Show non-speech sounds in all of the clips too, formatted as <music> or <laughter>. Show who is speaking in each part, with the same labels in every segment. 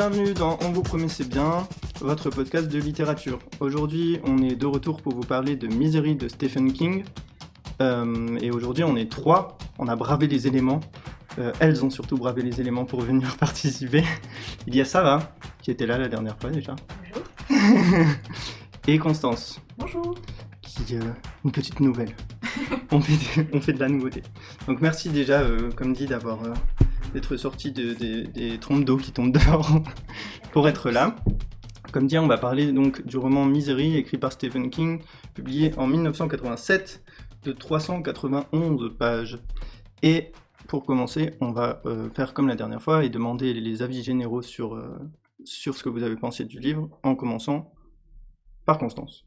Speaker 1: bienvenue dans On vous promet c'est bien, votre podcast de littérature. Aujourd'hui, on est de retour pour vous parler de Misery de Stephen King. Euh, et aujourd'hui, on est trois, on a bravé les éléments. Euh, elles ont surtout bravé les éléments pour venir <laughs> participer. Il y a Sarah, qui était là la dernière fois déjà.
Speaker 2: Bonjour. <laughs>
Speaker 1: et Constance,
Speaker 2: Bonjour.
Speaker 1: qui euh, une petite nouvelle. <laughs> on, fait de, on fait de la nouveauté. Donc merci déjà, comme dit, d'avoir d'être sorti de- de- des trompes d'eau qui tombent <laughs> dehors pour être là. Comme dit, on va parler donc du roman Misery, écrit par Stephen King, publié en 1987, de 391 pages. Et pour commencer, on va euh, faire comme la dernière fois et demander les avis généraux sur, euh, sur ce que vous avez pensé du livre, en commençant par Constance.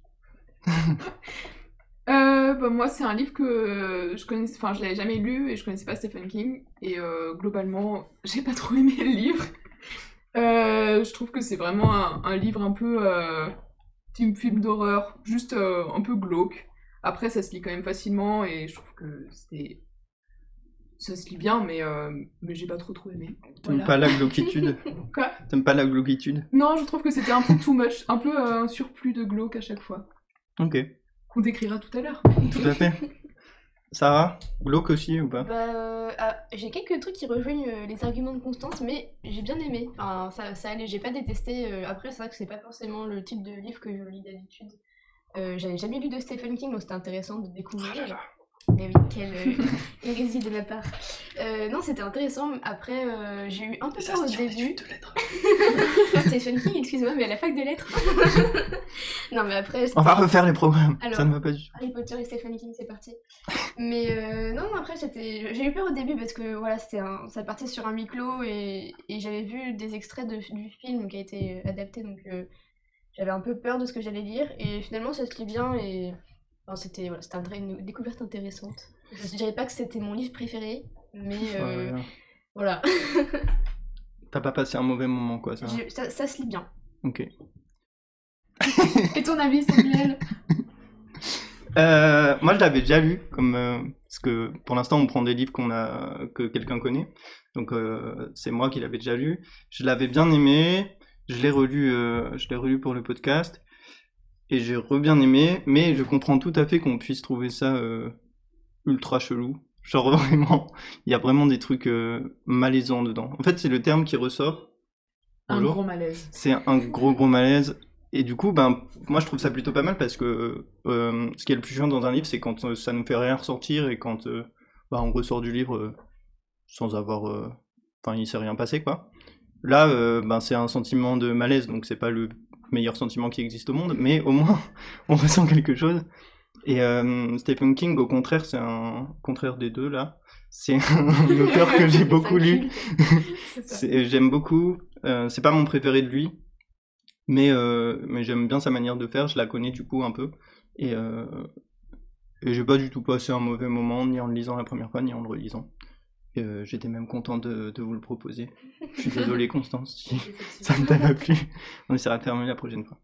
Speaker 1: <laughs>
Speaker 2: Euh, bah, moi, c'est un livre que euh, je connais, enfin, je l'avais jamais lu et je connaissais pas Stephen King. Et euh, globalement, <laughs> j'ai pas trop aimé le livre. Euh, je trouve que c'est vraiment un, un livre un peu type film d'horreur, juste un peu glauque. Après, ça se lit quand même facilement et je trouve que c'est ça se lit bien, mais euh, mais j'ai pas trop trop aimé.
Speaker 1: T'aimes
Speaker 2: Voilà.
Speaker 1: pas la glauquitude <laughs>
Speaker 2: Quoi?
Speaker 1: T'aimes pas la glauquitude?
Speaker 2: Non, je trouve que c'était un peu too much, un peu euh, un surplus de glauque à chaque fois.
Speaker 1: Ok,
Speaker 2: Qu'on décrira tout à l'heure.
Speaker 1: tout à fait. <laughs> Sarah, glauque aussi ou pas?
Speaker 3: Bah, euh, ah, j'ai quelques trucs qui rejoignent euh, les arguments de Constance, mais j'ai bien aimé. Enfin, ça, ça allait, j'ai pas détesté. euh, après, c'est vrai que c'est pas forcément le type de livre que je lis d'habitude. Euh, J'avais jamais lu de Stephen King, donc c'était intéressant de découvrir. Mais oui, quelle euh, <laughs> hérésie de ma part. Euh, non, c'était intéressant. Après, euh, j'ai eu un peu peur au début. <laughs> Stephen King, excuse-moi, mais à la fac de lettres. <laughs> non, mais après.
Speaker 1: On va refaire les programmes,
Speaker 3: Alors.
Speaker 1: ça ne va pas du tout.
Speaker 3: Harry Potter et Stephen King, c'est parti. Mais euh, non, après, j'ai eu peur au début parce que voilà, c'était un... ça partait sur un huis clos et, et j'avais vu des extraits de- du film qui a été adapté, donc euh, j'avais un peu peur de ce que j'allais lire. Et finalement, ça se lit bien et enfin, c'était voilà, une découverte intéressante. Je ne dirais pas que c'était mon livre préféré, mais euh,
Speaker 1: Voilà.
Speaker 3: voilà, <laughs>
Speaker 1: T'as pas passé un mauvais moment quoi, ça
Speaker 3: ça, ça se lit bien.
Speaker 1: Ok. <laughs>
Speaker 2: Et ton avis, Samuel? <laughs>
Speaker 1: Euh, moi je l'avais déjà lu, comme euh, parce que pour l'instant on prend des livres qu'on a que quelqu'un connaît, donc c'est moi qui l'avais déjà lu. Je l'avais bien aimé, je l'ai relu, je l'ai relu pour le podcast et j'ai re bien aimé, mais je comprends tout à fait qu'on puisse trouver ça ultra chelou. Genre <laughs> vraiment, il y a vraiment des trucs euh, malaisants dedans. En fait c'est le terme qui ressort.
Speaker 2: Un
Speaker 1: Bonjour.
Speaker 2: gros malaise.
Speaker 1: C'est un gros gros malaise. Et du coup, ben, moi je trouve ça plutôt pas mal parce que euh, ce qui est le plus chiant dans un livre, c'est quand euh, ça nous fait rien ressortir et quand euh, bah, on ressort du livre sans avoir. Enfin, il s'est rien passé quoi. Là, ben, c'est un sentiment de malaise, donc c'est pas le meilleur sentiment qui existe au monde, mais au moins <laughs> on ressent quelque chose. Et euh, Stephen King, au contraire, c'est un contraire des deux là. C'est <laughs> un auteur que j'ai <laughs> beaucoup lu. <laughs> J'aime beaucoup. Euh, c'est pas mon préféré de lui, mais, euh, mais j'aime bien sa manière de faire. Je la connais du coup un peu. Et, euh, et j'ai pas du tout passé un mauvais moment, ni en le lisant la première fois, ni en le relisant. Euh, J'étais même content de, de vous le proposer. Je suis désolé, Constance, si ça ne t'a pas plu. On essaiera de terminer la prochaine fois.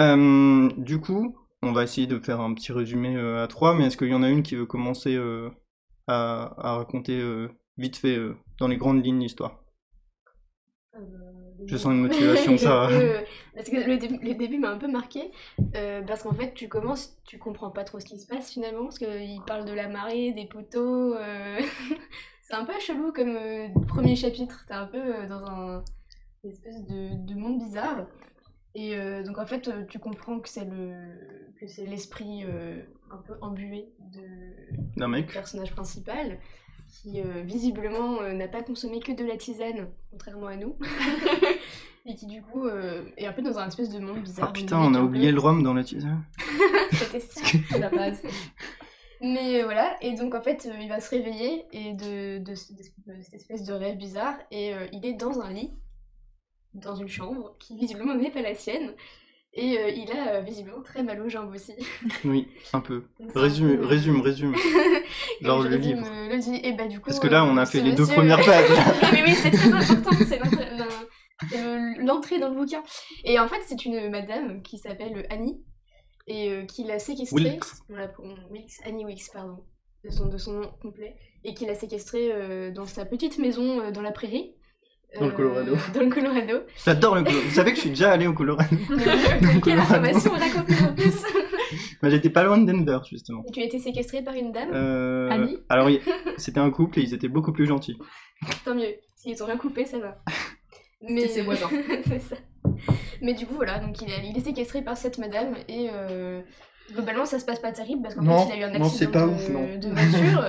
Speaker 1: Euh, du coup, on va essayer de faire un petit résumé euh, à trois, mais est-ce qu'il y en a une qui veut commencer euh, à, à raconter euh, vite fait dans les grandes lignes l'histoire? Je sens une motivation, <laughs> ça.
Speaker 3: Euh, parce que le, dé- le début m'a un peu marqué, euh, parce qu'en fait, tu commences, tu comprends pas trop ce qui se passe finalement, parce qu'il parle de la marée, des poteaux. euh, <laughs> c'est un peu chelou comme premier chapitre. T'es un peu dans un une espèce de, de monde bizarre. Et euh, donc en fait, euh, tu comprends que c'est le que c'est l'esprit euh, un peu embué de le
Speaker 1: mec
Speaker 3: personnage principal qui euh, visiblement n'a pas consommé que de la tisane, contrairement à nous, <laughs> et qui du coup est un peu dans un espèce de monde bizarre.
Speaker 1: Ah putain, on a oublié le rhum dans la tisane. <laughs>
Speaker 3: C'était ça, la base. Mais voilà, et donc en fait, il va se réveiller et de, de, ce- de cette espèce de rêve bizarre, et il est dans un lit dans une chambre qui visiblement n'est pas la sienne. Et euh, il a euh, visiblement très mal aux jambes aussi. <laughs>
Speaker 1: Oui, un peu. Résume,
Speaker 3: peu, euh,
Speaker 1: résume, <laughs> résume. Genre le livre.
Speaker 3: le livre. Et bah du coup.
Speaker 1: Parce que là, on a fait les deux premières pages. <laughs>
Speaker 3: mais oui, c'est très important, c'est l'entrée- dans le bouquin. Et en fait, c'est une madame qui s'appelle Annie et qui l'a séquestrée.
Speaker 1: Wilkes.
Speaker 3: Wilkes, Annie Wilkes, pardon, de son, de son nom complet. Et qui l'a séquestrée dans sa petite maison dans la prairie.
Speaker 1: Dans le Colorado.
Speaker 3: Dans le Colorado.
Speaker 1: J'adore le Colorado. Vous savez que je suis déjà allé au Colorado. <laughs>
Speaker 3: Quelle
Speaker 1: Colorado.
Speaker 3: information raconte en plus
Speaker 1: Mais <laughs> j'étais pas loin de Denver, justement.
Speaker 3: Et Tu as été séquestrée par une dame?
Speaker 1: Euh,
Speaker 2: Annie
Speaker 1: Alors, oui, <laughs> c'était un couple et ils étaient beaucoup plus gentils.
Speaker 3: Tant mieux. S'ils ont rien coupé, ça va.
Speaker 2: C'était ses voisins.
Speaker 3: c'est ça. Mais du coup, voilà, donc il, est- il est séquestré par cette madame et euh, globalement, ça se passe pas terrible parce qu'en fait, il a eu un
Speaker 1: non, c'est
Speaker 3: accident
Speaker 1: pas
Speaker 3: de,
Speaker 1: ouf, non.
Speaker 3: de voiture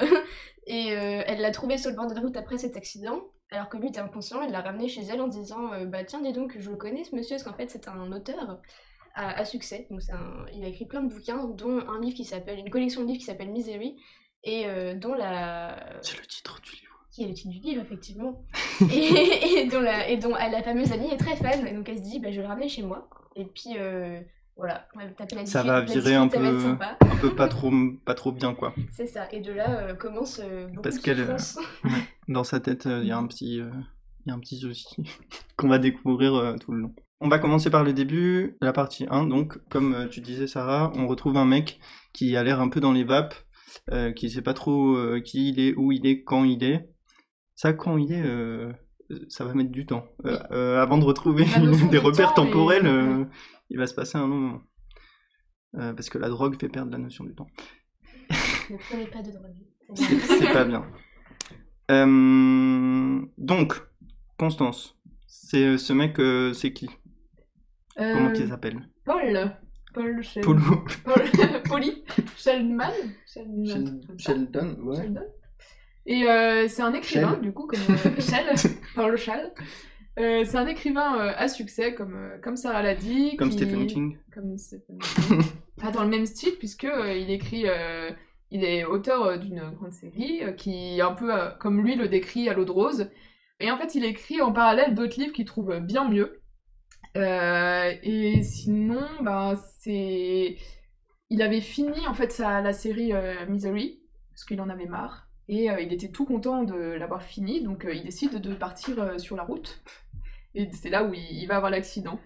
Speaker 3: et euh, elle l'a trouvé sur le bord de la route après cet accident. Alors que lui était inconscient, elle l'a ramené chez elle en disant euh, Bah tiens, dis donc, je le connais ce monsieur, parce qu'en fait, c'est un auteur à, à succès. Donc, un- il a écrit plein de bouquins, dont un livre qui s'appelle, une collection de livres qui s'appelle Misery, et euh, dont la,
Speaker 1: C'est le titre du livre.
Speaker 3: qui est le titre du livre, effectivement, <laughs> et, et dont, la, et dont la fameuse amie est très fan, et donc elle se dit, bah, je vais le ramener chez moi, et puis euh, voilà,
Speaker 1: Ça va virer un peu-. Un peu pas trop, pas trop bien, quoi.
Speaker 3: C'est ça, et de là euh, commence euh, beaucoup
Speaker 1: Parce
Speaker 3: de
Speaker 1: qu'elle, euh. <laughs> Dans sa tête, euh, il y a un petit, euh, il y a un petit souci <laughs> qu'on va découvrir euh, tout le long. On va commencer par le début, la partie 1. Donc, comme euh, tu disais, Sarah, on retrouve un mec qui a l'air un peu dans les vapes, euh, qui sait pas trop euh, qui il est, où il est, quand il est. Ça, quand il est, euh, ça va mettre du temps. Euh, euh, avant de retrouver <laughs> des repères temporels, euh, il va se passer un long moment. Euh, parce que la drogue fait perdre la notion du temps.
Speaker 3: ne prenez pas de drogue. <laughs>
Speaker 1: C'est pas bien. Euh, donc, Constance, c'est euh, ce mec, euh, c'est qui? Comment il s'appelle?
Speaker 2: Paul. Paul Shel-
Speaker 1: Polo.
Speaker 2: Paul... Polly <laughs> Sheldman.
Speaker 1: Sheldon, ouais.
Speaker 2: Sheldon. Et euh, c'est un écrivain,
Speaker 1: Shell.
Speaker 2: du coup, comme Shell, <laughs> Paul Shell. Euh, c'est un écrivain euh, à succès, comme, euh, comme Sarah l'a dit.
Speaker 1: Comme
Speaker 2: qui-
Speaker 1: Stephen King.
Speaker 2: Comme Stephen King. <laughs> Pas dans le même style, puisque il écrit. il est auteur d'une grande série qui, un peu comme lui le décrit à l'eau de rose. Et en fait, il écrit en parallèle d'autres livres qu'il trouve bien mieux. Et sinon, ben, c'est. Il avait fini en fait sa, la série Misery, parce qu'il en avait marre. Et euh, il était tout content de l'avoir fini, donc euh, il décide de partir euh, sur la route. Et c'est là où il, il va avoir l'accident.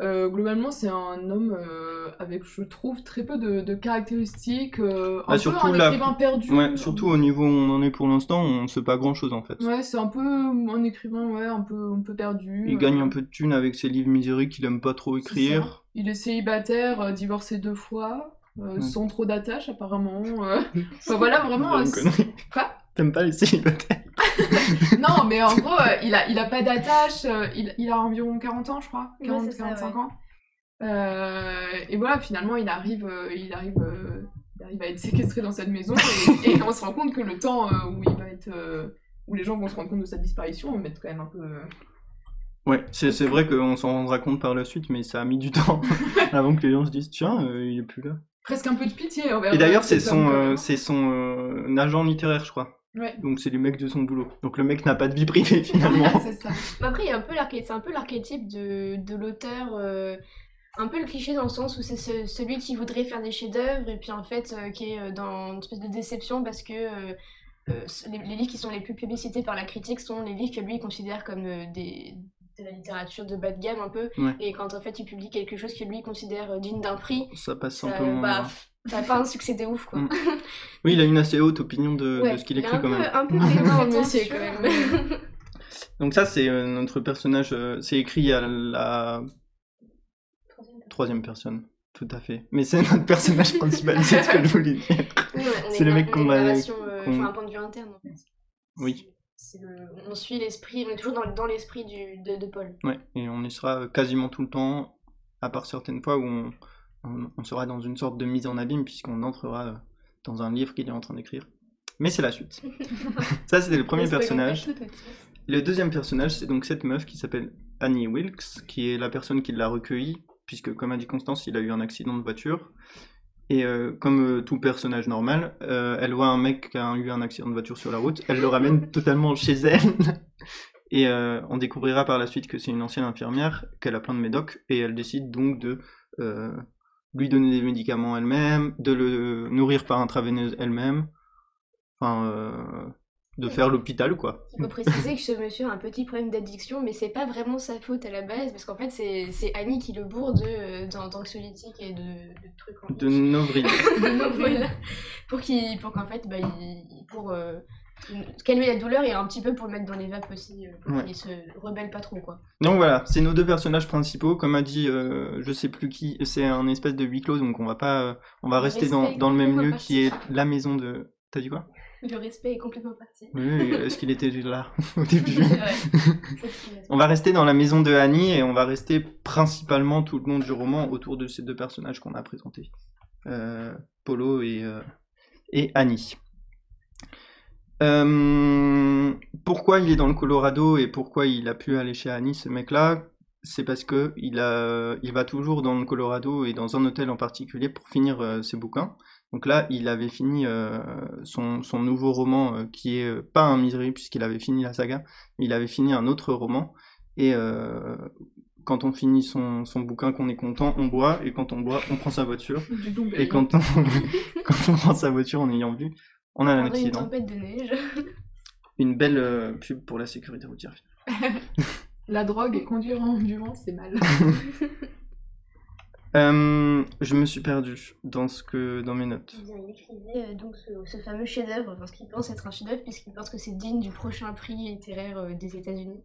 Speaker 2: Euh, globalement, c'est un homme euh, avec, je trouve, très peu de, de caractéristiques. euh, un
Speaker 1: Bah,
Speaker 2: peu
Speaker 1: surtout
Speaker 2: un
Speaker 1: la-
Speaker 2: écrivain perdu.
Speaker 1: Ouais, surtout au niveau où on en est pour l'instant, on sait pas grand chose en fait.
Speaker 2: Ouais, c'est un peu un écrivain, ouais, un peu, un peu perdu.
Speaker 1: Il
Speaker 2: euh,
Speaker 1: gagne un peu de thunes avec ses livres misériques qu'il aime pas trop écrire.
Speaker 2: Il est célibataire, euh, divorcé deux fois, euh,
Speaker 1: Ouais.
Speaker 2: sans trop d'attache apparemment. euh. <laughs> Enfin voilà, vraiment. Euh. Quoi?
Speaker 1: T'aimes pas les célibataires <laughs>
Speaker 2: Non, mais en gros, euh, il, a, il a pas d'attache, euh, il, il a environ 40 ans, je crois.
Speaker 3: Ouais,
Speaker 2: 40,
Speaker 3: c'est ça,
Speaker 2: 45
Speaker 3: ouais.
Speaker 2: ans. Euh, et voilà, finalement, il arrive, euh, il, arrive, euh, il arrive à être séquestré dans cette maison et, et on se rend compte que le temps euh, où il va être. euh, où les gens vont se rendre compte de sa disparition, va mettre quand même un peu.
Speaker 1: Ouais, c'est c'est vrai qu'on s'en rendra compte par la suite, mais ça a mis du temps <laughs> avant que les gens se disent tiens, euh, il est plus là.
Speaker 2: presque un peu de pitié envers
Speaker 1: Et d'ailleurs, c'est son, euh, c'est son euh, agent littéraire, je crois.
Speaker 2: Ouais.
Speaker 1: Donc c'est les mecs de son boulot. Donc le mec n'a pas de vie privée <laughs> finalement.
Speaker 2: c'est ça.
Speaker 3: Mais après, il y a un peu c'est un peu l'archétype de, de l'auteur, euh, un peu le cliché dans le sens où c'est ce- celui qui voudrait faire des chefs-d'œuvre et puis en fait euh, qui est euh, dans une espèce de déception parce que euh, les, les livres qui sont les plus publicités par la critique sont les livres que lui il considère comme euh, des de la littérature de bas de gamme un peu
Speaker 1: Ouais.
Speaker 3: et quand en fait il publie quelque chose que lui considère digne d'un prix
Speaker 1: Ça passe un
Speaker 3: ça,
Speaker 1: peu moins.
Speaker 3: bah, ça n'a pas un succès de ouf quoi
Speaker 1: Mm. <laughs> Oui, il a une assez haute opinion de, de ce qu'il écrit quand
Speaker 3: peu,
Speaker 1: même.
Speaker 3: un peu pédant, <laughs> monsieur quand même <laughs>
Speaker 1: Donc ça, c'est euh, notre personnage. euh, c'est écrit à la troisième personne. Tout à fait. Mais c'est notre personnage principal, c'est ce que je voulais dire.
Speaker 3: Oui,
Speaker 1: C'est le mec qu'on va-
Speaker 3: euh, enfin, un point de vue interne en fait.
Speaker 1: Oui.
Speaker 3: Le- On suit l'esprit, on est toujours dans, dans l'esprit du- de, de Paul.
Speaker 1: Ouais, et on y sera quasiment tout le temps, à part certaines fois où on, on, on sera dans une sorte de mise en abîme, puisqu'on entrera euh, dans un livre qu'il est en train d'écrire. Mais c'est la suite. <laughs> Ça, c'était le premier personnage. Le deuxième personnage, c'est donc cette meuf qui s'appelle Annie Wilkes, qui est la personne qui l'a recueillie, puisque, comme a dit Constance, il a eu un accident de voiture. Et euh, comme euh, tout personnage normal, euh, elle voit un mec qui a eu un accident de voiture sur la route, elle le ramène <laughs> totalement chez elle. <laughs> Et on découvrira par la suite que c'est une ancienne infirmière, qu'elle a plein de médocs, et elle décide donc de lui donner des médicaments elle-même, de le nourrir par intraveineuse elle-même, enfin, euh, de faire l'hôpital, quoi.
Speaker 3: Il faut préciser que ce monsieur a un petit problème d'addiction, mais c'est pas vraiment sa faute à la base, parce qu'en fait, c'est c'est Annie qui le bourre de, euh, d'an- d'anxiolytiques et de, de trucs en
Speaker 1: De Novril. <laughs>
Speaker 3: Voilà. pour qu'il pour qu'en fait bah, il- pour euh, calmer la douleur et un petit peu pour le mettre dans les vapes aussi euh, pour
Speaker 1: Ouais.
Speaker 3: qu'il se rebelle pas trop quoi
Speaker 1: Donc voilà, c'est nos deux personnages principaux. Comme a dit, euh, je sais plus qui, c'est un espèce de huis clos, donc on va pas, euh, on va
Speaker 3: Le
Speaker 1: rester dans, dans le même lieu qui est la maison de. T'as dit quoi? <laughs>
Speaker 3: Le respect est complètement parti
Speaker 1: Oui, oui, est-ce qu'il était là <laughs> au <laughs> début? On va rester dans la maison de Annie et on va rester principalement tout le long du roman autour de ces deux personnages qu'on a présentés, Euh, Polo et, euh, et Annie. Euh, pourquoi il est dans le Colorado et pourquoi il a pu aller chez Annie, ce mec-là? C'est parce que il, a, il va toujours dans le Colorado et dans un hôtel en particulier pour finir euh, ses bouquins. Donc là, il avait fini euh, son, son nouveau roman qui est pas un misery puisqu'il avait fini la saga, mais il avait fini un autre roman. Et quand on finit son, son bouquin, qu'on est content, on boit, et quand on boit, on prend sa voiture. Et quand on, <laughs> quand on prend sa voiture en ayant vu, on a un
Speaker 3: Pendant une
Speaker 1: accident.
Speaker 3: tempête de neige <laughs>
Speaker 1: Une belle euh, pub pour la sécurité routière. <laughs>
Speaker 2: La drogue et conduire en endurance, c'est mal. <laughs>
Speaker 1: Euh, je me suis perdu dans, ce que, dans mes notes.
Speaker 3: Eh bien, il écrivait euh, donc ce, ce fameux chef-d'œuvre parce qu'il pense être un chef-d'œuvre puisqu'il pense que c'est digne du prochain prix littéraire euh, des États-Unis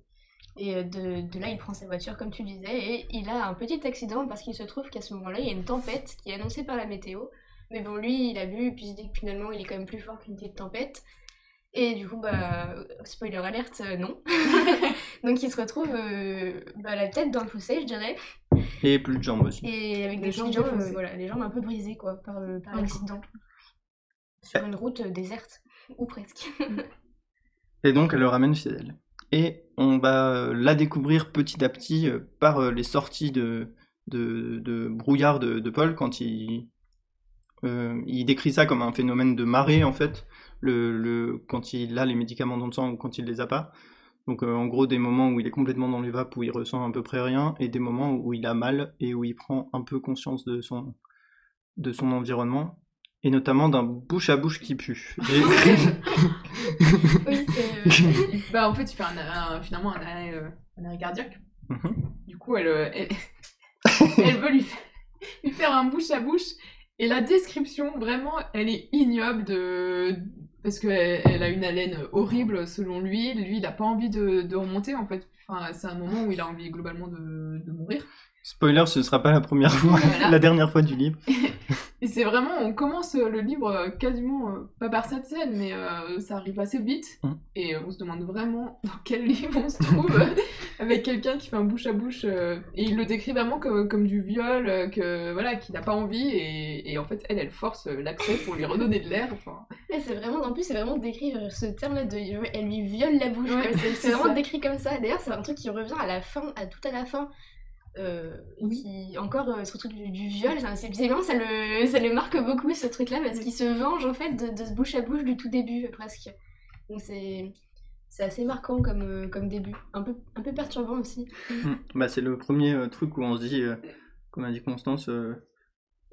Speaker 3: et de, de là il prend sa voiture comme tu disais et il a un petit accident parce qu'il se trouve qu'à ce moment-là il y a une tempête qui est annoncée par la météo mais bon lui il a vu puis il se dit que finalement il est quand même plus fort qu'une petite tempête. Et du coup bah spoiler alerte euh, non. <laughs> Donc il se retrouve euh, bah, la tête dans le fossé je dirais.
Speaker 1: Et plus de jambes aussi.
Speaker 3: et avec des
Speaker 2: jambes
Speaker 3: euh, voilà, les jambes un peu brisées quoi par le- par l'accident. Sur une route euh, déserte. Ou presque. <laughs>
Speaker 1: Et donc, elle le ramène chez elle. Et on va la découvrir petit à petit euh, par euh, les sorties de, de, de brouillard de, de Paul quand il, euh, il décrit ça comme un phénomène de marée en fait, le, le, quand il a les médicaments dans le sang ou quand il les a pas. Donc euh, en gros des moments où il est complètement dans les vapes, où il ressent à peu près rien, et des moments où il a mal et où il prend un peu conscience de son, de son environnement, et notamment d'un bouche à bouche qui pue. <laughs>
Speaker 3: Oui c'est euh, <laughs>
Speaker 2: bah, en fait, il fait un, un- finalement un arrêt, euh, un arrêt cardiaque.
Speaker 1: Mhm.
Speaker 2: Du coup, elle, elle, <laughs> elle veut lui faire, lui faire un bouche à bouche. Et la description, vraiment, elle est ignoble de... Parce qu'elle elle a une haleine horrible selon lui. Lui, il n'a pas envie de, remonter, en fait. Enfin, c'est un moment où il a envie globalement de mourir.
Speaker 1: Spoiler, ce sera pas la première fois,
Speaker 2: Voilà. <laughs>
Speaker 1: la dernière fois du livre. <laughs>
Speaker 2: Et c'est vraiment, on commence euh, le livre euh, quasiment, euh, pas par cette scène, mais euh, ça arrive assez vite.
Speaker 1: Mm.
Speaker 2: Et euh, on se demande vraiment <laughs> dans quel livre on se trouve avec quelqu'un qui fait un bouche à bouche. euh, et il le décrit vraiment comme, comme du viol, que voilà, qu'il n'a pas envie. Et, et en fait, elle, elle force l'accès pour lui redonner de l'air. Enfin,
Speaker 3: c'est vraiment en plus c'est vraiment décrire ce terme là de elle lui viole la bouche
Speaker 2: Ouais,
Speaker 3: c'est vraiment
Speaker 2: ça.
Speaker 3: décrit comme ça d'ailleurs c'est un truc qui revient à la fin à tout à la fin euh,
Speaker 2: Oui.
Speaker 3: qui encore euh, ce truc du, du viol ça, c'est vraiment ça le ça le marque beaucoup ce truc là parce qu'il se venge en fait de, de ce bouche à bouche du tout début euh, presque donc c'est c'est assez marquant comme, euh, comme début un peu un peu perturbant aussi
Speaker 1: Mm. Bah, c'est le premier euh, truc où on se dit, euh, comme a dit Constance, euh,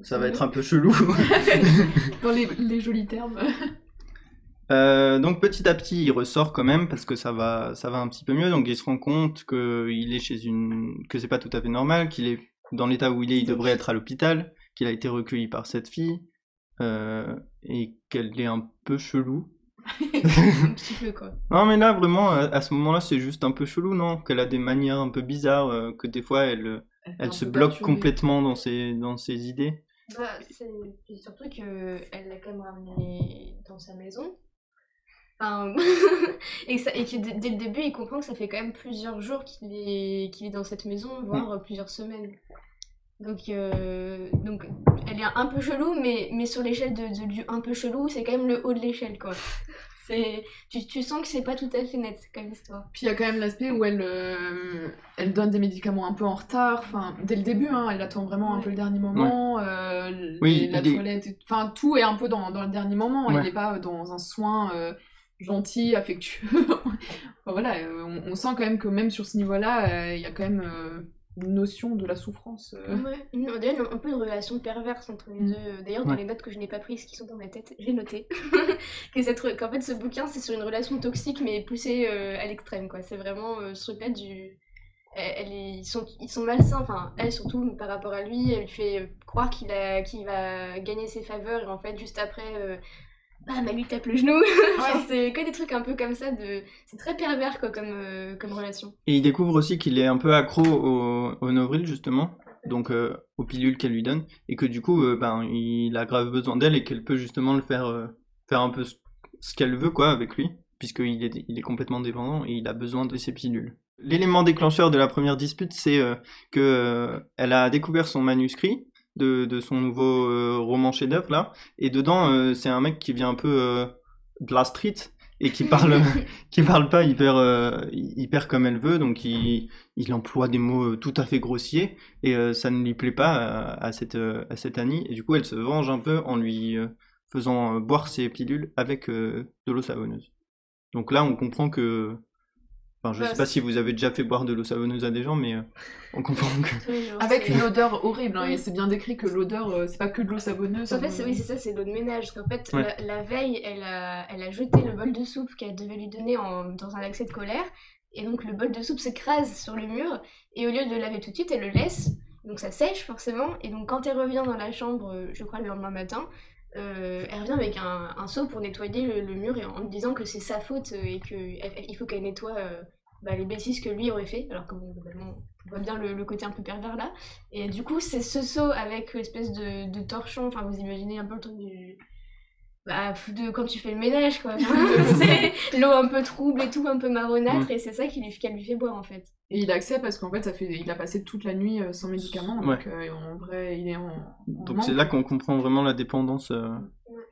Speaker 1: ça va être un peu chelou. <laughs> <laughs>
Speaker 2: dans les, les jolis termes.
Speaker 1: Euh, donc petit à petit, il ressort quand même parce que ça va, ça va un petit peu mieux. Donc il se rend compte que il est chez une, que c'est pas tout à fait normal, qu'il est dans l'état où il est, il devrait être à l'hôpital, qu'il a été recueilli par cette fille euh, et qu'elle est un peu chelou. <laughs>
Speaker 3: un petit peu quoi <laughs>
Speaker 1: Non mais là vraiment, à ce moment-là, c'est juste un peu chelou, non? Qu'elle a des manières un peu bizarres, euh, que des fois elle, elle se bloque complètement dans ses, dans ses idées.
Speaker 3: Bah, c'est surtout que elle l'a quand même ramené dans sa maison. Enfin, <laughs> et, que ça- et que dès, dès le début, il comprend que ça fait quand même plusieurs jours qu'il est, qu'il est dans cette maison, voire plusieurs semaines. Donc, euh, donc, elle est un peu chelou, mais, mais sur l'échelle de, de lieu un peu chelou, c'est quand même le haut de l'échelle, quoi. <laughs> C'est, tu, tu sens que c'est pas tout à fait net comme histoire.
Speaker 2: Puis il y a quand même l'aspect où elle, euh, elle donne des médicaments un peu en retard, enfin dès le début, hein, elle attend vraiment un
Speaker 3: Ouais.
Speaker 2: peu le dernier moment, euh,
Speaker 1: Oui,
Speaker 2: la toilette, et- enfin tout est un peu dans, dans le dernier moment,
Speaker 1: Ouais.
Speaker 2: il n'est pas dans un soin euh, gentil, affectueux. <laughs> voilà, euh, on, on sent quand même que même sur ce niveau-là, euh, il y a quand même euh, une notion de la souffrance. euh.
Speaker 3: Ouais, une- un peu une relation perverse entre les
Speaker 2: Mm.
Speaker 3: deux. D'ailleurs, dans
Speaker 1: Ouais.
Speaker 3: les notes que je n'ai pas prises, qui sont dans ma tête, j'ai noté <laughs> que cette re- qu'en fait, ce bouquin, c'est sur une relation toxique, mais poussée euh, à l'extrême, quoi. C'est vraiment euh, ce truc-là du... Elle, elle est- ils, sont, ils sont malsains, enfin, elle surtout par rapport à lui, elle lui fait croire qu'il a, qu'il va gagner ses faveurs, et en fait, juste après, bam, elle lui tape le genou. <laughs> C'est que des trucs un peu comme ça, de... c'est très pervers, quoi, comme, euh, comme relation.
Speaker 1: Et il découvre aussi qu'il est un peu accro au, au Novril, justement, donc euh, aux pilules qu'elle lui donne, et que du coup, euh, ben, il a grave besoin d'elle et qu'elle peut justement le faire, euh, faire un peu ce, ce qu'elle veut, quoi, avec lui, puisqu'il est, il est complètement dépendant et il a besoin de ses pilules. L'élément déclencheur de la première dispute, c'est euh, que euh, elle a découvert son manuscrit de, de son nouveau euh, roman chef-d'œuvre là, et dedans, euh, c'est un mec qui vient un peu euh, de la street et qui parle <laughs> <laughs> qui parle pas hyper hyper comme elle veut. Donc il, il emploie des mots tout à fait grossiers et ça ne lui plaît pas à, à cette à cette Annie. Et du coup elle se venge un peu en lui faisant boire ses pilules avec de l'eau savonneuse. Donc là on comprend que enfin je
Speaker 3: Bah,
Speaker 1: sais pas si vous avez déjà fait boire de l'eau savonneuse à des gens mais euh, on comprend que
Speaker 2: Avec une odeur horrible, hein,
Speaker 3: Oui.
Speaker 2: et c'est bien décrit que l'odeur, euh, c'est pas que de l'eau savonneuse.
Speaker 3: En fait,
Speaker 2: hein.
Speaker 3: c'est- oui, c'est ça, c'est l'eau de ménage. Parce qu'en fait,
Speaker 1: Ouais.
Speaker 3: la, la veille, elle a, elle a jeté le bol de soupe qu'elle devait lui donner en- dans un accès de colère. Et donc, le bol de soupe s'écrase sur le mur. Et au lieu de le laver tout de suite, elle le laisse. Donc, ça sèche forcément. Et donc, quand elle revient dans la chambre, euh, je crois le lendemain matin, euh, elle revient avec un, seau pour nettoyer le, mur et en lui disant que c'est sa faute euh, et qu'il faut qu'elle nettoie euh, bah, les bêtises que lui aurait fait. Alors que bon, on voit bien le, le côté un peu pervers là. Et du coup, c'est ce seau avec l'espèce de, de torchon. Enfin, vous imaginez un peu le truc du. Bah, de quand tu fais le ménage, quoi. <laughs> C'est l'eau un peu trouble et tout, un peu marronâtre, et c'est ça qui lui, qu'elle lui fait boire en fait.
Speaker 2: Et il accepte parce qu'en fait, ça fait, il a passé toute la nuit euh, sans médicaments,
Speaker 1: Ouais.
Speaker 2: donc euh, en vrai, il est en. en
Speaker 1: donc c'est là qu'on comprend vraiment la dépendance euh,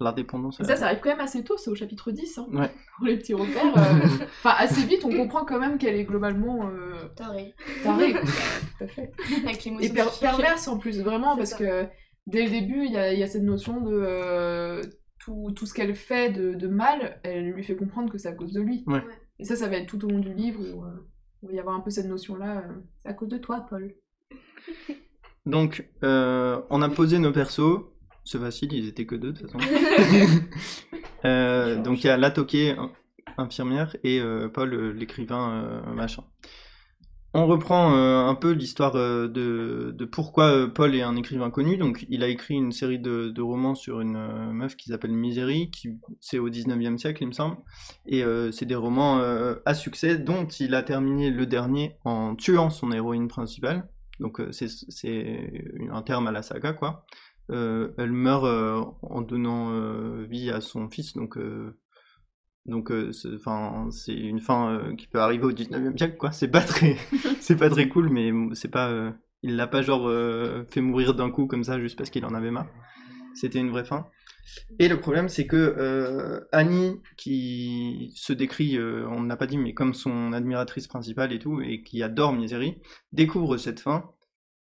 Speaker 1: la dépendance
Speaker 2: Et ça, ça arrive quand même assez tôt, c'est au chapitre 10, hein,
Speaker 1: Ouais. <laughs>
Speaker 2: pour les petits repères. euh, <laughs> Enfin, assez vite, on comprend quand même qu'elle est globalement euh,
Speaker 3: Taré.
Speaker 2: tarée. quoi. Tout à fait.
Speaker 3: Avec les
Speaker 2: Et per- perverse en plus, vraiment, parce
Speaker 3: ça.
Speaker 2: que dès le début, il y a, il y a cette notion de euh, tout, tout ce qu'elle fait de, de mal, elle lui fait comprendre que c'est à cause de lui.
Speaker 1: Ouais.
Speaker 2: Et ça, ça va être tout au long du livre où, euh, où il va y avoir un peu cette notion-là. euh, c'est à cause de toi, Paul.
Speaker 1: donc euh, on a posé nos persos c'est facile ils étaient que deux de toute façon <laughs> Euh, donc il y a la toquée in- infirmière et euh, Paul l'écrivain euh, machin. On reprend euh, un peu l'histoire euh, de, pourquoi euh, Paul est un écrivain connu. Donc il a écrit une série de, romans sur une meuf qui s'appelle Misery, qui c'est au 19e siècle il me semble. Et c'est des romans à succès dont il a terminé le dernier en tuant son héroïne principale. Donc c'est un terme à la saga quoi. Elle meurt en donnant vie à son fils, donc donc euh, c'est enfin, c'est une fin euh, qui peut arriver au 19e siècle quoi. C'est pas très <laughs> c'est pas très cool, mais c'est pas euh, il l'a pas genre fait mourir d'un coup comme ça juste parce qu'il en avait marre. C'était une vraie fin. Et le problème, c'est que Annie, qui se décrit, on ne l'a pas dit, mais comme son admiratrice principale et tout, et qui adore Misery, découvre cette fin,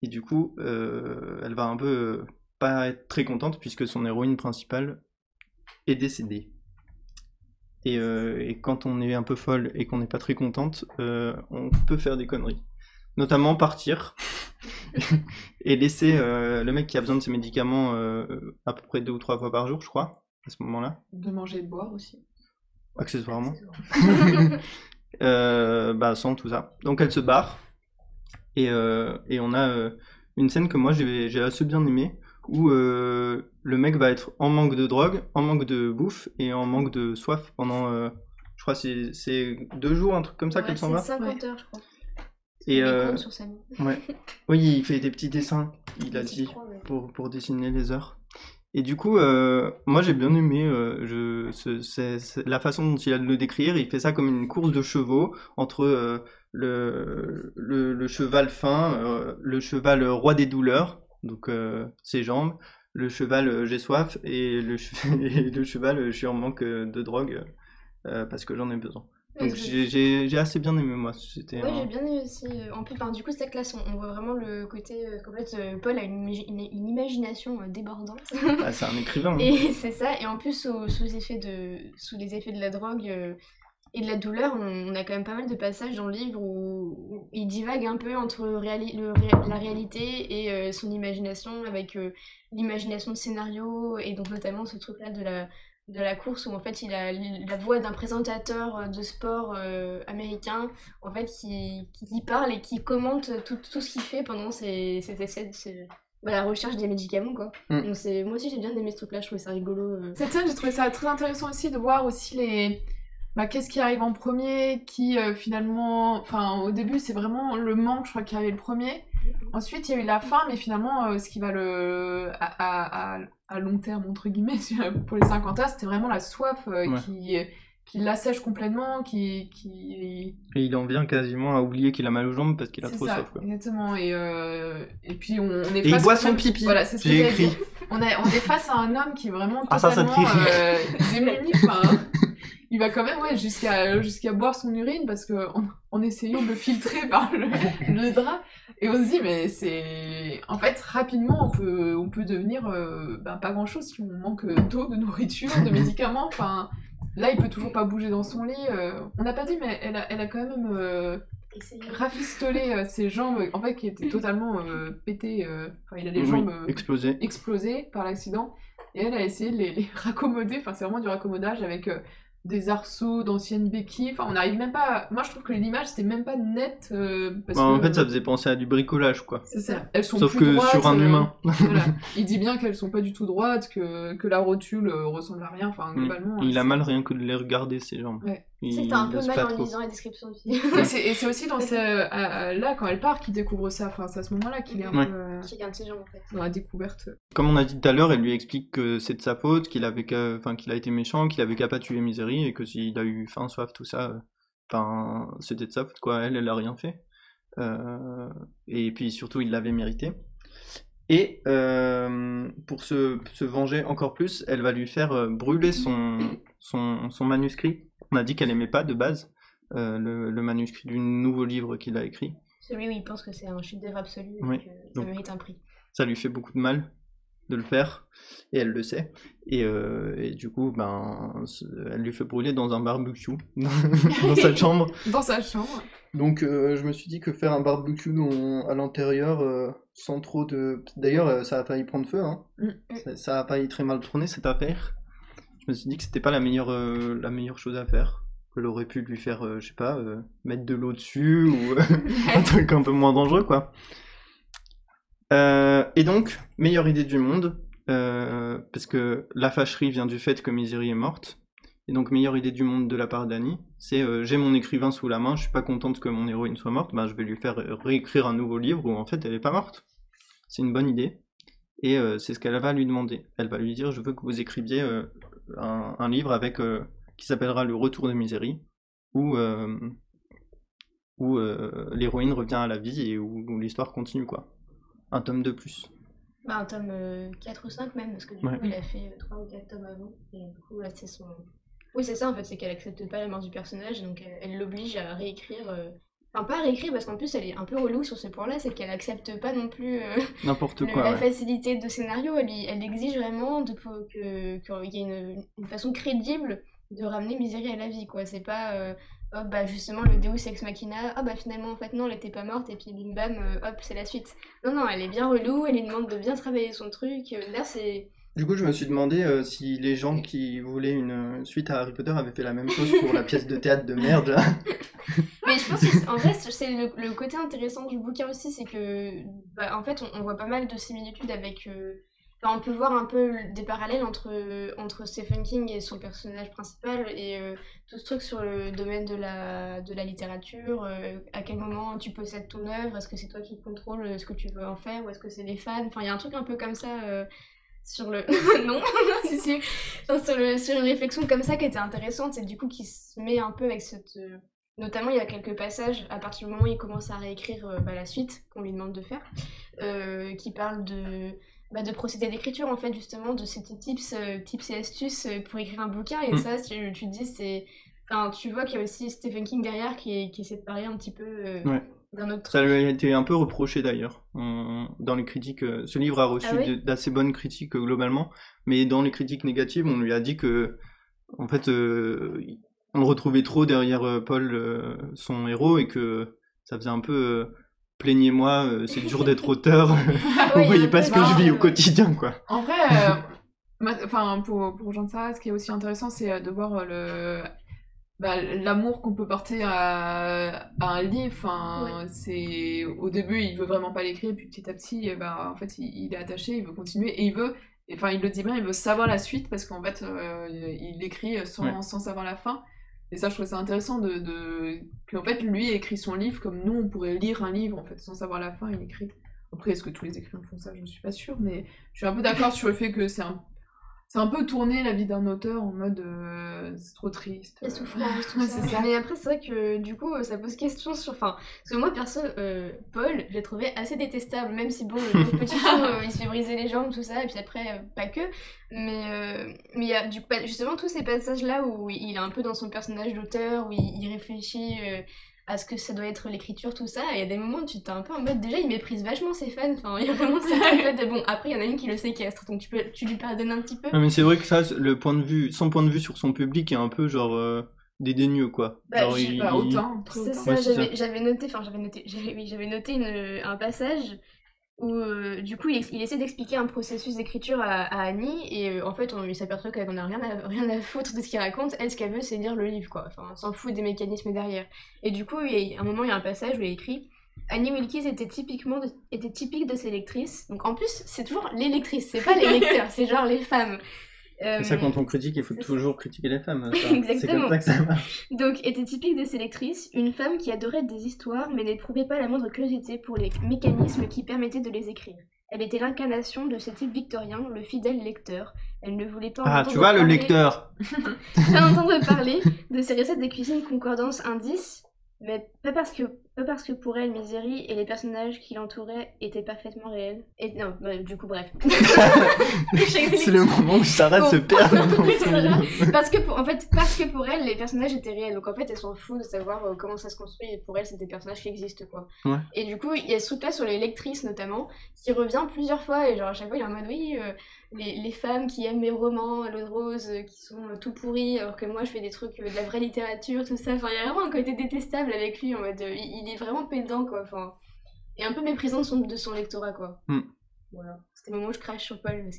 Speaker 1: et du coup, elle va un peu pas être très contente puisque son héroïne principale est décédée. Et, euh, et quand on est un peu folle et qu'on n'est pas très contente, euh, on peut faire des conneries. Notamment partir <laughs> et laisser euh, le mec qui a besoin de ses médicaments à peu près deux ou trois fois par jour, je crois, à ce moment-là,
Speaker 2: De manger et de boire aussi.
Speaker 1: accessoirement. <laughs> <laughs> Euh, bah, sans tout ça. Donc elle se barre. Et, euh, et on a euh, une scène que moi j'ai assez bien aimée, où euh, le mec va être en manque de drogue, en manque de bouffe et en manque de soif pendant, euh, je crois, c'est c'est deux jours, un truc comme ça
Speaker 3: Ouais,
Speaker 1: qu'elle s'en va.
Speaker 3: 50 heures, je crois.
Speaker 1: Et
Speaker 3: Il
Speaker 1: euh,
Speaker 3: sur sa
Speaker 1: ouais. <laughs> Oui, il fait des petits dessins, il a dit
Speaker 3: crois, ouais.
Speaker 1: pour, pour dessiner les heures. Et du coup, euh, moi j'ai bien aimé euh, je, ce- c'est- c'est la façon dont il a de le décrire. Il fait ça comme une course de chevaux entre euh, le, le, le cheval fin, euh, le cheval roi des douleurs, donc euh, ses jambes, le cheval euh, j'ai soif et le, che- <laughs> et le cheval euh, je suis en manque de drogue parce que j'en ai besoin. Donc j'ai- assez bien aimé moi. C'était
Speaker 3: Ouais,
Speaker 1: un-
Speaker 3: j'ai bien aimé aussi. En plus, du coup, cette classe, on, on voit vraiment le côté. qu'en fait, Paul a une, imagi- une- une imagination débordante.
Speaker 1: Ah, c'est un écrivain. <laughs> hein.
Speaker 3: Et c'est ça, et en plus, sous, sous, effet de, sous les effets de la drogue, et de la douleur, on, on a quand même pas mal de passages dans le livre où, où il divague un peu entre réali- le ré- la réalité et euh, son imagination, avec euh, l'imagination de scénario, et donc notamment ce truc-là de la, de la course où en fait il a la voix d'un présentateur euh, de sport euh, américain, en fait qui, qui qui parle et qui commente tout, tout ce qu'il fait pendant ses, ses essais, de- ses- bah, la recherche des médicaments quoi.
Speaker 1: Mm.
Speaker 3: Donc c'est moi aussi j'ai bien aimé ce truc-là, je trouvais ça rigolo. euh.
Speaker 2: Cette scène, j'ai trouvé ça très intéressant aussi de voir aussi les. Bah, qu'est-ce qui arrive en premier, qui euh, finalement. Enfin, au début, c'est vraiment le manque, je crois, qui arrivait le premier. Ensuite, il y a eu la faim, mais finalement, euh, ce qui va le. À, à- à- à long terme, entre guillemets, <laughs> pour les 50 ans, c'était vraiment la soif euh,
Speaker 1: Ouais.
Speaker 2: qui, qui l'assèche complètement, qui. qui...
Speaker 1: Et il en vient quasiment à oublier qu'il a mal aux jambes parce qu'il a trop
Speaker 2: ça,
Speaker 1: soif. Quoi.
Speaker 2: exactement. Et, euh, et puis, on, on est
Speaker 1: Et il
Speaker 2: face
Speaker 1: boit
Speaker 2: quand
Speaker 1: son
Speaker 2: même-
Speaker 1: pipi.
Speaker 2: Voilà, c'est ce que
Speaker 1: J'ai écrit.
Speaker 2: On, est- on est face à un homme qui est vraiment
Speaker 1: Ah, ça, ça te
Speaker 2: totalement
Speaker 1: fait
Speaker 2: euh, démuni. Enfin, <laughs> il va quand même ouais, jusqu'à jusqu'à boire son urine parce que en, en essayant de le filtrer par le, <laughs> le drap. Et on se dit, mais c'est. En fait, rapidement, on peut, on peut devenir euh, ben, pas grand chose si on manque d'eau, de nourriture, de médicaments. Enfin, là, il peut toujours pas bouger dans son lit. euh, On n'a pas dit, mais elle a, elle a quand même. euh, rafistolé euh, ses jambes, en fait, qui étaient totalement euh, pétées. euh, Enfin, il a les
Speaker 1: Oui,
Speaker 2: jambes euh,
Speaker 1: explosé.
Speaker 2: explosées par l'accident. Et elle a essayé de les, les raccommoder. Enfin, c'est vraiment du raccommodage avec euh, des arceaux d'anciennes béquilles. Enfin, on n'arrive même pas. à- Moi, je trouve que l'image, c'était même pas nette. euh, parce
Speaker 1: Bah, en
Speaker 2: que,
Speaker 1: fait, ça faisait penser à du bricolage, quoi.
Speaker 2: C'est ça. Elles sont
Speaker 1: Sauf
Speaker 2: plus
Speaker 1: que
Speaker 2: droites,
Speaker 1: sur un
Speaker 2: euh,
Speaker 1: humain.
Speaker 2: voilà. <laughs> Il dit bien qu'elles sont pas du tout droites, que, que la rotule euh, ressemble à rien. Enfin, globalement.
Speaker 1: Mm. Il a
Speaker 2: c'est-
Speaker 1: mal rien que de les regarder, ses jambes.
Speaker 2: Ouais.
Speaker 1: Il
Speaker 3: Tu sais, t'as un peu mal en
Speaker 1: trop.
Speaker 3: lisant la description.
Speaker 2: Et <laughs> c'est- et c'est aussi dans ce, là, quand elle part, qu'il découvre ça. Enfin, c'est à ce moment-là qu'il est un
Speaker 1: Ouais.
Speaker 2: peu euh,
Speaker 3: Qui regarde ses jambes en fait.
Speaker 2: dans la découverte.
Speaker 1: Comme on a dit tout à l'heure, elle lui explique que c'est de sa faute, qu'il avait qu'il a été méchant, qu'il avait qu'à pas tuer Misery, et que s'il a eu faim, soif, tout ça, euh, enfin, c'était de sa faute, quoi. Elle, elle a rien fait. Euh, et puis surtout, il l'avait mérité. Et euh, pour se, se venger encore plus, elle va lui faire euh, brûler son, son, son manuscrit. On a dit qu'elle aimait pas de base euh, le, le manuscrit du nouveau livre qu'il a écrit.
Speaker 3: Celui où il pense que c'est un chef-d'œuvre absolu et
Speaker 1: Oui.
Speaker 3: que ça
Speaker 1: Donc-
Speaker 3: mérite un prix.
Speaker 1: ça lui fait beaucoup de mal de le faire et elle le sait et, euh, et du coup ben elle lui fait brûler dans un barbecue <laughs> dans sa chambre <laughs>
Speaker 2: Dans sa chambre.
Speaker 1: donc euh, je me suis dit que faire un barbecue dans- à l'intérieur euh, sans trop de d'ailleurs ça a failli prendre feu hein.
Speaker 2: Mm.
Speaker 1: ça, ça a failli très mal tourner cette affaire je me suis dit que c'était pas la meilleure euh, la meilleure chose à faire qu'elle aurait pu lui faire euh, je sais pas euh, mettre de l'eau dessus ou <laughs> un truc un peu moins dangereux, quoi. Euh, et donc, meilleure idée du monde, euh, parce que la fâcherie vient du fait que Misery est morte. Et donc, meilleure idée du monde de la part d'Annie, c'est euh, j'ai mon écrivain sous la main, je suis pas contente que mon héroïne soit morte, bah, je vais lui faire réécrire un nouveau livre où en fait elle est pas morte. C'est une bonne idée. Et euh, c'est ce qu'elle va lui demander. Elle va lui dire je veux que vous écriviez euh, un, un livre avec euh, qui s'appellera Le Retour de Misery, où euh, où euh, l'héroïne revient à la vie et où, où l'histoire continue quoi. Un tome de plus.
Speaker 3: Bah, un tome euh, 4 ou 5 même, parce que du
Speaker 1: Ouais.
Speaker 3: coup il a fait 3 ou 4 tomes avant. Et du coup là c'est son. Oui, c'est ça en fait, c'est qu'elle accepte pas la mort du personnage, donc elle l'oblige à réécrire. Enfin, pas à réécrire parce qu'en plus elle est un peu relou sur ce point-là, c'est qu'elle accepte pas non plus euh, <laughs>
Speaker 1: N'importe
Speaker 3: le-
Speaker 1: quoi.
Speaker 3: la
Speaker 1: ouais.
Speaker 3: facilité de scénario, elle, elle exige vraiment de, que- qu'il y ait une, une façon crédible de ramener Misery à la vie, quoi. C'est pas, euh, hop, bah justement, le Deus Ex Machina, ah bah finalement, en fait, non, elle était pas morte, et puis bim bam, euh, hop, c'est la suite. Non, non, elle est bien relou, elle lui demande de bien travailler son truc. Là, c'est.
Speaker 1: Du coup, je me suis demandé euh, si les gens qui voulaient une euh, suite à Harry Potter avaient fait la même chose pour la pièce de théâtre de merde. <laughs>
Speaker 3: Mais je pense que, en vrai, c'est le, côté intéressant du bouquin aussi, c'est que, bah, en fait, on, voit pas mal de similitudes avec. euh, on peut voir un peu des parallèles entre, entre Stephen King et son personnage principal et tout ce truc sur le domaine de la, de la littérature. à quel moment tu possèdes ton œuvre Est-ce que c'est toi qui contrôle euh, ce que tu veux en faire ou est-ce que c'est les fans? Enfin, il y a un truc un peu comme ça. Sur le <laughs> non <laughs> si si Enfin, sur, le, sur une réflexion comme ça qui était intéressante et du coup qui se met un peu avec cette Notamment, il y a quelques passages, à partir du moment où il commence à réécrire euh, bah, la suite qu'on lui demande de faire, euh, qui parlent de, bah, de procédé d'écriture, en fait, justement, de ces petits tips, euh, tips et astuces pour écrire un bouquin. Et
Speaker 1: Mm.
Speaker 3: ça, tu, tu te dis, c'est. Enfin, tu vois qu'il y a aussi Stephen King derrière qui, qui essaie de parler un petit peu
Speaker 1: Ouais.
Speaker 3: D'un autre
Speaker 1: Ça lui a été un peu reproché d'ailleurs dans les critiques. euh, Ce livre a reçu
Speaker 3: Ah oui
Speaker 1: de- d'assez bonnes critiques euh, globalement, mais dans les critiques négatives, on lui a dit que, en fait, euh, on retrouvait trop derrière Paul, euh, son héros, et que ça faisait un peu euh, plaignez-moi, euh, c'est dur d'être <laughs> auteur.
Speaker 3: Ouais, <laughs>
Speaker 1: Vous voyez pas ce que je vis au quotidien, quoi.
Speaker 2: En vrai, euh, enfin pour pour rejoindre ça, ce qui est aussi intéressant, c'est de voir le bah, l'amour qu'on peut porter à, à un livre. Enfin, c'est au début, il veut vraiment pas l'écrire, puis petit à petit, ben, en fait, il, il est attaché, il veut continuer et il veut. Enfin, il le dit bien, il veut savoir la suite parce qu'en fait, euh, il écrit sans,
Speaker 1: Ouais.
Speaker 2: sans savoir la fin. Et ça, je trouve ça intéressant de, de... Puis en fait, lui écrit son livre comme nous, on pourrait lire un livre, en fait, sans savoir la fin, il écrit. Après, est-ce que tous les écrivains font ça? Je ne suis pas sûre, mais je suis un peu d'accord sur le fait que c'est un... C'est un peu tourner la vie d'un auteur en mode euh, c'est trop triste.
Speaker 3: La souffrance, tout ça.
Speaker 2: ça.
Speaker 3: Mais après, c'est vrai que du coup, ça pose question sur. Enfin, parce que moi, perso, euh, Paul, je l'ai trouvé assez détestable, même si bon, le <laughs> petit euh, il se fait briser les jambes, tout ça, et puis après, pas que. Mais mais il y a du, pas- justement tous ces passages-là où il est un peu dans son personnage d'auteur, où il, il réfléchit à ce que ça doit être l'écriture, tout ça. Et il y a des moments où tu t'es un peu en mode. Déjà, il méprise vachement ses fans. Enfin, il y a vraiment <laughs> ce truc-là de. Bon, après, il y en a une qui le séquestre, donc tu, peux, tu lui pardonnes un petit peu.
Speaker 1: Non, mais c'est vrai que ça, le point de vue, son point de vue sur son public est un peu genre euh, dédaigneux, quoi.
Speaker 2: Bah,
Speaker 1: Genre,
Speaker 2: je sais
Speaker 1: il-
Speaker 2: pas, autant.
Speaker 3: C'est ça,
Speaker 1: Ouais,
Speaker 3: j'avais noté, enfin j'avais noté, j'avais oui, j'avais noté une- un passage où euh, du coup il, il essaie d'expliquer un processus d'écriture à, à Annie et euh, en fait on il s'aperçoit qu'elle en a rien à, <laughs> rien à foutre de ce qu'il raconte, elle ce qu'elle veut c'est lire le livre quoi, enfin on s'en fout des mécanismes derrière. Et du coup il y a, à un moment il y a un passage où il y a écrit Annie Wilkes était typiquement de- était typique de ses lectrices, donc en plus c'est toujours les lectrices, c'est pas les <laughs> lecteurs, c'est genre les femmes.
Speaker 1: C'est ça,
Speaker 3: Euh,
Speaker 1: quand on critique, il faut toujours critiquer les femmes. <laughs> C'est
Speaker 3: Exactement.
Speaker 1: comme ça que ça marche.
Speaker 3: Donc, était typique de ses lectrices, une femme qui adorait des histoires mais n'éprouvait pas la moindre curiosité pour les mécanismes qui permettaient de les écrire. Elle était l'incarnation de ce type victorien, le fidèle lecteur. Elle ne voulait pas
Speaker 1: Ah,
Speaker 3: entendre
Speaker 1: tu vois, le
Speaker 3: parler-
Speaker 1: lecteur. <laughs>
Speaker 3: pas entendre <laughs> parler de ses recettes de cuisine concordance indices, mais pas parce que pas parce que pour elle Misery et les personnages qui l'entouraient étaient parfaitement réels. Et non, bah, du coup bref. <laughs>
Speaker 1: C'est le moment où Sarah
Speaker 3: Bon.
Speaker 1: se perd dans <laughs>
Speaker 3: parce que pour, en fait parce que pour elle les personnages étaient réels donc en fait elle s'en fout de savoir euh, comment ça se construit et pour elle c'est des personnages qui existent quoi
Speaker 1: Ouais.
Speaker 3: et du coup il y a ce truc là sur les lectrices notamment qui revient plusieurs fois et genre à chaque fois il est en mode oui euh, les, les femmes qui aiment mes romans l'eau de rose euh, qui sont euh, tout pourris alors que moi je fais des trucs euh, de la vraie littérature tout ça enfin il y a vraiment un côté détestable avec lui en mode il, il est vraiment pédant quoi enfin et un peu méprisant de son, de son lectorat quoi
Speaker 1: Hmm.
Speaker 3: voilà c'était le moment où je crache sur Paul parce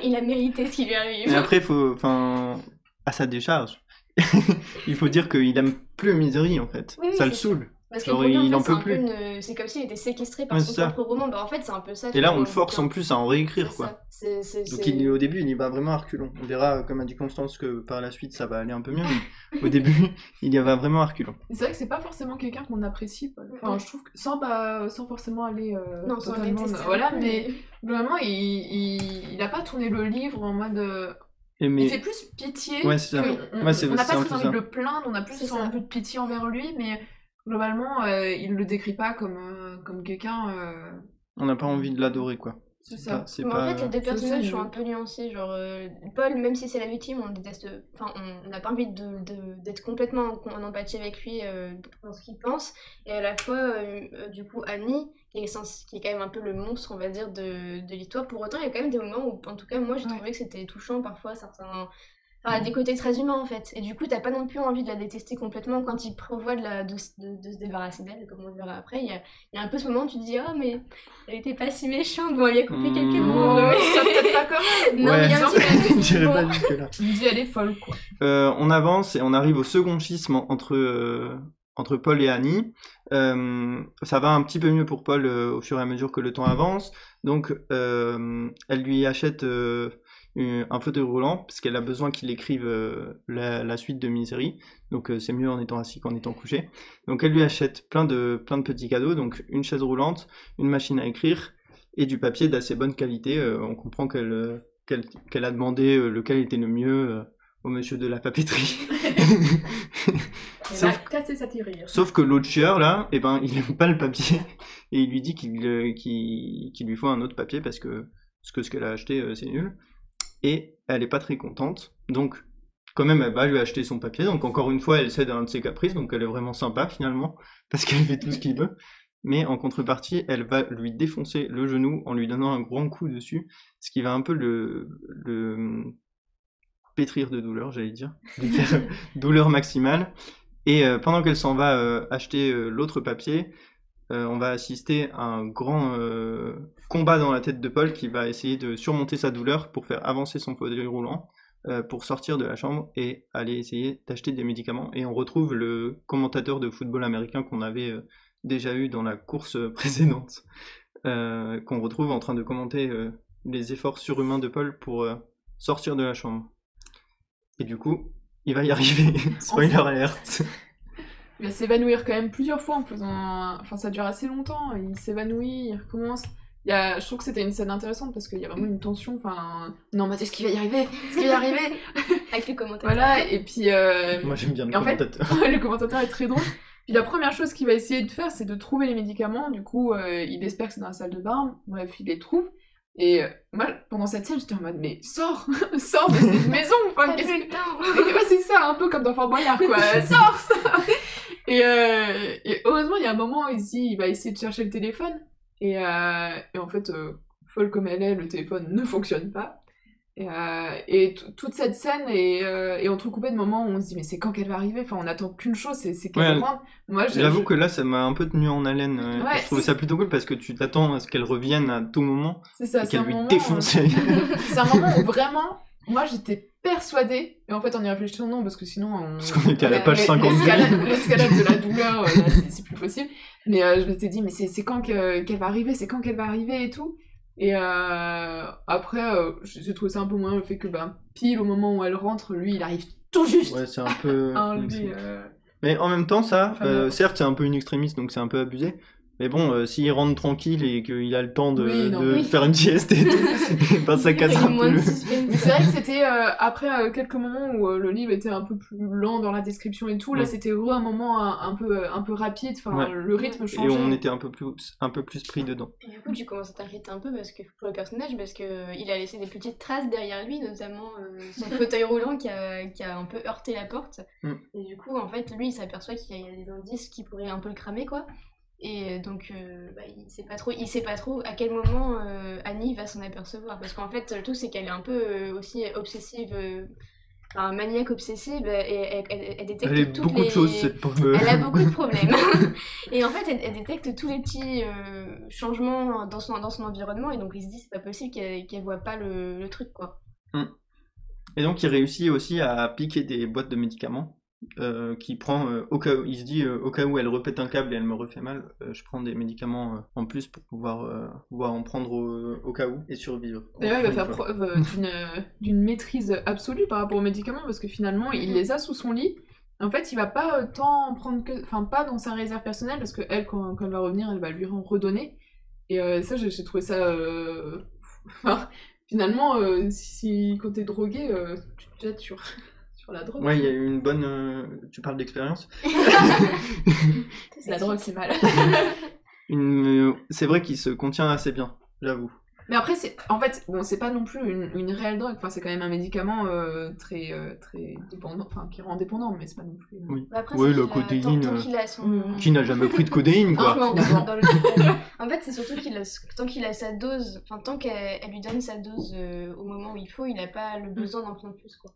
Speaker 3: qu'il <laughs> a mérité ce qui lui arrive
Speaker 1: Mais après, faut, enfin, à sa décharge, <laughs> il faut dire qu'il aime plus Misery en fait.
Speaker 3: Oui,
Speaker 1: ça le saoule.
Speaker 3: Parce
Speaker 1: Genre,
Speaker 3: pour lui, en
Speaker 1: il
Speaker 3: fait,
Speaker 1: en peut plus.
Speaker 3: une- C'est comme s'il était séquestré par
Speaker 1: Ouais,
Speaker 3: son propre roman. Bah, en fait, c'est un peu ça.
Speaker 1: Et là, on le force en plus à en réécrire quoi.
Speaker 3: ça. C'est- c'est-
Speaker 1: Donc il, au début, il y va vraiment à reculons. On verra, comme a dit Constance, que par la suite, ça va aller un peu mieux. Mais <laughs> au début, il y va vraiment à reculons.
Speaker 2: C'est vrai que c'est pas forcément quelqu'un qu'on apprécie. Enfin, je trouve que sans, pas, sans forcément aller euh,
Speaker 3: Non, sans.
Speaker 2: Voilà, mais vraiment, il, il, il a pas tourné le livre en mode. euh,
Speaker 1: mais
Speaker 2: Il fait plus pitié.
Speaker 1: Ouais, c'est ça.
Speaker 2: que- on
Speaker 1: Ouais, c'est-
Speaker 2: on n'a pas très envie de le plaindre, on a plus un peu de pitié envers lui, mais globalement, euh, il le décrit pas comme, euh, comme quelqu'un. euh,
Speaker 1: on n'a pas envie de l'adorer quoi.
Speaker 2: C'est
Speaker 1: C'est
Speaker 2: ça.
Speaker 3: Mais
Speaker 1: pas-
Speaker 3: en fait, les deux personnages sont un peu nuancés. Genre, euh, Paul, même si c'est la victime, on le déteste. Enfin, on- n'a pas envie de- de- d'être complètement en, en empathie avec lui euh, dans ce qu'il pense. Et à la fois, euh, euh, du coup, Annie, qui est, sens- qui est quand même un peu le monstre, on va dire, de, de l'histoire. Pour autant, il y a quand même des moments où, en tout cas, moi, j'ai
Speaker 2: Ouais.
Speaker 3: trouvé que c'était touchant parfois, certains. Enfin, des côtés très humains en fait. Et du coup, t'as pas non plus envie de la détester complètement quand il prévoit de, la, de, s- de- de se débarrasser d'elle, comme on le verra après. Il y a, il y a un peu ce moment où tu te dis, oh, mais elle était pas si méchante. Bon, elle lui a coupé quelques
Speaker 1: Mmh.
Speaker 3: mots. Mais-
Speaker 2: ça peut-être pas quand même. <laughs>
Speaker 3: Non,
Speaker 1: Ouais. <laughs>
Speaker 3: il y a un petit peu-
Speaker 1: pas jusque-là.
Speaker 2: Me elle est folle, quoi.
Speaker 1: Euh, on avance et on arrive au second schisme entre, euh, entre Paul et Annie. Euh, ça va un petit peu mieux pour Paul euh, au fur et à mesure que le temps avance. Donc, euh, elle lui achète euh, un fauteuil roulant parce qu'elle a besoin qu'il écrive euh, la, la suite de Misery. Donc, euh, c'est mieux en étant assis qu'en étant couché. Donc, elle lui achète plein de, plein de petits cadeaux. Donc, une chaise roulante, une machine à écrire et du papier d'assez bonne qualité. Euh, on comprend qu'elle euh, qu'elle qu'elle a demandé euh, lequel était le mieux euh, au monsieur de la papeterie. <laughs> Sauf-
Speaker 2: a cassé sa tirure.
Speaker 1: Sauf que l'autre chieur là, eh ben, il aime pas le papier et il lui dit qu'il euh, qu'il- qu'il lui faut un autre papier parce que parce que ce qu'elle a acheté euh, c'est nul. Et elle est pas très contente. Donc quand même elle va lui acheter son papier. Donc encore une fois elle cède à un de ses caprices. Donc elle est vraiment sympa finalement <laughs> parce qu'elle fait tout ce qu'il veut. Mais en contrepartie elle va lui défoncer le genou en lui donnant un grand coup dessus. Ce qui va un peu le, le pétrir de douleur, j'allais dire, <laughs> <laughs> douleur maximale. Et euh, pendant qu'elle s'en va euh, acheter euh, l'autre papier, euh, on va assister à un grand euh, combat dans la tête de Paul qui va essayer de surmonter sa douleur pour faire avancer son fauteuil roulant, euh, pour sortir de la chambre et aller essayer d'acheter des médicaments. Et on retrouve le commentateur de football américain qu'on avait déjà eu dans la course <laughs> précédente, qu'on retrouve en train de commenter les efforts surhumains de Paul pour sortir de la chambre. Et du coup, il va y arriver. <laughs> Spoiler alert.
Speaker 2: Il va s'évanouir quand même plusieurs fois en faisant. un- Enfin, ça dure assez longtemps. Il s'évanouit, il recommence. Il y a... Je trouve que c'était une scène intéressante parce qu'il y a vraiment une tension. Enfin, non, mais est-ce qu'il va y arriver? Est-ce qu'il va y arriver? <laughs>
Speaker 3: Avec le commentaire.
Speaker 2: Voilà, et puis. euh,
Speaker 1: Moi j'aime bien le
Speaker 2: en fait-
Speaker 1: commentateur. <laughs>
Speaker 2: le commentateur est très drôle. Puis la première chose qu'il va essayer de faire, c'est de trouver les médicaments. Du coup, euh, il espère que c'est dans la salle de bain. Bref, il les trouve. Et euh, moi, pendant cette scène, j'étais en mode, mais sors <laughs> Sors de cette maison Enfin, qu'est-ce que- c'est ça, un peu comme dans Fort Boyard, quoi. Sors, sors et, euh, et heureusement, il y a un moment ici, il va essayer de chercher le téléphone. Et, euh, et en fait, euh, folle comme elle est, le téléphone ne fonctionne pas. Et, toute cette scène est, est entrecoupée de moments où on se dit, mais c'est quand qu'elle va arriver? Enfin, on attend qu'une chose, c'est qu'elle
Speaker 1: Ouais.
Speaker 2: Moi,
Speaker 1: J'avoue
Speaker 2: je-
Speaker 1: que là ça m'a un peu tenu en haleine.
Speaker 2: Ouais,
Speaker 1: je trouvais ça plutôt cool parce que tu t'attends à ce qu'elle revienne à tout moment
Speaker 2: c'est ça,
Speaker 1: et
Speaker 2: c'est
Speaker 1: qu'elle lui défonce. <laughs>
Speaker 2: C'est un moment où vraiment, moi j'étais persuadée, et en fait en y réfléchissant non, parce que sinon on...
Speaker 1: Parce qu'on était à la page
Speaker 2: l'es-
Speaker 1: 52.
Speaker 2: L'escalade de la douleur, euh, c'est plus possible. Mais euh, je m'étais dit, mais c'est quand que- qu'elle va arriver, c'est quand qu'elle va arriver et tout. Et euh, après, euh, j'ai trouvé ça un peu moins le fait que bah, pile au moment où elle rentre, lui il arrive tout juste
Speaker 1: Ouais, c'est un peu. <laughs>
Speaker 2: enlever. euh,
Speaker 1: Mais en même temps, ça, certes, c'est un peu une extrémiste, donc c'est un peu abusé. Mais bon, euh, s'il rentre tranquille et qu'il a le temps de,
Speaker 2: Oui, non,
Speaker 1: de
Speaker 3: oui.
Speaker 1: faire une sieste et tout, <laughs> ben, ça casse un peu. le-.
Speaker 2: Mais c'est vrai que c'était euh, après euh, quelques moments où euh, le livre était un peu plus lent dans la description et tout. Là,
Speaker 1: Ouais.
Speaker 2: c'était vraiment un moment un, un peu un peu rapide. Enfin,
Speaker 1: Ouais.
Speaker 2: le rythme
Speaker 1: Et
Speaker 2: changeait.
Speaker 1: on était un peu plus, un peu plus pris dedans.
Speaker 3: Et du coup, tu commences à t'inquiéter un peu parce que pour le personnage, parce que euh, il a laissé des petites traces derrière lui, notamment euh, son <laughs> fauteuil roulant qui a, qui a un peu heurté la porte.
Speaker 1: Mm.
Speaker 3: Et du coup, en fait, lui, il s'aperçoit qu'il y a des indices qui pourraient un peu le cramer, quoi. Et euh, donc, euh, bah, il sait pas trop, il sait pas trop à quel moment euh, Annie va s'en apercevoir, parce qu'en fait, le tout c'est qu'elle est un peu euh, aussi obsessive, enfin, maniaque obsessive, et elle, elle- elle détecte
Speaker 1: Elle
Speaker 3: toutes
Speaker 1: beaucoup
Speaker 3: les...
Speaker 1: de choses, cette pauvre.
Speaker 3: Elle a beaucoup de <laughs> problèmes. et en fait, elle, détecte tous les petits changements dans son, dans son environnement. Et donc, il se dit, c'est pas possible qu'elle qu'elle voit pas le, le truc, quoi.
Speaker 1: Et donc, il réussit aussi à piquer des boîtes de médicaments. Euh, qui prend euh, au cas où il se dit euh, au cas où elle repète un câble et elle me refait mal je prends des médicaments en plus pour pouvoir pouvoir en prendre au, au cas où et survivre
Speaker 2: D'ailleurs, il va faire
Speaker 1: fois.
Speaker 2: preuve d'une d'une maîtrise absolue par rapport aux médicaments parce que finalement, il les a sous son lit. En fait, il va pas tant en prendre que. Enfin, pas dans sa réserve personnelle parce que elle, quand, quand elle va revenir, elle va lui en redonner. Et ça, j'ai trouvé ça. <laughs> finalement, si quand t'es drogué, tu te jettes sur, la drogue.
Speaker 1: ouais il y a eu une bonne euh, tu parles d'expérience <laughs> <laughs>
Speaker 2: La drogue, c'est mal. <laughs>
Speaker 1: Une- euh, c'est vrai qu'il se contient assez bien j'avoue
Speaker 2: Mais après, c'est en fait, bon, c'est pas non plus une, une réelle drogue. Enfin, c'est quand même un médicament euh, très, euh, très dépendant, enfin, qui rend dépendant, mais c'est pas non plus. euh,
Speaker 1: Oui.
Speaker 3: Bah, après,
Speaker 1: Ouais,
Speaker 3: c'est
Speaker 1: la
Speaker 3: qu'il a-
Speaker 1: codéine,
Speaker 3: Tant, tant
Speaker 1: euh,
Speaker 3: qu'il a son.
Speaker 2: Mm.
Speaker 1: qui n'a jamais pris de codéine quoi
Speaker 3: Franchement,
Speaker 2: D'accord.
Speaker 3: dans le- En fait, c'est surtout qu'il a, tant qu'il a sa dose, enfin, tant qu'elle elle lui donne sa dose euh, au moment où il faut, il n'a pas le besoin d'en prendre plus, quoi.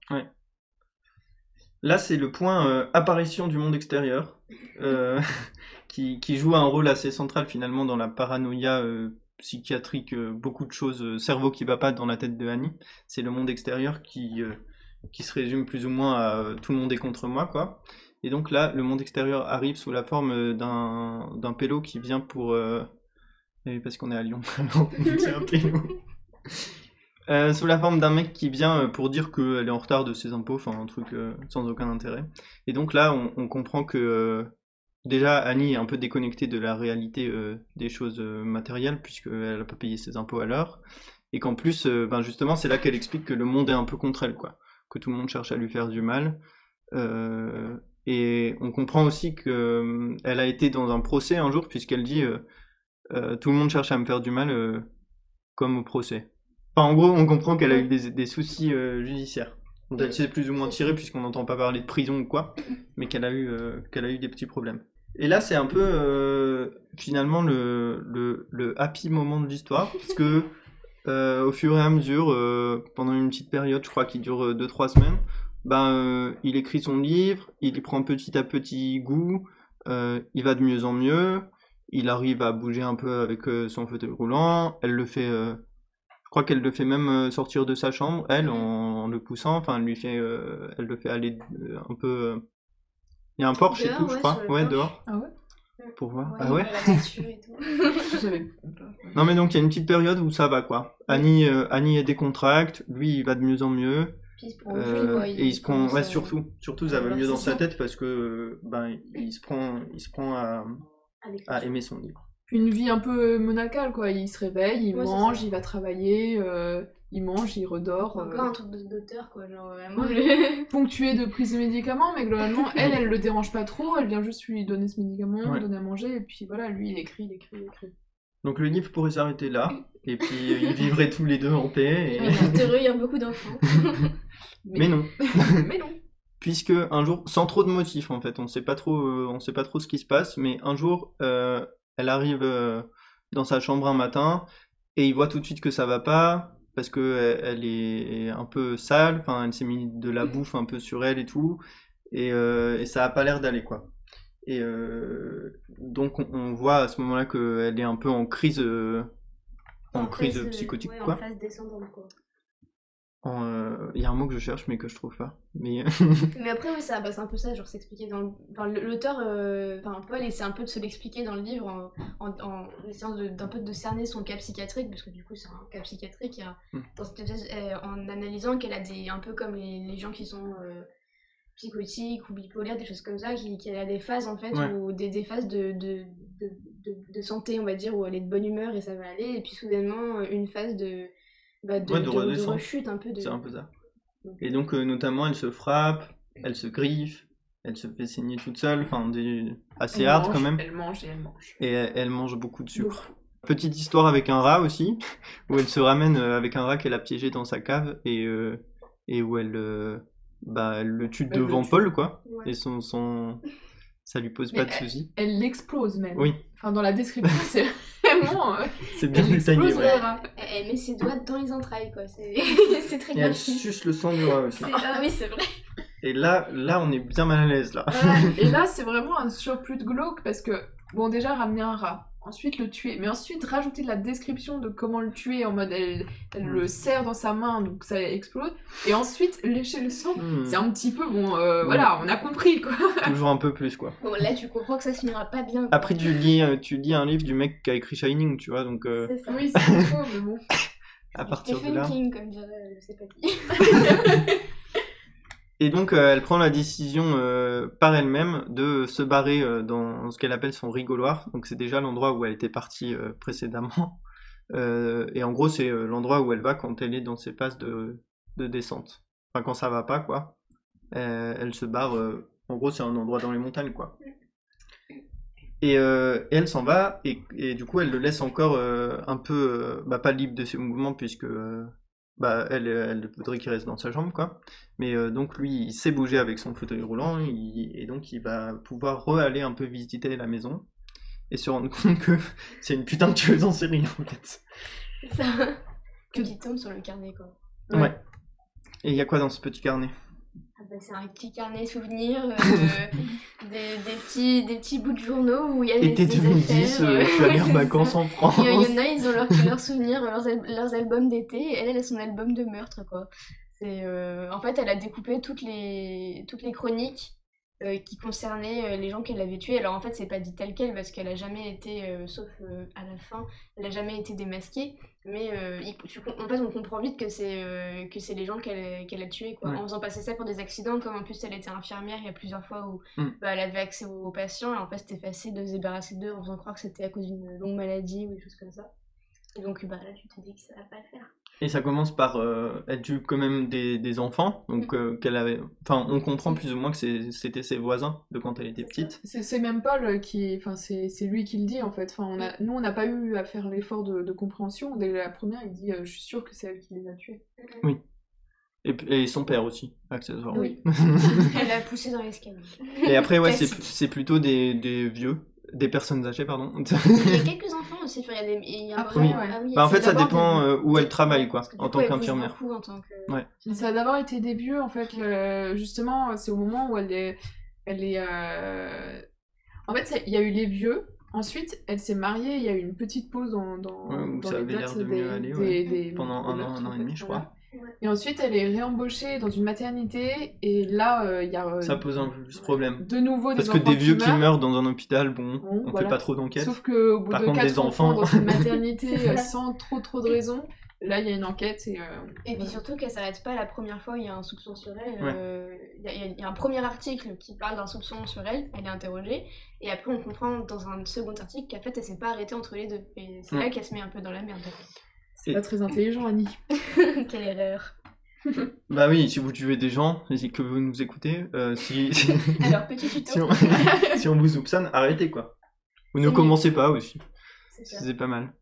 Speaker 1: Là, c'est le point euh, apparition du monde extérieur, euh, <laughs> qui, qui joue un rôle assez central finalement dans la paranoïa euh, psychiatrique, beaucoup de choses, cerveau qui va pas dans la tête de Annie. C'est le monde extérieur qui, qui se résume plus ou moins à tout le monde est contre moi, quoi. Et donc là, le monde extérieur arrive sous la forme d'un pélo qui vient pour... parce qu'on est à Lyon, <laughs> c'est un pélo. Euh, sous la forme d'un mec qui vient euh, pour dire qu'elle est en retard de ses impôts, enfin un truc euh, sans aucun intérêt. Et donc là, on, comprend que déjà Annie est un peu déconnectée de la réalité des choses matérielles, puisqu'elle n'a pas payé ses impôts à l'heure. Et qu'en plus, ben justement, c'est là qu'elle explique que le monde est un peu contre elle, quoi. Que tout le monde cherche à lui faire du mal. Et on comprend aussi qu'elle a été dans un procès un jour, puisqu'elle dit Tout le monde cherche à me faire du mal, comme au procès. Enfin, en gros, on comprend qu'elle a eu des, des soucis euh, judiciaires. dont elle s'est plus ou moins tirée, puisqu'on n'entend pas parler de prison ou quoi, <laughs> mais qu'elle a, eu, euh, qu'elle a eu des petits problèmes. Et là, c'est un peu euh, finalement le, le, le happy moment de l'histoire, puisque <laughs> euh, au fur et à mesure, pendant une petite période, je crois qu'il dure 2-3 semaines, ben, il écrit son livre, il prend petit à petit goût, il va de mieux en mieux, il arrive à bouger un peu avec son fauteuil roulant, elle le fait, je crois qu'elle le fait même euh, sortir de sa chambre, elle, en, en le poussant, enfin, elle lui fait, euh, elle le fait aller euh, un peu... Il y a un porche et tout, je
Speaker 3: ouais,
Speaker 1: crois,
Speaker 3: sur le
Speaker 1: ouais,
Speaker 3: porche.
Speaker 1: dehors,
Speaker 2: Ah ouais?
Speaker 1: Pour voir.
Speaker 3: Ouais,
Speaker 1: ah ouais?
Speaker 3: la nature et tout. <laughs>
Speaker 2: J'avais
Speaker 1: Non mais donc il y a une petite période où ça va quoi. Annie, euh, Annie est décontracte, lui il va de mieux en mieux.
Speaker 3: Puis il
Speaker 1: euh, et il se prend, ouais surtout, surtout ça va mieux dans sa tête parce que ben il se prend, il se prend à,
Speaker 3: à l'écriture.
Speaker 1: à aimer son livre.
Speaker 2: Une vie un peu monacale, quoi. Il se réveille, il
Speaker 3: Ouais,
Speaker 2: mange, il va travailler, euh, il mange, il redort.
Speaker 3: Encore
Speaker 2: euh,
Speaker 3: un truc de- d'auteur, quoi. Genre, euh, je... <laughs>
Speaker 2: ponctué de prise de médicaments, mais globalement, elle, elle le dérange pas trop, elle vient juste lui donner ce médicament,
Speaker 1: Ouais.
Speaker 2: donner à manger, et puis voilà, lui, il écrit, il écrit, il écrit.
Speaker 1: Donc le livre pourrait s'arrêter là et puis euh, ils vivraient tous les deux en paix. et-
Speaker 3: il est heureux, il y a beaucoup d'enfants. <laughs>
Speaker 1: Mais non, <laughs>
Speaker 2: mais non.
Speaker 1: puisque un jour, sans trop de motifs en fait, on sait pas trop, euh, on sait pas trop ce qui se passe, mais un jour, euh, elle arrive euh, dans sa chambre un matin et il voit tout de suite que ça va pas parce que euh, elle est un peu sale, enfin elle s'est mis de la bouffe un peu sur elle et tout, et, euh, et ça a pas l'air d'aller quoi. Et euh, donc on, on voit à ce moment-là qu'elle est un peu en crise, euh, en, crise
Speaker 3: phase,
Speaker 1: psychotique
Speaker 3: ouais,
Speaker 1: quoi.
Speaker 3: En phase descendante, quoi.
Speaker 1: Euh, Il y a un mot que je cherche mais que je trouve pas. Mais <laughs>
Speaker 3: Mais après, oui, ça, bah, c'est un peu ça, genre s'expliquer dans le... Enfin, l'auteur, euh, enfin, Paul, essaie un peu de se l'expliquer dans le livre en, en, en essayant de- d'un peu de cerner son cas psychiatrique, parce que du coup, c'est un cas psychiatrique, euh,
Speaker 1: Mm.
Speaker 3: dans cette espèce- euh, en analysant qu'elle a des... un peu comme les, les gens qui sont euh, psychotiques ou bipolaires, des choses comme ça, qui, qui a des phases, en fait,
Speaker 1: Ouais.
Speaker 3: ou des, des phases de, de, de, santé, on va dire, où elle est de bonne humeur et ça va aller, et puis soudainement, euh, une phase de... Bah, de,
Speaker 1: Ouais, de
Speaker 3: de- de rechute un peu de...
Speaker 1: c'est un peu ça. Et donc euh, notamment elle se frappe, elle se griffe, elle se fait saigner toute seule, enfin des... assez
Speaker 2: Elle
Speaker 1: hard
Speaker 2: mange,
Speaker 1: quand même.
Speaker 2: Elle mange et elle mange.
Speaker 1: Et elle, elle mange beaucoup de sucre. Petite histoire avec un rat aussi, <laughs> où elle se ramène euh, avec un rat qu'elle a piégé dans sa cave et, euh, et où elle, euh, bah, elle le tue
Speaker 2: le
Speaker 1: devant
Speaker 2: tue.
Speaker 1: Paul, quoi.
Speaker 3: Ouais.
Speaker 1: Et son, son... ça lui pose
Speaker 2: Mais
Speaker 1: pas de soucis.
Speaker 2: Elle l'explose même.
Speaker 1: Oui,
Speaker 2: Enfin, dans la description, <laughs> c'est vraiment. <laughs> euh,
Speaker 1: c'est bien
Speaker 2: elle
Speaker 1: détaillé. ouais.
Speaker 2: le rat.
Speaker 3: Elle, elle met ses doigts dans les entrailles, quoi. C'est <laughs> c'est très
Speaker 1: Et elle suce le sang du rat aussi.
Speaker 3: Ah oui, c'est vrai.
Speaker 1: Et là, là, on est bien mal à l'aise, là.
Speaker 2: Ouais, <laughs> et là, c'est vraiment un surplus de glauque parce que, bon, déjà, ramener un rat, ensuite le tuer, mais ensuite rajouter de la description de comment le tuer en mode elle, elle
Speaker 1: Mm.
Speaker 2: le serre dans sa main donc ça explose, et ensuite lécher le sang.
Speaker 1: Hmm.
Speaker 2: C'est un petit peu, bon, euh, voilà, on a compris quoi. <laughs>
Speaker 1: Toujours un peu plus, quoi.
Speaker 3: Bon, là, tu comprends que ça se finira pas bien. quoi.
Speaker 1: Après, tu lis, euh, tu lis un livre du mec qui a écrit Shining, tu vois, donc euh,
Speaker 3: ça.
Speaker 2: Oui, c'est faux, mais bon. <laughs>
Speaker 1: à partir de
Speaker 3: Stephen
Speaker 1: là.
Speaker 3: King, comme dirait, euh, je sais pas qui. <laughs>
Speaker 1: Et donc, euh, elle prend la décision euh, par elle-même de se barrer euh, dans ce qu'elle appelle son rigoloir. Donc, c'est déjà l'endroit où elle était partie précédemment. <laughs> Et en gros, c'est l'endroit où elle va quand elle est dans ses phases de, de descente. Enfin, quand ça va pas, quoi. Elle se barre. en gros, c'est un endroit dans les montagnes, quoi. Et, elle s'en va, et, du coup, elle le laisse encore un peu, bah, pas libre de ses mouvements, puisque bah, elle, elle voudrait qu'il reste dans sa chambre, quoi. Mais euh, donc lui, il sait bouger avec son fauteuil roulant, il- et donc il va pouvoir re-aller un peu visiter la maison et se rendre <laughs> compte que c'est une putain de tueuse en série en fait.
Speaker 3: C'est ça. <laughs> Que tu tombes sur le carnet, quoi.
Speaker 1: Ouais.
Speaker 2: Ouais.
Speaker 1: Et il y a quoi dans ce petit carnet?
Speaker 3: Ah bah, c'est un petit carnet souvenir, euh, <laughs> des, des, petits, des petits bouts de journaux où il y a des,
Speaker 1: Été
Speaker 3: des
Speaker 1: 2010,
Speaker 3: affaires,
Speaker 1: euh, je suis allé
Speaker 3: ouais,
Speaker 1: en vacances
Speaker 3: ça.
Speaker 1: en France.
Speaker 3: Il y, en- il y en a, ils ont leurs <laughs> leurs souvenirs, leurs, al- leurs albums d'été, et elle, elle a son album de meurtre, quoi. C'est, euh, en fait, elle a découpé toutes les, toutes les chroniques euh, qui concernaient euh, les gens qu'elle avait tués. Alors, en fait, c'est pas dit tel quel, parce qu'elle a jamais été, euh, sauf à la fin, elle a jamais été démasquée. Mais il- tu com- en fait, on comprend vite que c'est que c'est les gens qu'elle qu'elle a tués, quoi.
Speaker 1: Ouais.
Speaker 3: En faisant passer ça pour des accidents, comme en plus elle était infirmière, il y a plusieurs fois où
Speaker 1: Mm.
Speaker 3: bah, elle avait accès aux, aux patients, et en fait, c'était facile de se débarrasser d'eux en faisant croire que c'était à cause d'une longue maladie ou des choses comme ça. Et donc, bah, là, tu te dis que ça va pas le faire.
Speaker 1: Et ça commence par euh, elle tue quand même des, des enfants, donc euh, qu'elle avait. Enfin, on comprend plus ou moins que c'était ses voisins de quand elle était petite.
Speaker 2: C'est même Paul qui. Enfin, c'est c'est lui qui le dit en fait. Enfin, on a, nous, on n'a pas eu à faire l'effort de, de compréhension. Dès la première, il dit euh, Je suis sûr que c'est elle qui les a tués.
Speaker 1: Et, puis- et son père aussi, accessoirement.
Speaker 3: Oui. <laughs> Elle a poussé dans l'escalier.
Speaker 1: Et après, ouais, c'est plutôt des, des vieux, des personnes âgées, pardon.
Speaker 3: Il y a <laughs> quelques enfants aussi, il y a des... il y a un
Speaker 2: Après,
Speaker 3: moment-
Speaker 2: ouais.
Speaker 3: ah oui,
Speaker 1: Bah, en fait, ça dépend
Speaker 2: des-
Speaker 1: euh, où elle travaille, quoi, en tant qu'infirmière.
Speaker 3: que...
Speaker 1: Ouais.
Speaker 2: Ça a d'abord été des vieux, en fait. le- Justement, c'est au moment où elle est. Elle est euh, En fait, il y a eu les vieux. Ensuite, elle s'est mariée. Il y a eu une petite pause dans, dans,
Speaker 1: Ouais, où
Speaker 2: dans
Speaker 1: ça
Speaker 2: les
Speaker 1: avait l'air
Speaker 2: dates
Speaker 1: de
Speaker 2: des,
Speaker 1: mieux aller,
Speaker 2: des-
Speaker 1: ouais.
Speaker 2: des-
Speaker 1: Pendant
Speaker 2: des
Speaker 1: un an, un an et demi, je
Speaker 2: voilà. Et ensuite, elle est réembauchée dans une maternité. Et là, euh, il y a euh,
Speaker 1: Ça pose un peu plus problème.
Speaker 2: de nouveau
Speaker 1: Parce
Speaker 2: des
Speaker 1: que
Speaker 2: enfants
Speaker 1: des vieux qui
Speaker 2: meurent.
Speaker 1: meurent dans un hôpital, bon,
Speaker 2: Bon,
Speaker 1: on
Speaker 2: voilà.
Speaker 1: fait pas trop d'enquête.
Speaker 2: Sauf qu'au bout
Speaker 1: Par
Speaker 2: de
Speaker 1: contre,
Speaker 2: quatre
Speaker 1: des
Speaker 2: enfants dans une maternité <laughs> euh, sans trop trop de raisons, là il y a une enquête et. euh,
Speaker 3: Et puis surtout qu'elle s'arrête pas la première fois où il y a un soupçon sur elle.
Speaker 1: Ouais.
Speaker 3: euh, Il y, a- y un premier article qui parle d'un soupçon sur elle, elle est interrogée, et après on comprend dans un second article qu'en fait elle s'est pas arrêtée entre les deux. Et c'est
Speaker 1: Ouais.
Speaker 3: là qu'elle se met un peu dans la merde.
Speaker 2: C'est pas très intelligent, Annie. <laughs>
Speaker 3: Quelle erreur. <laughs>
Speaker 1: Bah oui, si vous tuez des gens et que vous nous écoutez, euh, si, <laughs> si,
Speaker 3: Alors petit tuto.
Speaker 1: si on, si on vous soupçonne, arrêtez quoi. Ou ne commencez pas aussi,
Speaker 3: C'est
Speaker 1: pas mal.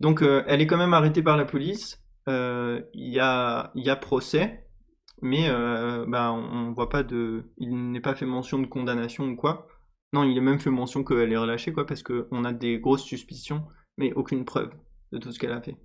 Speaker 1: Donc euh, elle est quand même arrêtée par la police. Euh, Il y, a, il y a procès, mais euh, bah, on, on voit pas de. Il n'est pas fait mention de condamnation ou quoi. Non, il est même fait mention qu'elle est relâchée quoi, parce qu'on a des grosses suspicions, mais aucune preuve de tout ce qu'elle a fait.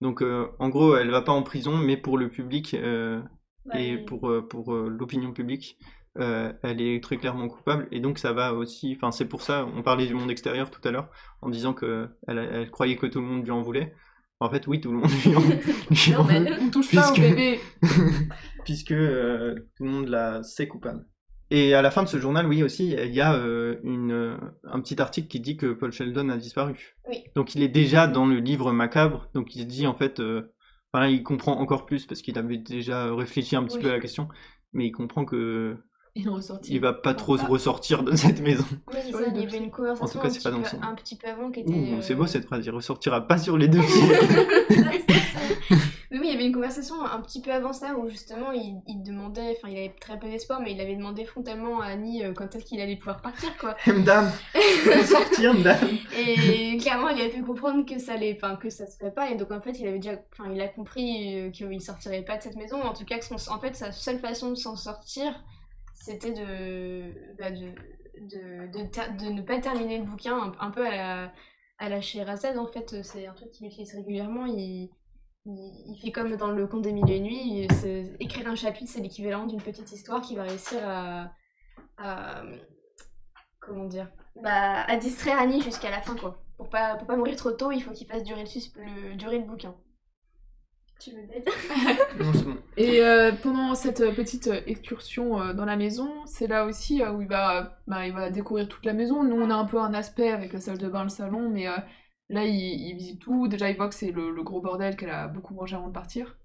Speaker 1: Donc euh, en gros, elle va pas en prison, mais pour le public euh,
Speaker 3: Bah,
Speaker 1: et pour, euh, pour l'opinion publique, euh, elle est très clairement coupable. Et donc ça va aussi, enfin c'est pour ça, on parlait du monde extérieur tout à l'heure, en disant que elle, elle croyait que tout le monde lui en voulait. En fait, oui, tout le monde lui en, <laughs> <laughs> lui en
Speaker 3: Normal.
Speaker 1: veut,
Speaker 2: On touche pas au bébé. <laughs>
Speaker 1: puisque euh, tout le monde la sait coupable. Et à la fin de ce journal, oui aussi, il y a euh, une, euh, un petit article qui dit que Paul Sheldon a disparu.
Speaker 3: Oui.
Speaker 1: Donc il est déjà dans le livre macabre, donc il se dit en fait, euh, enfin là, il comprend encore plus parce qu'il avait déjà réfléchi un petit
Speaker 3: Oui.
Speaker 1: peu à la question, mais il comprend que
Speaker 2: Il est ressorti.
Speaker 1: il va pas trop se
Speaker 2: Ah.
Speaker 1: ressortir de cette maison.
Speaker 3: Oui, ça, il y avait une conversation
Speaker 1: En tout cas,
Speaker 3: un,
Speaker 1: c'est
Speaker 3: petit
Speaker 1: pas dans
Speaker 3: peu,
Speaker 1: son-
Speaker 3: un petit peu avant qui était.
Speaker 1: Ouh, c'est
Speaker 3: euh,
Speaker 1: beau cette phrase, il ressortira pas sur les deux <laughs> pieds. <laughs>
Speaker 3: Mais oui, il y avait une conversation un petit peu avant ça où justement il, il demandait, enfin il avait très peu d'espoir, mais il avait demandé frontalement à Annie euh, quand est-ce qu'il allait pouvoir partir quoi. <laughs>
Speaker 1: Madame, sortir, madame.
Speaker 3: Et clairement, il a pu comprendre que ça allait, enfin que ça se ferait pas. Et donc en fait, il avait déjà, enfin il a compris euh, qu'il sortirait pas de cette maison. En tout cas, que son- en fait, sa seule façon de s'en sortir, c'était de, bah, de, de, de, de ne pas terminer le bouquin un, peu à la, à la Sherazade. En fait, c'est un truc qu'il utilise régulièrement. Il, il, fait comme dans le conte des mille et nuits. écrire un chapitre, c'est l'équivalent d'une petite histoire qui va réussir à, comment dire bah, à distraire Annie jusqu'à la fin, quoi. Pour pas, pour pas mourir trop tôt, il faut qu'il fasse durer le, le, durer le bouquin. Tu veux l'aide <laughs>
Speaker 1: Non, c'est bon.
Speaker 2: Et euh, pendant cette euh, petite euh, excursion euh, dans la maison, c'est là aussi euh, où il va, bah, il va découvrir toute la maison. Nous, on a un peu un aspect avec la salle de bain, le salon, mais euh, là, il, il visite tout. Déjà, il voit que c'est le, le gros bordel qu'elle a beaucoup mangé avant de partir.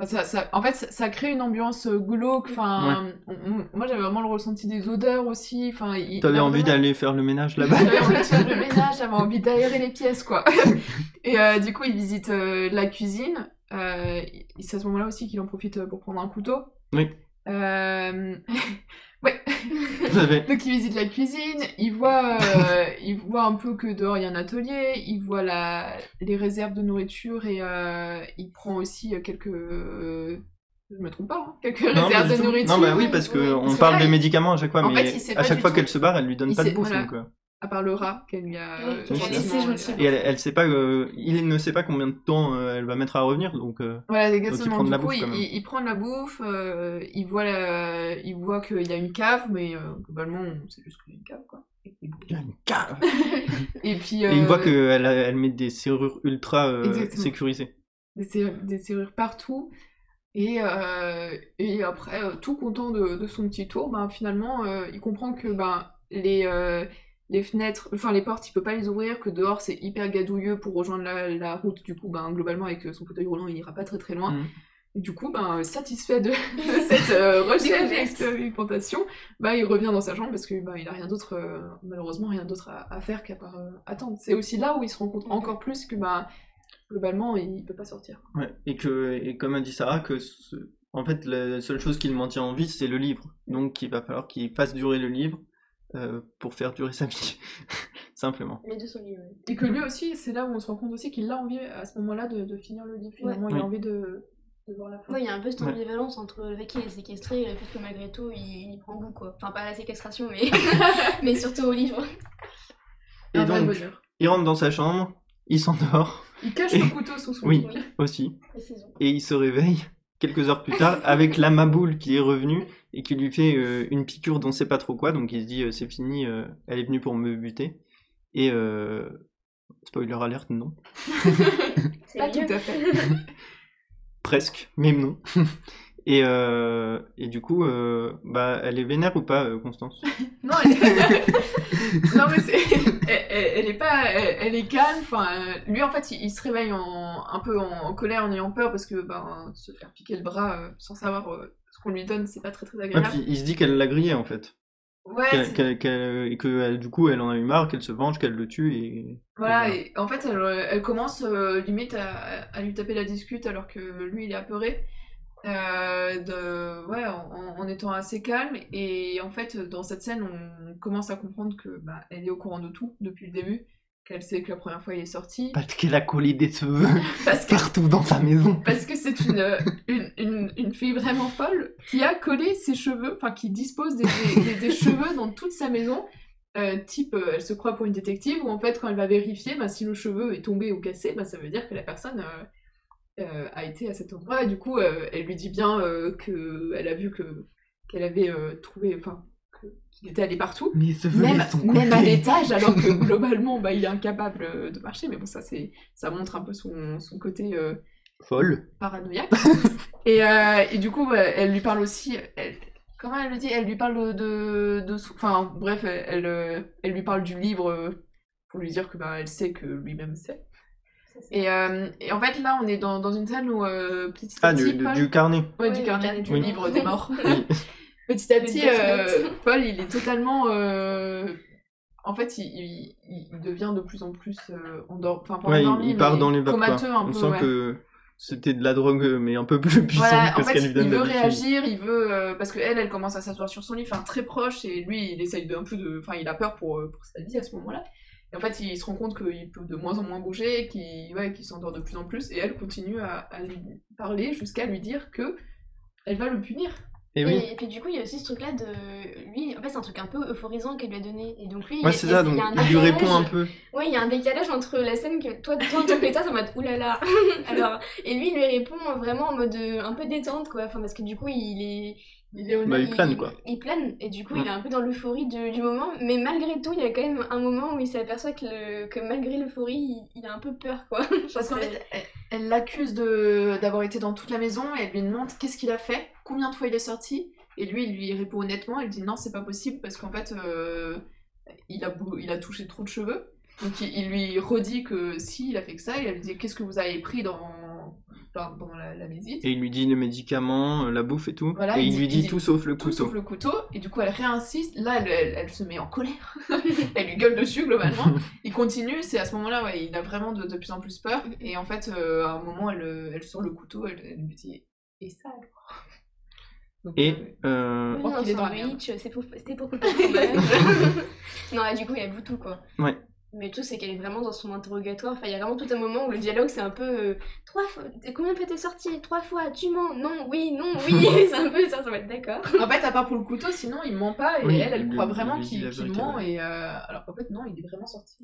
Speaker 2: Enfin, ça, ça- en fait, ça, ça crée une ambiance glauque. Enfin, on- on- moi, j'avais vraiment le ressenti des odeurs aussi. Enfin,
Speaker 1: T'avais envie
Speaker 2: vraiment-
Speaker 1: d'aller faire le ménage là-bas
Speaker 2: j'avais envie de faire le <laughs> ménage, j'avais envie d'aérer les pièces, quoi. <laughs> Et euh, du coup, il visite euh, la cuisine. Euh, c'est à ce moment-là aussi qu'il en profite euh, pour prendre un couteau.
Speaker 1: Oui.
Speaker 2: Euh, <laughs>
Speaker 1: fait. <laughs>
Speaker 2: Donc il visite la cuisine, il voit, euh, il voit un peu que dehors il y a un atelier, il voit la, les réserves de nourriture et euh, il prend aussi quelques... je me trompe pas, hein, quelques
Speaker 1: Non,
Speaker 2: réserves de
Speaker 1: tout.
Speaker 2: nourriture.
Speaker 1: Non, bah oui, parce
Speaker 2: Ouais,
Speaker 1: qu'on parle
Speaker 2: là,
Speaker 1: des médicaments à chaque fois,
Speaker 2: En
Speaker 1: mais
Speaker 2: fait,
Speaker 1: à chaque fois qu'elle se barre, elle lui donne
Speaker 2: Il
Speaker 1: pas de bouffe.
Speaker 2: voilà.
Speaker 1: donc,
Speaker 2: À part le rat qu'elle lui a...
Speaker 3: Oui, a laissé
Speaker 2: gentiment,
Speaker 3: gentiment.
Speaker 1: Et elle, elle sait pas, euh, il ne sait pas combien de temps euh, elle va mettre à revenir, donc euh,
Speaker 2: Voilà, exactement.
Speaker 1: prend de
Speaker 2: du
Speaker 1: la
Speaker 2: coup,
Speaker 1: bouffe,
Speaker 2: il, il- il prend de la bouffe, euh, il voit, la- il voit qu'il y a une cave, mais euh, globalement, c'est juste qu'il y a une cave, quoi.
Speaker 1: Il y a une cave. <laughs>
Speaker 2: et puis,
Speaker 1: Et il voit
Speaker 2: euh,
Speaker 1: qu'elle elle met des serrures ultra euh, sécurisées.
Speaker 2: des, serrures, des serrures partout. Et, euh, et après, euh, tout content de, de son petit tour, ben, finalement, euh, il comprend que ben, les, euh, les fenêtres, enfin les portes, il peut pas les ouvrir, que dehors c'est hyper gadouilleux pour rejoindre la, la route. Du coup, ben, globalement, avec son fauteuil roulant, il ira pas très très loin. Et du coup, ben, satisfait de, <laughs> de cette euh, <laughs> recherche et expérimentation, ben, il revient dans sa chambre parce que ben, il a rien d'autre, euh, malheureusement, rien d'autre à, à faire qu'à part euh, attendre. C'est aussi là où il se rend compte encore plus que ben, globalement, il peut pas sortir.
Speaker 1: Ouais. Et, que, et comme a dit Sarah, que ce- en fait, la seule chose qui le maintient en vie, c'est le livre. Donc il va falloir qu'il fasse durer le livre euh, pour faire durer sa vie. <laughs> Simplement.
Speaker 3: Les deux sont liés.
Speaker 2: Et que lui aussi, c'est là où on se rend compte aussi qu'il a envie à ce moment-là de, de finir le livre. Finalement, il
Speaker 1: Oui.
Speaker 2: a envie de, de voir la fin.
Speaker 3: Moi, il y a un peu cette
Speaker 1: Ouais.
Speaker 3: ambivalence entre le fait qu'il est séquestré et le fait que malgré tout, il, il y prend goût, quoi. Enfin, pas à la séquestration, mais, <laughs> <laughs> mais surtout au livre.
Speaker 1: Et
Speaker 2: Un vrai
Speaker 1: donc,
Speaker 2: bonheur.
Speaker 1: il rentre dans sa chambre, il s'endort
Speaker 2: Il cache le couteau sous son
Speaker 1: Oui.
Speaker 2: lit.
Speaker 1: aussi,
Speaker 3: Précision.
Speaker 1: et il se réveille quelques heures plus tard avec la maboule qui est revenue et qui lui fait euh, une piqûre dont sait pas trop quoi, donc il se dit euh, c'est fini, euh, elle est venue pour me buter. Et euh, spoiler alerte, non. <laughs>
Speaker 2: Pas tout à fait. <laughs>
Speaker 1: Presque, mais non. <laughs> Et, euh, et du coup, euh, bah, elle est vénère ou pas, Constance?
Speaker 2: Non, elle non mais c'est, elle, elle- elle est pas, elle, elle est calme. Enfin, lui en fait, il, il se réveille en, un peu en, en colère, en ayant peur parce que ben se faire piquer le bras euh, sans savoir euh, qu'on lui donne, c'est pas très très agréable.
Speaker 1: il se dit qu'elle l'a grillé en fait.
Speaker 2: Ouais,
Speaker 1: Qu'elle-
Speaker 2: c'est-
Speaker 1: qu'elle- qu'elle- et que du coup, elle en a eu marre, qu'elle se venge, qu'elle le tue. Et,
Speaker 2: voilà.
Speaker 1: et
Speaker 2: Et en fait, elle, elle commence euh, limite à, à lui taper la discute alors que lui il est apeuré. Euh, de, ouais, en, en étant assez calme et en fait dans cette scène on commence à comprendre que bah, elle est au courant de tout depuis le début qu'elle sait que la première fois il est sorti
Speaker 1: Parce qu'elle a collé des cheveux <laughs>
Speaker 2: parce que
Speaker 1: partout dans sa maison.
Speaker 2: parce que c'est une, <laughs> une, une, une fille vraiment folle qui a collé ses cheveux, enfin qui dispose des, des, des- des cheveux dans toute sa maison. Euh, type, euh, elle se croit pour une détective, où en fait, quand elle va vérifier, bah, si le cheveu est tombé ou cassé, bah, ça veut dire que la personne euh, a été à cet endroit. Et du coup, elle lui dit bien qu'elle a vu que qu'elle avait trouvé, enfin, qu'il était allé partout.
Speaker 1: Mais ce cheveux,
Speaker 2: Même, à l'étage, alors que <laughs> globalement, bah, il est incapable euh, de marcher. Mais bon, ça, c'est, ça montre un peu son, son côté euh,
Speaker 1: Folle.
Speaker 2: paranoïaque. <laughs> et, euh, et du coup, elle lui parle aussi. elle- comment elle le dit? Elle lui parle de. de, enfin, bref, elle, elle, elle lui parle du livre pour lui dire que bah, elle sait que lui-même sait. Et, euh, et en fait, là, on est dans, dans une scène où euh, petit à
Speaker 1: Ah,
Speaker 2: petit.
Speaker 1: du, du-
Speaker 2: Paul-
Speaker 1: du carnet.
Speaker 2: Ouais, du carnet,
Speaker 3: carnet
Speaker 2: du
Speaker 1: Oui.
Speaker 2: livre des morts.
Speaker 1: Oui. <laughs>
Speaker 2: petit à petit, euh. <laughs> Paul, il est totalement. euh, En fait, il, il, il- il devient de plus en plus euh, endor- Enfin, pas
Speaker 1: Ouais, il,
Speaker 2: endormi,
Speaker 1: il part
Speaker 2: mais
Speaker 1: dans les vapes. quoi.
Speaker 2: comateux un
Speaker 1: On
Speaker 2: peu.
Speaker 1: sent
Speaker 2: ouais.
Speaker 1: que c'était de la drogue, mais un peu plus puissante
Speaker 2: Voilà,
Speaker 1: que
Speaker 2: en
Speaker 1: ce qu'elle lui donne
Speaker 2: il veut réagir, il veut euh, parce que elle, elle commence à s'asseoir sur son lit, enfin très proche, et lui, il essaye de un peu de, enfin, il a peur pour, pour sa vie à ce moment-là. Et en fait, il se rend compte qu'il peut de moins en moins bouger, qu'il ouais, qu'il s'endort de plus en plus, et elle continue à, à lui parler jusqu'à lui dire que elle va le punir.
Speaker 1: Et oui.
Speaker 3: Et, puis du coup, il y a aussi ce truc-là de lui. En fait, c'est un truc un peu euphorisant qu'elle lui a donné. Et donc lui,
Speaker 1: Ouais, c'est ça, donc
Speaker 3: il
Speaker 1: lui répond un peu.
Speaker 3: Ouais, il y a un décalage entre la scène que toi, toi tant que lecteur, c'est en mode oulala. <laughs> Alors, et lui, il lui répond vraiment en mode euh, un peu détente, quoi. Enfin, parce que du coup, il est.
Speaker 2: Il
Speaker 1: Bah, il plane, quoi.
Speaker 3: Il, plane, et du coup,
Speaker 1: Mm.
Speaker 3: il est un peu dans l'euphorie du, du moment. Mais malgré tout, il y a quand même un moment où il s'aperçoit que, le, que malgré l'euphorie, il, il a un peu peur, quoi. <laughs>
Speaker 2: Parce qu'en fait, elle- l'accuse de d'avoir été dans toute la maison, et elle lui demande qu'est-ce qu'il a fait, combien de fois il est sorti, et lui, il lui répond honnêtement, elle dit non, c'est pas possible, parce qu'en fait, euh, il, a, il a touché trop de cheveux. Donc il, il lui redit que si, il a fait que ça, et elle lui dit qu'est-ce que vous avez pris dans, dans, dans la, la visite
Speaker 1: Et il lui dit les médicaments, euh, la bouffe et tout.
Speaker 2: Voilà,
Speaker 1: et
Speaker 2: il
Speaker 1: il,
Speaker 2: dit-
Speaker 1: lui
Speaker 2: il
Speaker 1: dit tout sauf le
Speaker 2: tout
Speaker 1: couteau.
Speaker 2: sauf le couteau, et du coup elle réinsiste, là elle, elle- elle se met en colère, <laughs> elle lui gueule dessus globalement, <laughs> il continue, c'est à ce moment-là, ouais, il a vraiment de, de plus en plus peur, et en fait euh, à un moment elle, euh, elle sort le couteau, elle, elle lui dit « et ça alors ?» Donc,
Speaker 1: Et
Speaker 2: euh,
Speaker 3: Oui,
Speaker 2: crois
Speaker 3: non,
Speaker 2: qu'il est dans la
Speaker 3: sandwich, c'est pour, c'était pour <laughs> couper le non, et du coup, il avoue tout, quoi.
Speaker 1: Ouais.
Speaker 3: Mais le truc, c'est qu'elle est vraiment dans son interrogatoire. Enfin, il y a vraiment tout un moment où le dialogue, c'est un peu. euh, trois fois. Combien de fois t'es sorti Trois fois. Tu mens? Non, oui, non, oui. <laughs> <laughs> c'est un peu ça, ça va être d'accord.
Speaker 2: en fait, à part pour le couteau, sinon il ment pas, et
Speaker 1: Oui,
Speaker 2: elle, elle croit vraiment qu'il ment, et euh, alors qu'en fait non, il est vraiment sorti.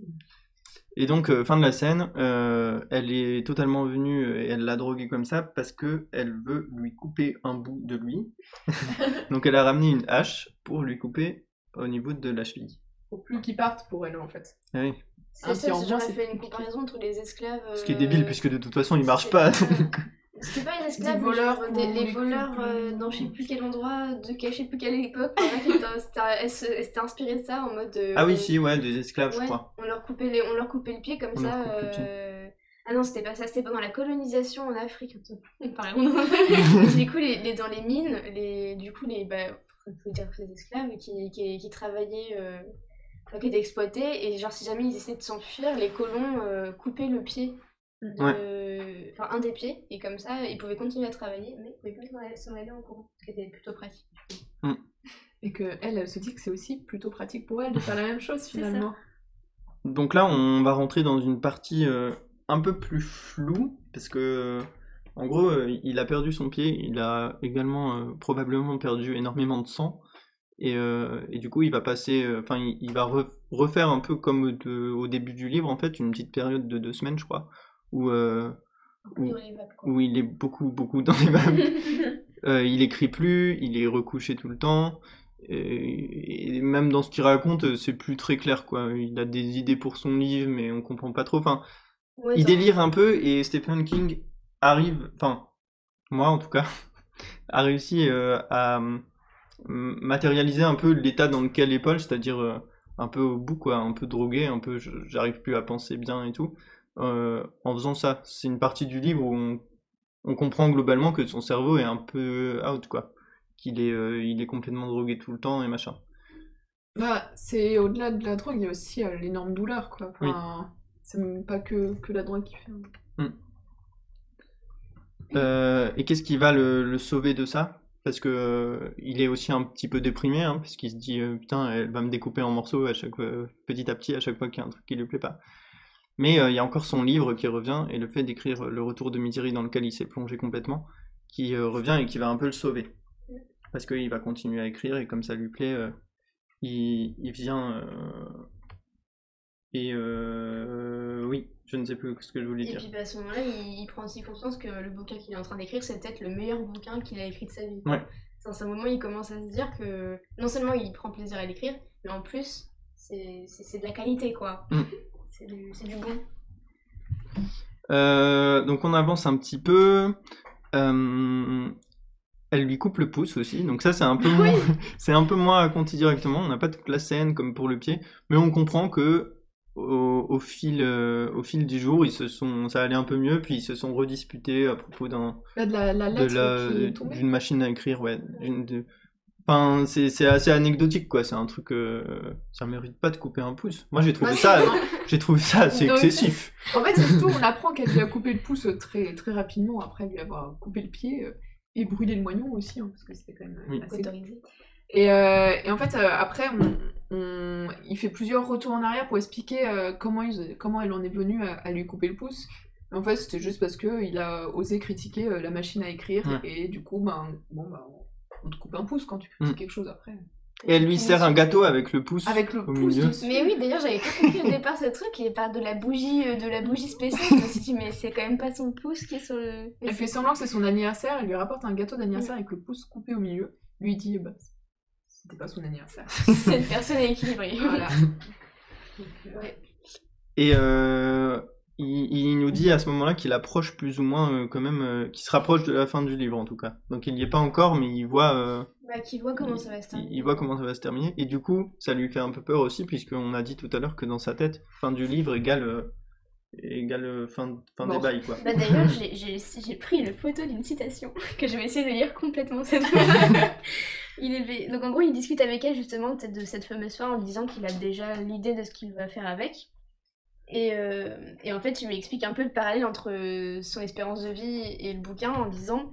Speaker 1: Et donc, euh, fin de la scène, euh, elle est totalement venue et elle l'a drogué comme ça parce que elle veut lui couper un bout de lui. <laughs> donc, elle a ramené une hache pour lui couper au niveau de la cheville.
Speaker 2: Faut plus qu'il parte pour elle en fait.
Speaker 1: Ah oui.
Speaker 3: C'est ça, c'est fait une comparaison entre les esclaves.
Speaker 1: Ce qui est
Speaker 3: euh,
Speaker 1: débile puisque de toute façon il marche
Speaker 3: c'est-
Speaker 1: pas.
Speaker 3: euh,
Speaker 1: donc.
Speaker 3: C'était pas les esclaves,
Speaker 2: Des voleurs
Speaker 3: des- les voleurs euh,
Speaker 2: euh,
Speaker 3: dans je sais plus quel endroit, de je sais plus quelle époque. Elle s'était inspirée de ça en mode. euh,
Speaker 1: Ah oui, si, ouais, des esclaves, je
Speaker 3: Ouais,
Speaker 1: crois.
Speaker 3: on leur coupait les, on leur coupait le pied comme
Speaker 1: On
Speaker 3: ça. euh, Ah non, c'était pas ça, c'était pendant la colonisation en Afrique. <laughs> <laughs> Du coup, les, les- dans les mines, les, du coup, les, bah, on peut dire les esclaves qui, qui, qui travaillaient, euh, qui étaient exploités, et genre si jamais ils essayaient de s'enfuir, les colons euh, coupaient le pied. de- Enfin, un des pieds, et comme ça, ils pouvaient continuer à travailler, mais ils pouvaient plus s'en aller- en courant, ce qui était plutôt pratique.
Speaker 2: Et que elle, elle se dit que c'est aussi plutôt pratique pour elle de faire la même chose finalement.
Speaker 1: Donc là, on va rentrer dans une partie euh, un peu plus floue, parce que, euh, en gros, euh, il a perdu son pied, il a également euh, probablement perdu énormément de sang, Et, euh, et du coup, il va passer, euh, enfin, il, il va re- refaire un peu comme de- au début du livre, en fait, une petite période de deux semaines, je crois, où, euh, où il est beaucoup, beaucoup dans les vagues. <laughs> Euh, il écrit plus, il est recouché tout le temps. Et, et même dans ce qu'il raconte, c'est plus très clair, quoi. Il a des idées pour son livre, mais on comprend pas trop. Enfin,
Speaker 3: Ouais,
Speaker 1: il délire un peu et Stephen King arrive, enfin, moi en tout cas, <laughs> a réussi à matérialiser un peu l'état dans lequel est Paul, c'est-à-dire euh, un peu au bout, quoi, un peu drogué, un peu j'arrive plus à penser bien et tout. Euh, en faisant ça, c'est une partie du livre où on, on comprend globalement que son cerveau est un peu out, quoi. Qu'il est, euh, il est complètement drogué tout le temps et machin.
Speaker 2: Bah, c'est au-delà de la drogue, il y a aussi euh, l'énorme douleur, quoi. Enfin, c'est même pas que, que la drogue qui fait.
Speaker 1: Euh, et qu'est-ce qui va le, le sauver de ça? Parce que euh, il est aussi un petit peu déprimé, hein, parce qu'il se dit euh, putain, elle va me découper en morceaux à chaque fois- petit à petit à chaque fois qu'il y a un truc qui lui plaît pas. Mais euh, il y a encore son livre qui revient et le fait d'écrire le retour de Misery dans lequel il s'est plongé complètement, qui euh, revient et qui va un peu le sauver. Parce qu'il va continuer à écrire et comme ça lui plaît, euh, il, vient euh, et euh, oui, je ne sais plus ce que je voulais
Speaker 3: Et
Speaker 1: dire.
Speaker 3: puis bah, à ce moment-là, il, il prend aussi conscience que le bouquin qu'il est en train d'écrire, c'est peut-être le meilleur bouquin qu'il a écrit de sa vie.
Speaker 1: Ouais.
Speaker 3: C'est à ce moment il commence à se dire que non seulement il prend plaisir à l'écrire, mais en plus, c'est de la qualité, quoi.
Speaker 1: Mm. <laughs>
Speaker 3: C'est du, bon.
Speaker 1: Euh, donc on avance un petit peu. Euh, elle lui coupe le pouce aussi, donc ça c'est un peu <laughs> moins, <laughs> c'est un peu moins raconté directement. On n'a pas toute la scène comme pour le pied, mais on comprend que au, au fil, euh, au fil du jour, ils se sont, ça allait un peu mieux, puis ils se sont redisputés à propos d'un,
Speaker 2: Là, de la, la
Speaker 1: de
Speaker 2: lettre
Speaker 1: la,
Speaker 2: qui est tombée.
Speaker 1: d'une machine à écrire, ouais. d'une- de- Enfin, c'est, c'est assez anecdotique quoi. C'est un truc, euh, ça mérite pas de couper un pouce. Moi j'ai trouvé
Speaker 2: Bah,
Speaker 1: ça, <laughs> j'ai trouvé ça assez
Speaker 2: Donc,
Speaker 1: excessif.
Speaker 2: En fait, c'est surtout, on apprend qu'elle lui a coupé le pouce très, très rapidement après lui avoir coupé le pied euh, et brûlé le moignon aussi, hein, parce que c'était quand même
Speaker 1: Oui.
Speaker 2: assez
Speaker 3: Autorisé.
Speaker 2: Et, euh, et en fait, euh, après, on, on- il fait plusieurs retours en arrière pour expliquer euh, comment, il- comment elle en est venue à, à lui couper le pouce. En fait, c'était juste parce que il a osé critiquer la machine à écrire,
Speaker 1: Ouais.
Speaker 2: et du coup, ben, bon, ben, on te coupe un pouce quand tu critiques
Speaker 1: Mm.
Speaker 2: quelque chose après.
Speaker 1: Et elle lui sert un gâteau avec le pouce.
Speaker 2: Avec le
Speaker 1: au
Speaker 2: pouce
Speaker 1: milieu.
Speaker 2: dessus.
Speaker 3: Mais oui, d'ailleurs, j'avais pas compris au <laughs> départ ce truc, il parle de la bougie, euh, de la bougie spéciale. Je me suis dit, mais c'est quand même pas son pouce qui est sur le.
Speaker 2: Elle fait semblant que c'est son anniversaire, elle lui rapporte un gâteau d'anniversaire avec le pouce coupé au milieu. Lui dit, bah, c'était pas son anniversaire. <laughs>
Speaker 3: Cette personne est équilibrée.
Speaker 2: voilà. <laughs>
Speaker 3: Ouais.
Speaker 1: Et euh, il, il nous dit à ce moment-là qu'il approche plus ou moins euh, quand même, euh, qu'il se rapproche de la fin du livre en tout cas. Donc il n'y est pas encore, mais il voit, euh,
Speaker 3: Bah, qui voit comment ça va se
Speaker 1: il,
Speaker 3: terminer.
Speaker 1: il voit comment ça va se terminer. Et du coup, ça lui fait un peu peur aussi, puisqu'on a dit tout à l'heure que dans sa tête, fin du livre égale, euh, égale euh, fin, fin des
Speaker 2: Mort.
Speaker 1: bails quoi.
Speaker 3: Bah d'ailleurs, <laughs> j'ai- pris une photo d'une citation que je vais essayer de lire complètement cette <laughs> fois. il est... Donc en gros, il discute avec elle justement de cette fameuse fin en lui disant qu'il a déjà l'idée de ce qu'il va faire avec. Et, euh, et en fait, il lui explique un peu le parallèle entre euh, son espérance de vie et le bouquin en disant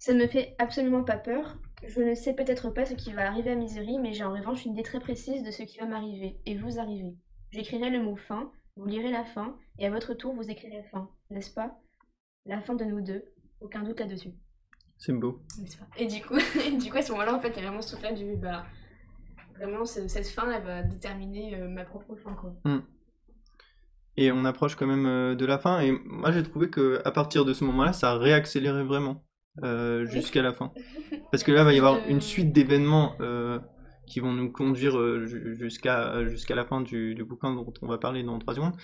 Speaker 3: Ça ne me fait absolument pas peur. Je ne sais peut-être pas ce qui va arriver à Misery, mais j'ai en revanche une idée très précise de ce qui va m'arriver, et vous arrivez. J'écrirai le mot fin, vous lirez la fin, et à votre tour, vous écrirez la fin, n'est-ce pas? La fin de nous deux, aucun doute là-dessus,
Speaker 1: C'est beau.
Speaker 3: n'est-ce pas? Et du coup, et <laughs> du coup, à ce moment-là, en fait, il y a vraiment ce truc-là du bah. Vraiment, ce- cette fin, elle va déterminer euh, ma propre fin, quoi.
Speaker 1: Et on approche quand même euh, de la fin. Et moi j'ai trouvé que à partir de ce moment-là, ça a réaccéléré vraiment euh, jusqu'à la fin. <laughs> Parce que là, il va y avoir une suite d'événements euh, qui vont nous conduire euh, ju- jusqu'à jusqu'à la fin du, du bouquin dont on va parler dans 3 secondes.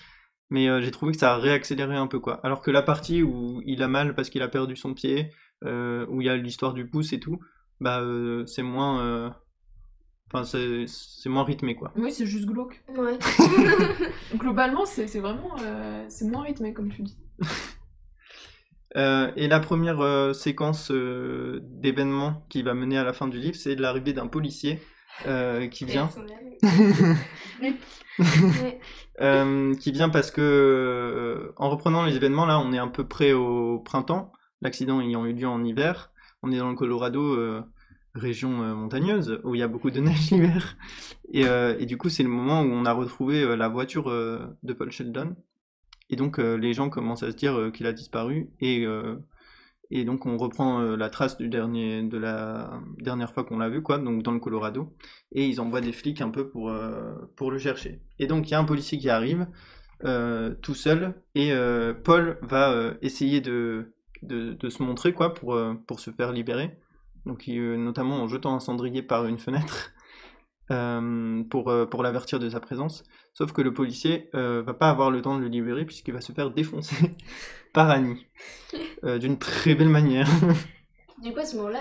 Speaker 1: Mais euh, j'ai trouvé que ça a réaccéléré un peu quoi. Alors que la partie où il a mal parce qu'il a perdu son pied, euh, où il y a l'histoire du pouce et tout, bah euh, c'est moins, enfin c'est c'est moins rythmé quoi.
Speaker 2: Oui, c'est juste glauque.
Speaker 3: Ouais. <laughs>
Speaker 2: Globalement, c'est c'est vraiment. euh, c'est moins rythmé, comme tu dis. <laughs>
Speaker 1: Euh, et la première euh, séquence euh, d'événements qui va mener à la fin du livre, c'est l'arrivée d'un policier euh, qui vient. <laughs> Euh, qui vient parce que, euh, en reprenant les événements, là, on est un peu près au printemps, l'accident ayant eu lieu en hiver. On est dans le Colorado, région montagneuse, où il y a beaucoup de neige <laughs> l'hiver. Et, et du coup, c'est le moment où on a retrouvé la voiture de Paul Sheldon. Et donc, les gens commencent à se dire qu'il a disparu. Et, Et donc on reprend euh, la trace du dernier, de la dernière fois qu'on l'a vu, quoi, donc dans le Colorado. Et ils envoient des flics un peu pour, euh, pour le chercher. Et donc il y a un policier qui arrive euh, tout seul et Paul va essayer de, de, de se montrer quoi pour, pour se faire libérer. Donc notamment en jetant un cendrier par une fenêtre euh, pour, euh, pour l'avertir de sa présence. Sauf que le policier euh, va pas avoir le temps de le libérer puisqu'il va se faire défoncer <laughs> par Annie. <laughs> Euh, D'une très belle manière. <laughs>
Speaker 3: Du coup, à ce moment-là,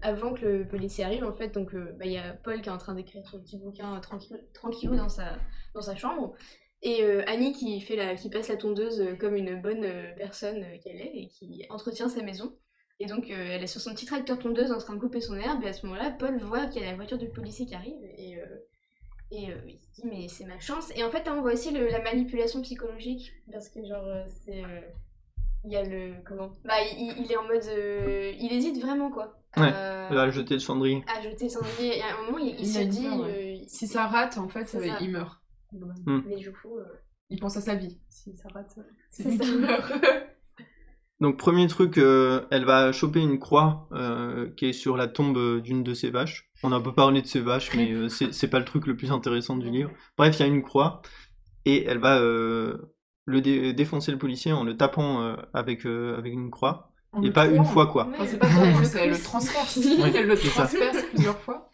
Speaker 3: avant que le policier arrive, en fait, donc bah, il y a Paul qui est en train d'écrire son petit bouquin tranquille, tranquillou dans sa, dans sa chambre, et Annie qui, fait la, qui passe la tondeuse comme une bonne personne qu'elle est et qui entretient sa maison. Et donc, euh, elle est sur son petit tracteur tondeuse en train de couper son herbe, et à ce moment-là, Paul voit qu'il y a la voiture du policier qui arrive, et, euh, et euh, il se dit, mais c'est ma chance. Et en fait, là, on voit aussi le- la manipulation psychologique, parce que, genre, c'est. euh, il y a le. Comment Bah, il, il est en mode. euh, il hésite vraiment, quoi.
Speaker 1: Ouais,
Speaker 3: à-
Speaker 1: Il va jeter le cendrier.
Speaker 3: à jeter le cendrier. Et à un moment, il, il
Speaker 2: Il
Speaker 3: se dit.
Speaker 2: peur, ouais.
Speaker 3: euh,
Speaker 2: Si ça rate, en fait, il meurt.
Speaker 3: Mais du coup. euh,
Speaker 2: Il pense à sa vie. Si ça rate, c'est
Speaker 3: C'est
Speaker 2: lui
Speaker 3: ça.
Speaker 2: qui meurt. <laughs>
Speaker 1: Donc premier truc, euh, elle va choper une croix euh, qui est sur la tombe d'une de ses vaches. On a un peu parlé de ses vaches, mais euh, c'est c'est pas le truc le plus intéressant du livre. Bref, il y a une croix et elle va euh, le dé- défoncer le policier en le tapant euh, avec euh, avec une croix et pas une fois quoi.
Speaker 2: Enfin, c'est pas le
Speaker 3: plus.
Speaker 2: transperce.
Speaker 1: Oui,
Speaker 2: Elle le <laughs> <laughs> transperce plusieurs fois.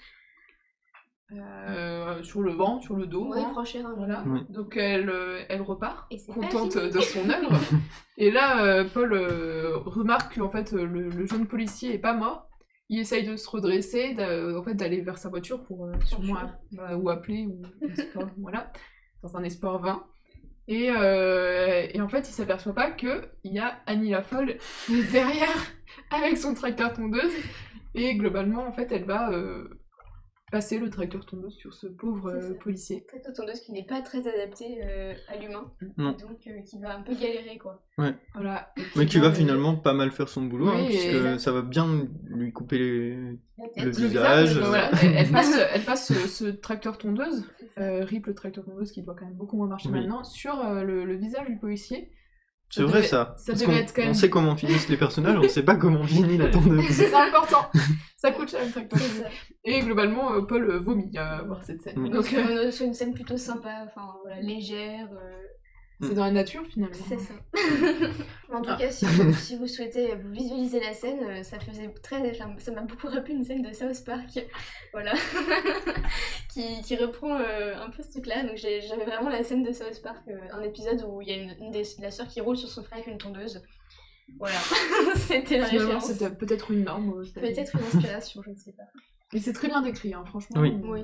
Speaker 2: Euh, sur le ventre, sur le dos.
Speaker 3: Ouais,
Speaker 2: hein.
Speaker 3: hein.
Speaker 2: Voilà. Donc elle, euh, elle repart, contente de son <laughs> œuvre. Et là, euh, Paul remarque qu'en fait le, le jeune policier est pas mort. Il essaye de se redresser, en fait d'aller vers sa voiture pour sûrement bah, ou appeler ou <laughs> voilà, dans un espoir vain. Et, euh, et en fait, il s'aperçoit pas que il y a Annie la folle <laughs> derrière avec son tracteur tondeuse. Et globalement, en fait, elle va euh, passer le tracteur tondeuse sur ce pauvre euh, policier.
Speaker 3: Tracteur tondeuse qui n'est pas très adapté euh, à l'humain. Donc euh, qui va un peu galérer quoi.
Speaker 2: Voilà.
Speaker 1: Mais qui va finalement pas mal faire son boulot, hein,
Speaker 2: Oui,
Speaker 1: puisque
Speaker 2: et-
Speaker 1: ça va bien lui couper les... Le visage,
Speaker 2: voilà, elle, elle <laughs> passe, elle passe ce, ce tracteur tondeuse, euh, RIP le tracteur tondeuse qui doit quand même beaucoup moins marcher
Speaker 1: Oui.
Speaker 2: maintenant, sur euh, le, le visage du policier.
Speaker 1: C'est vrai
Speaker 2: devait-
Speaker 1: ça.
Speaker 2: ça
Speaker 1: Parce
Speaker 2: devait
Speaker 1: qu'on-
Speaker 2: être quand
Speaker 1: on sait comment finissent les personnages, on sait pas comment finit la tondeuse. <laughs>
Speaker 2: C'est important, ça coûte cher
Speaker 3: C'est ça.
Speaker 2: Et globalement, euh, Paul euh, vomit à voir cette scène.
Speaker 1: Oui.
Speaker 3: Donc
Speaker 2: euh,
Speaker 3: on est sur une scène plutôt sympa, enfin voilà, légère. euh,
Speaker 2: c'est dans la nature finalement.
Speaker 3: C'est ça. <laughs> En tout
Speaker 2: Ah.
Speaker 3: cas, si vous, si vous souhaitez vous visualiser la scène, euh, ça faisait très, enfin, ça m'a beaucoup rappelé une scène de South Park, <laughs> voilà, <laughs> qui, qui reprend euh, un peu ce truc-là. Donc j'ai- j'avais vraiment la scène de South Park, euh, un épisode où il y a une, une des, la sœur qui roule sur son frère avec une tondeuse. Voilà, c'était la
Speaker 2: c'était peut-être une norme.
Speaker 3: Peut-être une inspiration, je ne sais pas.
Speaker 2: Mais c'est très bien décrit, hein, franchement.
Speaker 1: Oui.
Speaker 3: Oui.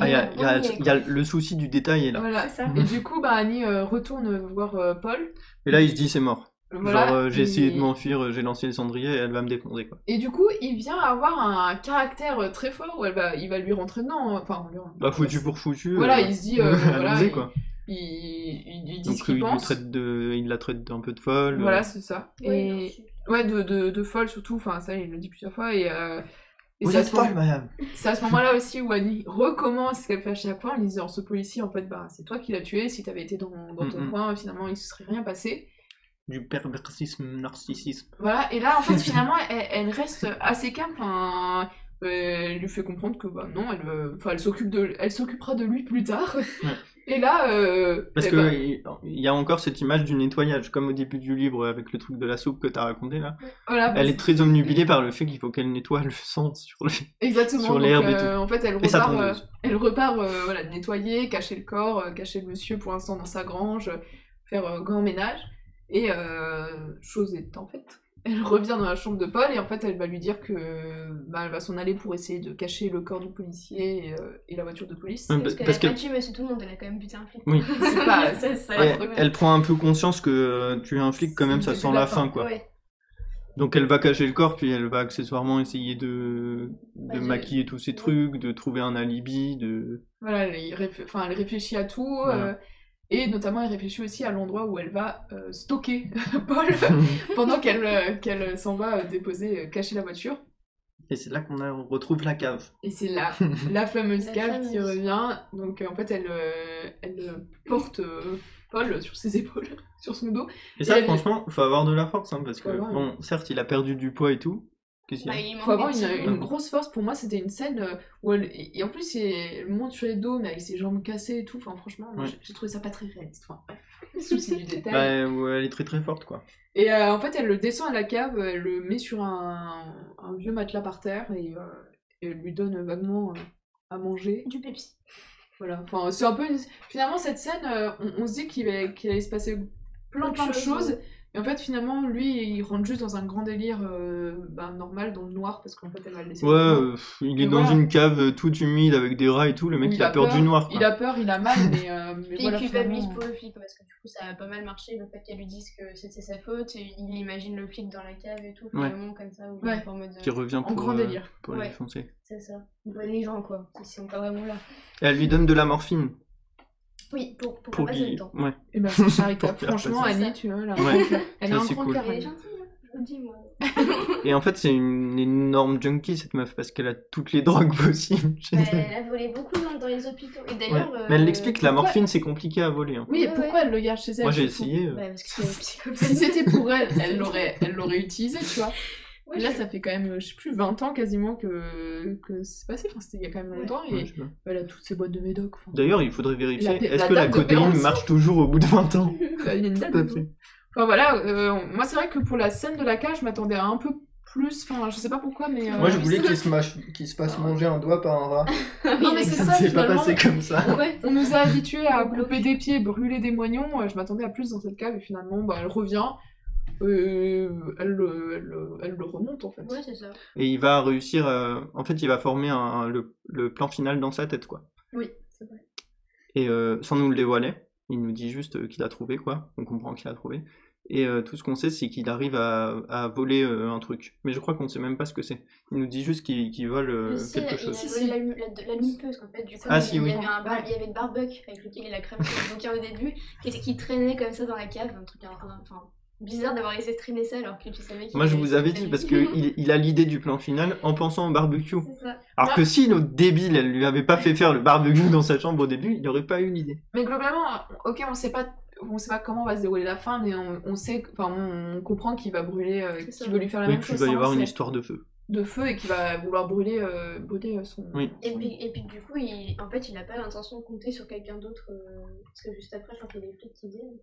Speaker 1: Ah, il y a, y
Speaker 3: y est,
Speaker 1: le souci du détail est là.
Speaker 2: Voilà.
Speaker 3: C'est ça.
Speaker 2: Et du coup, bah, Annie euh, retourne voir euh, Paul.
Speaker 1: Et là il se dit c'est mort.
Speaker 2: Voilà,
Speaker 1: Genre euh, j'ai
Speaker 2: et-
Speaker 1: essayé de m'enfuir, j'ai lancé le cendrier et elle va me défoncer quoi.
Speaker 2: Et du coup, il vient avoir un caractère très fort où elle va, il va lui rentrer dedans. Enfin, lui-
Speaker 1: Bah foutu pour foutu.
Speaker 2: Voilà,
Speaker 1: euh,
Speaker 2: il se dit, euh, <laughs> voilà,
Speaker 1: quoi.
Speaker 2: Il, il, il dit
Speaker 1: Donc
Speaker 2: ce qu'il pense.
Speaker 1: traite de, il la traite d'un peu de folle. euh,
Speaker 2: Voilà, c'est ça.
Speaker 3: Oui,
Speaker 2: et ouais, de, de, de folle surtout. Enfin, ça, il le dit plusieurs fois. Et, euh, et
Speaker 1: Vous
Speaker 2: c'est à
Speaker 1: êtes
Speaker 2: ce moment-
Speaker 1: folle madame.
Speaker 2: c'est à ce moment-là aussi où Annie recommence ce qu'elle fait à chaque fois en lui disant ce policier, en fait, bah, c'est toi qui l'as tué. Si t'avais été dans, dans ton
Speaker 1: Mm,
Speaker 2: coin, finalement, il se serait rien passé.
Speaker 1: Du perversisme, narcissisme.
Speaker 2: Voilà, et là, en fait, <laughs> finalement, elle, elle reste assez calme. Enfin, euh, elle lui fait comprendre que, bah, non, elle, euh, enfin, elle s'occupe de, elle s'occupera de lui plus tard. Et là, euh,
Speaker 1: Parce
Speaker 2: eh ben,
Speaker 1: il il y a encore cette image du nettoyage, comme au début du livre avec le truc de la soupe que t'as raconté là.
Speaker 2: voilà,
Speaker 1: Elle est très omnubilée par le fait qu'il faut qu'elle nettoie le sang sur le.
Speaker 2: Exactement.
Speaker 1: sur l'herbe et
Speaker 2: euh, En fait, elle repart, euh,
Speaker 1: tondeuse.
Speaker 2: elle repart euh, voilà, nettoyer, cacher le corps, euh, cacher le monsieur pour l'instant dans sa grange, faire grand ménage. Et chose est en fait, elle revient dans la chambre de Paul et en fait, elle va lui dire que bah, elle va s'en aller pour essayer de cacher le corps du policier et, euh, et la voiture de police.
Speaker 1: Ouais,
Speaker 3: Parce
Speaker 1: bah,
Speaker 3: qu'elle
Speaker 1: parce
Speaker 3: a pas tué Monsieur Tout le Monde, elle a quand même buté un flic.
Speaker 1: Oui. <laughs>
Speaker 2: C'est pas,
Speaker 3: Ça, ça-
Speaker 2: pas
Speaker 1: Elle, prend un peu conscience que euh, tuer un flic quand même ça sent la
Speaker 2: la
Speaker 1: fin
Speaker 2: fin,
Speaker 1: quoi.
Speaker 3: Ouais.
Speaker 1: Donc elle va cacher le corps puis elle va accessoirement essayer de, maquiller tous ces trucs, de trouver un alibi, de.
Speaker 2: Voilà, elle, enfin, elle réfléchit à tout.
Speaker 1: Voilà.
Speaker 2: euh, et notamment, elle réfléchit aussi à l'endroit où elle va euh, stocker <laughs> Paul <laughs> pendant qu'elle euh, qu'elle s'en va euh, déposer, euh, cacher la voiture.
Speaker 1: Et c'est là qu'on on retrouve la cave.
Speaker 2: Et c'est là <laughs> la fameuse
Speaker 3: La
Speaker 2: cave qui revient. Donc euh, en fait, elle, euh, elle porte euh, Paul sur ses épaules, sur son dos.
Speaker 1: Et ça,
Speaker 2: elle-
Speaker 1: franchement, faut avoir de la force, hein, parce que, bon, certes, il a perdu du poids et tout. Qu'est-ce qu'il y
Speaker 3: Bah,
Speaker 1: a
Speaker 3: il
Speaker 2: faut avoir une, grosse force. Pour moi, c'était une scène euh, où elle. Et en plus, elle monte sur les dos, mais avec ses jambes cassées et tout. Enfin, franchement,
Speaker 1: Ouais.
Speaker 2: j'ai- trouvé ça pas très réaliste. Enfin, <laughs> souci du détail.
Speaker 1: Bah, ouais, elle est très très forte, quoi.
Speaker 2: Et euh, en fait, elle le descend à la cave, elle le met sur un, un vieux matelas par terre et, euh, et elle lui donne vaguement euh, à manger.
Speaker 3: Du Pepsi.
Speaker 2: Voilà. Enfin, c'est un peu une... Finalement, cette scène, euh, on, on se dit qu'il va- qu'il allait se passer plein, plein de choses. Et en fait, finalement, lui, il rentre juste dans un grand délire euh, bah, normal, dans le noir, parce qu'en fait, elle va le laisser
Speaker 1: Ouais, euh, il est
Speaker 2: Et
Speaker 1: dans
Speaker 2: voilà.
Speaker 1: une cave euh, toute humide avec des rats et tout. Le mec, il, a peur, du noir.
Speaker 2: Il a peur, il a mal, mais, euh, <laughs> mais
Speaker 3: Puis
Speaker 2: voilà,
Speaker 3: il culpabilise pour le flic parce que du coup ça a pas mal marché le fait qu'elle lui dise que c'était sa faute. Et il imagine le flic dans la cave et tout,
Speaker 1: Ouais.
Speaker 3: vraiment comme ça, où
Speaker 2: Ouais.
Speaker 3: en mode.
Speaker 1: Qui revient
Speaker 2: En
Speaker 1: pour,
Speaker 2: grand
Speaker 1: euh,
Speaker 2: délire.
Speaker 1: pour
Speaker 3: Ouais.
Speaker 1: les défoncer.
Speaker 3: C'est ça. Les gens quoi. Ils sont pas vraiment là.
Speaker 1: Et elle lui donne de la morphine.
Speaker 3: Oui, pour, pour,
Speaker 1: Pour
Speaker 3: pas passer
Speaker 1: lui...
Speaker 3: le temps.
Speaker 1: Ouais.
Speaker 2: Et ben, c'est charitable. <laughs> Franchement. Annie, tu vois, là,
Speaker 1: Ouais. <laughs>
Speaker 2: elle a un
Speaker 1: c'est
Speaker 2: grand
Speaker 1: cool.
Speaker 2: cœur.
Speaker 3: Elle est gentille, hein, je vous le dis moi. <laughs>
Speaker 1: Et en fait, c'est une énorme junkie, cette meuf, parce qu'elle a toutes les drogues possibles. elle.
Speaker 3: elle a volé beaucoup dans, les hôpitaux. Et
Speaker 1: Ouais.
Speaker 3: d'ailleurs.
Speaker 1: Mais elle
Speaker 3: euh,
Speaker 1: l'explique, la morphine, c'est compliqué à voler. hein.
Speaker 2: Oui, et pourquoi
Speaker 3: ouais.
Speaker 2: elle le garde chez elle
Speaker 1: Moi, j'ai essayé. euh.
Speaker 3: Bah, parce que.
Speaker 2: Si c'était pour elle, elle l'aurait, elle l'aurait utilisé, tu vois.
Speaker 3: Ouais,
Speaker 2: Et là, ça fait quand même, je sais plus, 20 ans quasiment que, que c'est passé. Enfin, c'était il y a quand même longtemps.
Speaker 1: Ouais,
Speaker 2: Et elle a toutes ses boîtes de médoc. Enfin,
Speaker 1: D'ailleurs, il faudrait vérifier. Est-ce que la
Speaker 2: péremption
Speaker 1: marche toujours au bout de 20 ans? <laughs>
Speaker 2: Il y a une date. Enfin voilà, euh, moi c'est vrai que pour la scène de la cage, je m'attendais à un peu plus. Enfin, je sais pas pourquoi, mais. euh,
Speaker 1: Moi, je voulais qu'il se, <laughs> mâche- qu'il se fasse manger un doigt par un rat.
Speaker 2: Non, mais c'est
Speaker 1: Ça s'est pas passé comme ça.
Speaker 3: Ouais,
Speaker 2: On nous a habitués à <laughs> couper des pieds, brûler des moignons. euh, Je m'attendais à plus dans cette cave et finalement, bah, elle revient. Euh, elle, le- elle, le- elle le remonte en fait.
Speaker 3: ouais c'est ça.
Speaker 1: Et il va réussir. euh, En fait, il va former un- le, le plan final dans sa tête, quoi.
Speaker 2: Oui, c'est vrai.
Speaker 1: Et euh, sans nous le dévoiler, il nous dit juste euh, qu'il a trouvé, quoi. On comprend qu'il a trouvé. Et euh, tout ce qu'on sait, c'est qu'il arrive à, à voler euh, un truc. Mais je crois qu'on ne sait même pas ce que c'est. Il nous dit juste qu'il vole euh, quelque
Speaker 3: il
Speaker 1: chose.
Speaker 3: a volé
Speaker 2: si.
Speaker 3: l'allume- la- en fait. Du coup,
Speaker 1: Ah,
Speaker 3: il,
Speaker 1: si,
Speaker 3: il
Speaker 1: oui.
Speaker 3: y avait un bar- il y avait Barbuck avec lequel il a cramé son bouquin au début, qui, qui traînait comme ça dans la cave, un truc enfin, bizarre d'avoir laissé traîner ça alors que tu savais qu'il
Speaker 1: Moi, je vous avais dit, parce qu'il il a l'idée du plan final en pensant au barbecue.
Speaker 3: Ça.
Speaker 1: Alors
Speaker 2: Ah.
Speaker 1: que si notre débile, elle lui avait pas fait faire le barbecue dans sa chambre au début, il n'aurait pas eu l'idée.
Speaker 2: Mais globalement, ok, on sait pas, on sait pas comment va se dérouler la fin, mais on, on sait, enfin, on, on comprend qu'il va brûler, euh, qu'il veut lui faire la
Speaker 1: Oui,
Speaker 2: même chose
Speaker 1: va y avoir une histoire de feu.
Speaker 2: de feu et qu'il va vouloir brûler, euh, brûler euh, son.
Speaker 1: Oui.
Speaker 3: Et puis, et puis du coup, il, en fait, il n'a pas l'intention de compter sur quelqu'un d'autre, euh, parce que juste après, je crois qu'il y a des flics qui viennent,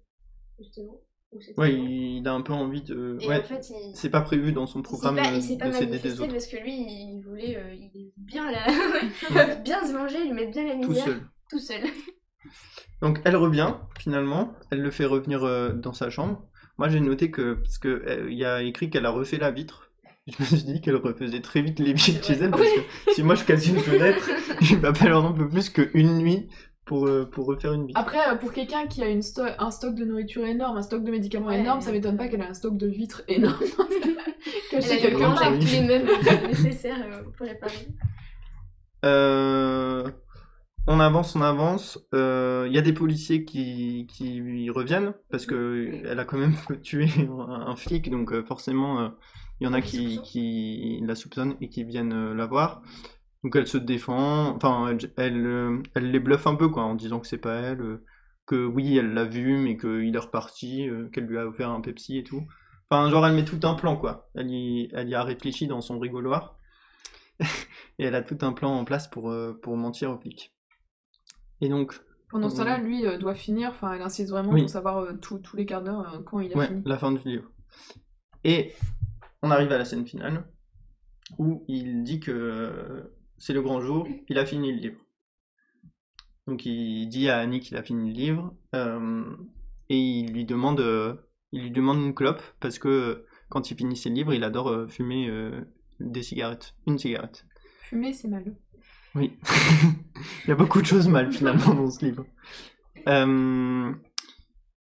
Speaker 3: justement. Ou
Speaker 1: Ouais, il a un peu envie de.
Speaker 3: Et
Speaker 1: Ouais,
Speaker 3: en fait, il,
Speaker 1: c'est pas prévu dans son programme
Speaker 3: pas, il s'est pas
Speaker 1: de s'aider des
Speaker 3: manifesté
Speaker 1: autres.
Speaker 3: parce que lui, il voulait euh, il bien, la... <laughs> <laughs> bien se venger, lui mettre bien la
Speaker 1: Tout
Speaker 3: misère
Speaker 1: seul.
Speaker 3: tout seul. <laughs>
Speaker 1: Donc elle revient finalement, elle le fait revenir euh, dans sa chambre. Moi j'ai noté que parce que euh, y a écrit qu'elle a refait la vitre. Je me suis dit qu'elle refaisait très vite les vitres chez elle parce que si moi je casse une fenêtre, il va falloir un peu plus qu'une nuit pour, euh, pour refaire une vitre.
Speaker 2: Après, euh, pour quelqu'un qui a une sto- un stock de nourriture énorme, un stock de médicaments
Speaker 3: Ouais.
Speaker 2: énorme, ça m'étonne pas qu'elle ait un stock de vitres énorme. <laughs>
Speaker 3: Elle a eu
Speaker 2: quelque
Speaker 3: quelqu'un avec tous les meubles <laughs> nécessaires euh, pour réparer.
Speaker 1: Euh, on avance, on avance. Euh, Il y a des policiers qui, qui reviennent parce que elle a quand même <laughs> tué un, un flic, donc forcément euh, il y en a qui, qui la soupçonnent et qui viennent euh, la voir. Donc elle se défend, enfin elle, elle, euh, elle les bluffe un peu quoi en disant que c'est pas elle, euh, que oui elle l'a vu mais qu'il est reparti, euh, qu'elle lui a offert un Pepsi et tout. Enfin genre elle met tout un plan quoi. Elle y, elle y a réfléchi dans son rigoloir. <laughs> Et elle a tout un plan en place pour, pour mentir aux flics. Et donc,
Speaker 2: Pendant ce temps-là, lui euh, doit finir, enfin, elle insiste vraiment
Speaker 1: Oui.
Speaker 2: pour savoir euh, tout- tous les quarts d'heure euh, quand il a
Speaker 1: ouais,
Speaker 2: fini.
Speaker 1: la fin du livre. Et on arrive à la scène finale où il dit que c'est le grand jour, il a fini le livre. Donc il dit à Annie qu'il a fini le livre euh, et il lui demande, euh, il lui demande une clope parce que euh, quand il finit ses livres, il adore fumer des cigarettes, une cigarette.
Speaker 2: Fumer, c'est mal.
Speaker 1: Oui. <laughs> Il y a beaucoup de choses mal finalement dans ce livre.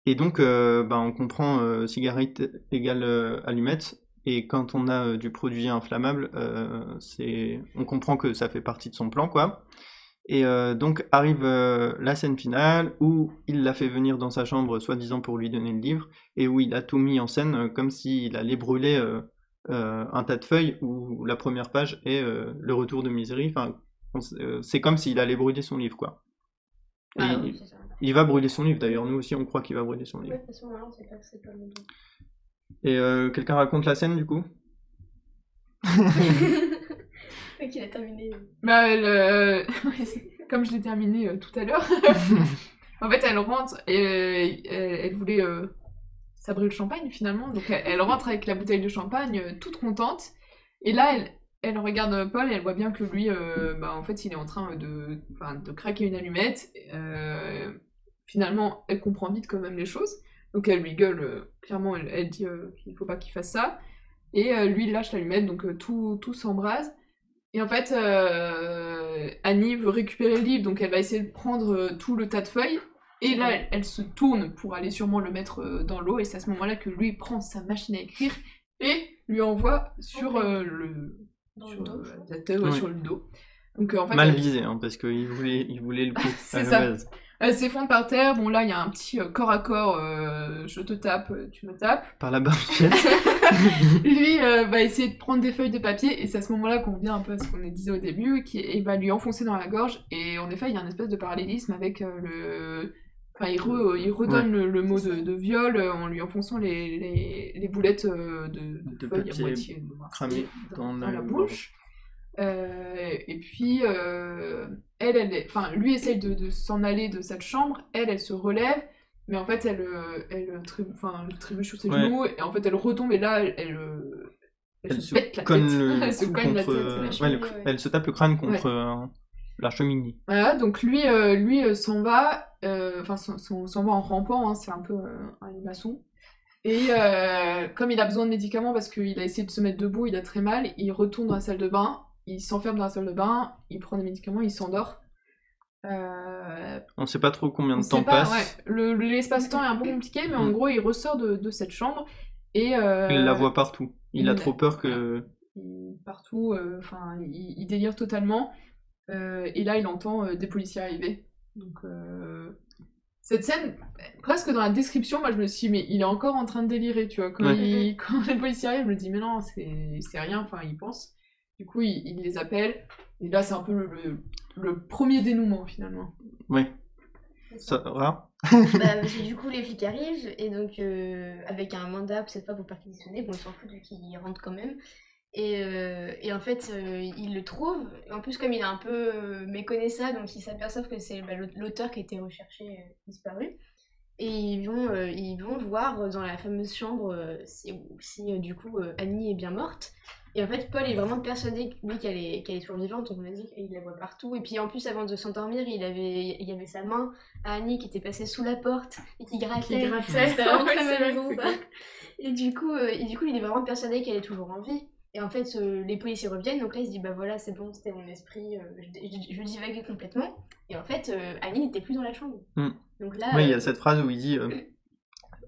Speaker 1: Et donc, bah, on comprend cigarette égale allumette. Et quand on a euh, du produit inflammable, euh, c'est, on comprend que ça fait partie de son plan, quoi. Et euh, donc arrive euh, la scène finale où il l'a fait venir dans sa chambre, soi-disant pour lui donner le livre, et où il a tout mis en scène euh, comme s'il allait brûler euh, euh, un tas de feuilles, où la première page est euh, le retour de Misery. Enfin, euh, c'est comme s'il allait brûler son livre, quoi.
Speaker 3: Ah,
Speaker 1: il- va brûler son livre d'ailleurs, nous aussi on croit qu'il va brûler son livre.
Speaker 3: Ouais, de toute façon, voilà, on sait pas, c'est pas le bon
Speaker 1: Et euh, quelqu'un raconte la scène du coup? <laughs>
Speaker 3: Ok, il a terminé.
Speaker 2: Bah, elle, euh, <laughs> <laughs> comme je l'ai terminé euh, tout à l'heure, en fait, elle rentre et euh, elle, elle voulait euh, sabrer le champagne finalement. Donc, elle, elle rentre avec la bouteille de champagne, euh, toute contente. Et là, elle, elle regarde Paul et elle voit bien que lui, euh, bah, en fait, il est en train de, enfin, de craquer une allumette. Euh, finalement, elle comprend vite quand même les choses. Donc, elle lui gueule, euh, clairement, elle, elle dit euh, qu'il faut pas qu'il fasse ça. Et euh, lui, il lâche l'allumette, donc euh, tout, tout s'embrase. Et en fait, euh, Annie veut récupérer le livre, donc elle va essayer de prendre euh, tout le tas de feuilles. Et là, elle, elle se tourne pour aller sûrement le mettre euh, dans l'eau. Et c'est à ce moment-là que lui prend sa machine à écrire et lui envoie sur euh, le,
Speaker 3: Dans
Speaker 2: sur,
Speaker 3: le dos, je pense.
Speaker 2: la tête, ouais,
Speaker 1: Ouais.
Speaker 2: sur le dos. Donc euh, en fait,
Speaker 1: Mal visé, hein, parce qu'il voulait, il voulait le <laughs> coup. À la base.
Speaker 2: Elle s'effondre par terre. Bon, là, il y a un petit euh, corps à corps. euh, je te tape, euh, tu me tapes.
Speaker 1: Par la barbichette. <laughs>
Speaker 2: lui euh, va essayer de prendre des feuilles de papier et c'est à ce moment-là qu'on revient un peu à ce qu'on disait au début qui et va lui enfoncer dans la gorge et en effet il y a un espèce de parallélisme avec euh, le enfin il, re- il redonne le, le mot de, de viol euh, en lui enfonçant les, les, les boulettes euh, de, de
Speaker 1: De
Speaker 2: feuilles
Speaker 1: papier
Speaker 2: à moitié noircies
Speaker 1: cramé
Speaker 2: dans,
Speaker 1: la
Speaker 2: bouche Euh, et puis euh, elle elle enfin lui essaye de, de s'en aller de cette chambre elle elle se relève mais en fait, elle, euh, elle, trébu- enfin, trébuche sur ses
Speaker 1: Ouais.
Speaker 2: genoux, et en fait, elle retombe, et là, elle, elle, euh, elle
Speaker 1: Elle
Speaker 2: se pète la
Speaker 1: cogne
Speaker 2: tête.
Speaker 1: le <laughs>
Speaker 2: elle se
Speaker 1: cou
Speaker 2: cogne la
Speaker 1: contre.
Speaker 2: tête.
Speaker 1: euh,
Speaker 3: la
Speaker 1: ouais,
Speaker 3: cheminée,
Speaker 1: le-
Speaker 3: ouais.
Speaker 1: Elle se tape le crâne contre euh, la cheminée.
Speaker 2: Voilà, donc lui, euh, lui euh, s'en va, euh, enfin, s'en- va en rampant, hein, c'est un peu euh, un limaçon. Et euh, comme il a besoin de médicaments parce qu'il a essayé de se mettre debout, il a très mal, il retourne dans la salle de bain, il s'enferme dans la salle de bain, il prend des médicaments, il s'endort. Euh,
Speaker 1: On sait pas trop combien de temps
Speaker 2: pas,
Speaker 1: passe.
Speaker 2: ouais. Le, le- l'espace-temps est un peu compliqué, mais en
Speaker 1: Mm.
Speaker 2: gros, il ressort de, de cette chambre et. euh,
Speaker 1: Il la voit partout. Il a trop peur que.
Speaker 2: partout, euh, enfin, il, il délire totalement. Euh, et là, il entend euh, des policiers arriver. Donc, euh, cette scène, presque dans la description, moi je me suis dit, mais il est encore en train de délirer, tu vois. Quand,
Speaker 1: Ouais.
Speaker 2: il- <laughs> quand les policiers arrivent, je me dis, mais non, c'est c'est rien, enfin, il pense. Du coup, il, il les appelle. Et là, c'est un peu le, le- le premier dénouement, finalement.
Speaker 1: Ouais. Ça va?
Speaker 3: Bah, <laughs> parce que du coup, les flics arrivent, et donc, euh, avec un mandat, cette fois pour perquisitionner, bon, ils s'en foutent vu qu'ils rentrent quand même. Et, euh, et en fait, euh, ils le trouvent. En plus, comme il est un peu euh, méconnaissable, donc ils s'aperçoivent que c'est bah, l'aut- l'auteur qui a été recherché, euh, disparu. Et ils vont, euh, ils vont voir dans la fameuse chambre euh, si, si euh, du coup euh, Annie est bien morte. Et en fait, Paul est vraiment persuadé lui qu'elle est, qu'elle est toujours vivante. On a dit qu'il la voit partout. Et puis en plus, avant de s'endormir, il avait, il y avait sa main à Annie qui était passée sous la porte et qui grattait.
Speaker 2: Qui grattait.
Speaker 3: C'était vraiment très ça.
Speaker 2: c'est
Speaker 3: Et du coup, euh, et du coup, il est vraiment persuadé qu'elle est toujours en vie. Et en fait, euh, les policiers reviennent, donc là, il se dit, bah voilà, c'est bon, c'était mon esprit, euh, je, je, je divaguais complètement. Et en fait, euh, Annie n'était plus dans la chambre.
Speaker 1: Mm.
Speaker 3: Donc là,
Speaker 1: Ouais, il y a cette phrase où il dit.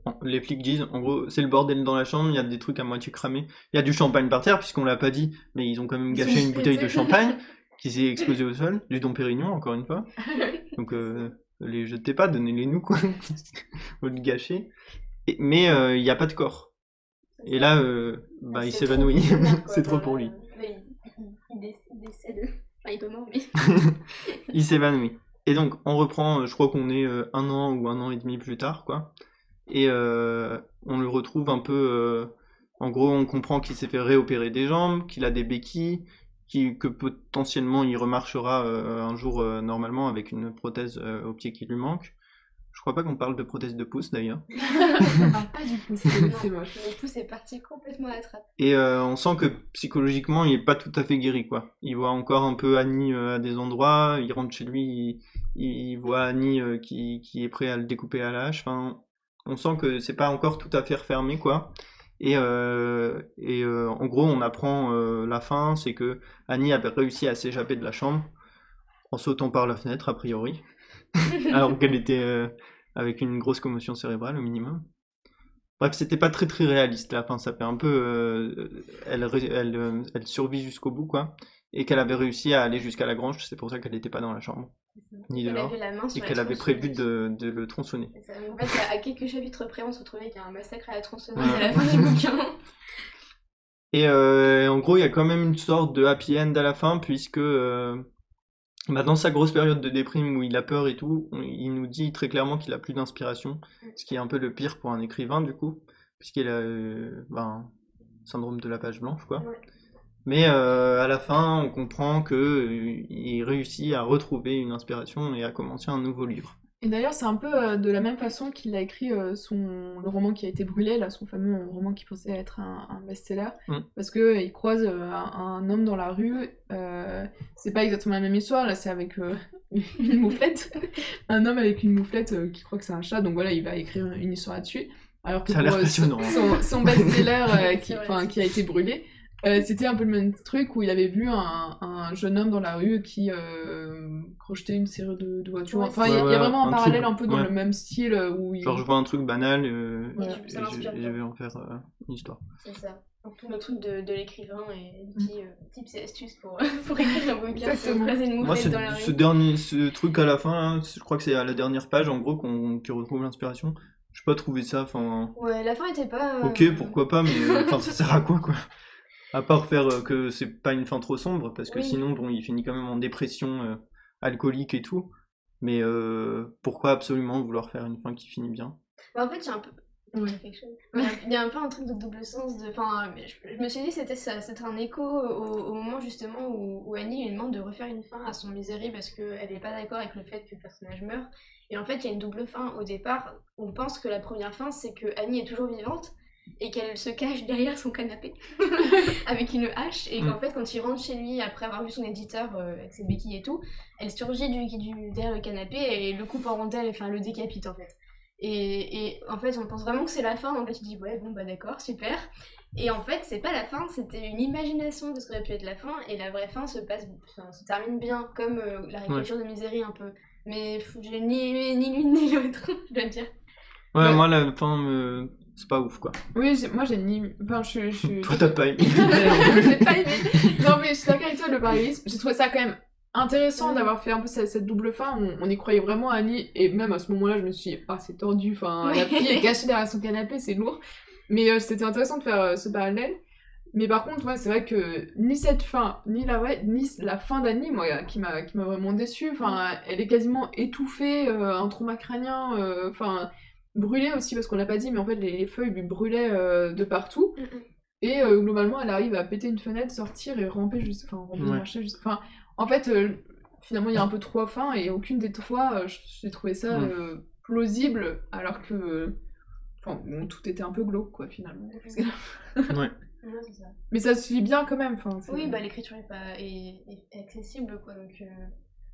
Speaker 1: Euh, Les flics disent, en gros, c'est le bordel dans la chambre, il y a des trucs à moitié cramés. Il y a du champagne par terre, puisqu'on l'a pas dit, mais ils ont quand même gâché une bouteille de champagne <laughs> qui s'est explosée au sol, du Dom Pérignon, encore une fois. <laughs> Donc, euh, les jetez pas, donnez-les nous, quoi. <laughs> Faut le gâcher. Et- mais euh, il n'y a pas de corps. Et là, euh, bah, il
Speaker 3: c'est
Speaker 1: s'évanouit. c'est trop pour lui.
Speaker 3: mais il, il, il dé- il décède. Enfin, il mais.
Speaker 1: il s'évanouit. Et donc, on reprend, euh, je crois qu'on est euh, un an ou un an et demi plus tard, quoi. Et euh, on le retrouve un peu. euh, en gros, on comprend qu'il s'est fait réopérer des jambes, qu'il a des béquilles, qui, que potentiellement il remarchera euh, un jour euh, normalement avec une prothèse euh, au pied qui lui manque. Je crois pas qu'on parle de prothèse de pouce d'ailleurs. <laughs>
Speaker 2: Ah, pas du tout, <laughs> c'est moche.
Speaker 3: Le pouce est parti complètement à la trappe.
Speaker 1: Et euh, on sent que psychologiquement, il est pas tout à fait guéri, quoi. Il voit encore un peu Annie euh, à des endroits, il rentre chez lui, il, il voit Annie euh, qui, qui est prêt à le découper à la hache. Enfin, on sent que c'est pas encore tout à fait refermé, quoi. Et, euh, et euh, en gros, on apprend euh, la fin, c'est que Annie avait réussi à s'échapper de la chambre en sautant par la fenêtre, a priori, <laughs> alors qu'elle était avec une grosse commotion cérébrale au minimum. Bref, c'était pas très très réaliste. La fin, ça fait un peu. elle, ré- elle, elle survit jusqu'au bout, quoi. Et qu'elle avait réussi à aller jusqu'à la grange, c'est pour ça qu'elle n'était pas dans la chambre, ni
Speaker 3: main sur
Speaker 1: Et qu'elle avait prévu de, de le tronçonner.
Speaker 3: En fait, à quelques chapitres près, on se retrouvait qu'il y a un massacre à la tronçonneuse
Speaker 1: Ouais.
Speaker 3: à la fin du <laughs> bouquin.
Speaker 1: Et euh, en gros, il y a quand même une sorte de happy end à la fin, puisque euh, Bah, dans sa grosse période de déprime où il a peur et tout, on- il nous dit très clairement qu'il a plus d'inspiration, ce qui est un peu le pire pour un écrivain du coup, puisqu'il a euh, ben, syndrome de la page blanche quoi.
Speaker 3: Ouais.
Speaker 1: Mais euh, à la fin, on comprend que euh, il réussit à retrouver une inspiration et à commencer un nouveau livre.
Speaker 2: Et d'ailleurs, c'est un peu euh, de la même façon qu'il a écrit euh, son, le roman qui a été brûlé, là, son fameux roman qui pensait être un, un best-seller,
Speaker 1: Mm.
Speaker 2: parce que il croise euh, un, un homme dans la rue. euh, c'est pas exactement la même histoire, là, c'est avec euh, <laughs> une mouflette, un homme avec une mouflette euh, qui croit que c'est un chat, donc voilà, il va écrire une histoire là-dessus. Alors que
Speaker 1: Ça a l'air
Speaker 2: pour, euh, son,
Speaker 1: passionnant.
Speaker 2: son- son best-seller euh, <laughs> qui a été brûlé, euh, c'était un peu le même truc où il avait vu un, un jeune homme dans la rue qui euh, crochetait une série de, de voitures.
Speaker 3: Ouais,
Speaker 2: Enfin, il y, a- y vraiment un,
Speaker 1: Un
Speaker 2: parallèle
Speaker 1: truc,
Speaker 2: un peu dans
Speaker 1: ouais.
Speaker 2: le même style où il...
Speaker 1: Genre je vois un truc banal euh,
Speaker 2: Ouais.
Speaker 1: et, je, et vais en faire euh, une histoire.
Speaker 3: C'est ça. Donc, tout le truc de, de l'écrivain et
Speaker 1: Mm.
Speaker 3: des petits euh, tips et astuces pour, <laughs> pour écrire un bouquin, c'est une
Speaker 1: Moi, ce,
Speaker 3: dans la
Speaker 1: ce dernier, ce truc à la fin, je crois que c'est à la dernière page, en gros, qu'on qui retrouve l'inspiration. Je pas trouvé ça, enfin,
Speaker 3: Ouais, la fin était pas. euh,
Speaker 1: ok, pourquoi pas, mais ça sert à quoi, quoi À part faire euh, que c'est pas une fin trop sombre, parce que
Speaker 3: Oui.
Speaker 1: sinon, bon, il finit quand même en dépression euh, alcoolique et tout. Mais euh, pourquoi absolument vouloir faire une fin qui finit bien?
Speaker 3: Bah, en fait, j'ai un peu.
Speaker 2: Ouais. <laughs>
Speaker 3: quelque chose. Il y a- il y a un peu un truc de double sens. De... Enfin, je, je me suis dit que c'était ça, c'était un écho au, au moment justement où, où Annie lui demande de refaire une fin à son misérie parce qu'elle n'est pas d'accord avec le fait que le personnage meure. Et en fait, il y a une double fin. Au départ, on pense que la première fin, c'est que Annie est toujours vivante et qu'elle se cache derrière son canapé <laughs> avec une hache et qu'en
Speaker 1: Mm.
Speaker 3: fait quand il rentre chez lui après avoir vu son éditeur euh, avec ses béquilles et tout elle surgit du, du- derrière le canapé et le coupe en rondelles enfin le décapite en fait et, et en fait on pense vraiment que c'est la fin donc là tu dis ouais bon bah d'accord super et en fait c'est pas la fin c'était une imagination de ce qu'aurait pu être la fin et la vraie fin se passe enfin, se termine bien comme euh, la réécriture de Misery un peu mais pff, j'ai ni, ni l'une ni l'autre <laughs> je dois dire
Speaker 1: Ouais,
Speaker 2: Ouais.
Speaker 1: moi, la fin, me... c'est pas ouf, quoi.
Speaker 2: Oui, moi j'ai ni... Enfin, je, je suis...
Speaker 1: Toi, t'as pas aimé. <laughs>
Speaker 2: J'ai pas aimé. Non, mais je suis d'accord avec toi, le parallélisme. J'ai trouvé ça quand même intéressant
Speaker 3: Ouais.
Speaker 2: d'avoir fait un peu cette, cette double fin. On, on y croyait vraiment à Annie. Et même à ce moment-là, je me suis dit, ah, c'est tordu. Enfin, la
Speaker 3: Ouais.
Speaker 2: fille est cachée derrière son canapé, c'est lourd. Mais euh, c'était intéressant de faire euh, ce parallèle. Mais par contre, ouais, c'est vrai que ni cette fin, ni la, vraie- ni la fin d'Annie, moi, qui m'a qui m'a vraiment déçue. Enfin, elle est quasiment étouffée, euh, un trauma crânien. euh, Enfin, brûlée aussi, parce qu'on l'a pas dit, mais en fait, les, les feuilles lui brûlaient euh, de partout. Et euh, globalement, elle arrive à péter une fenêtre, sortir et ramper juste. Enfin, ramper,
Speaker 1: Ouais.
Speaker 2: marcher juste. Enfin, en fait, euh, finalement, il y a un peu trois fins et aucune des trois, euh, j'ai trouvé ça
Speaker 1: Ouais.
Speaker 2: euh, plausible, alors que. euh, Enfin, bon, tout était un peu glauque, quoi, finalement.
Speaker 1: Ouais. <laughs>
Speaker 2: Mais ça se lit bien quand même. Enfin,
Speaker 3: Oui, bah l'écriture est, pas, est, est accessible, quoi. Donc, euh,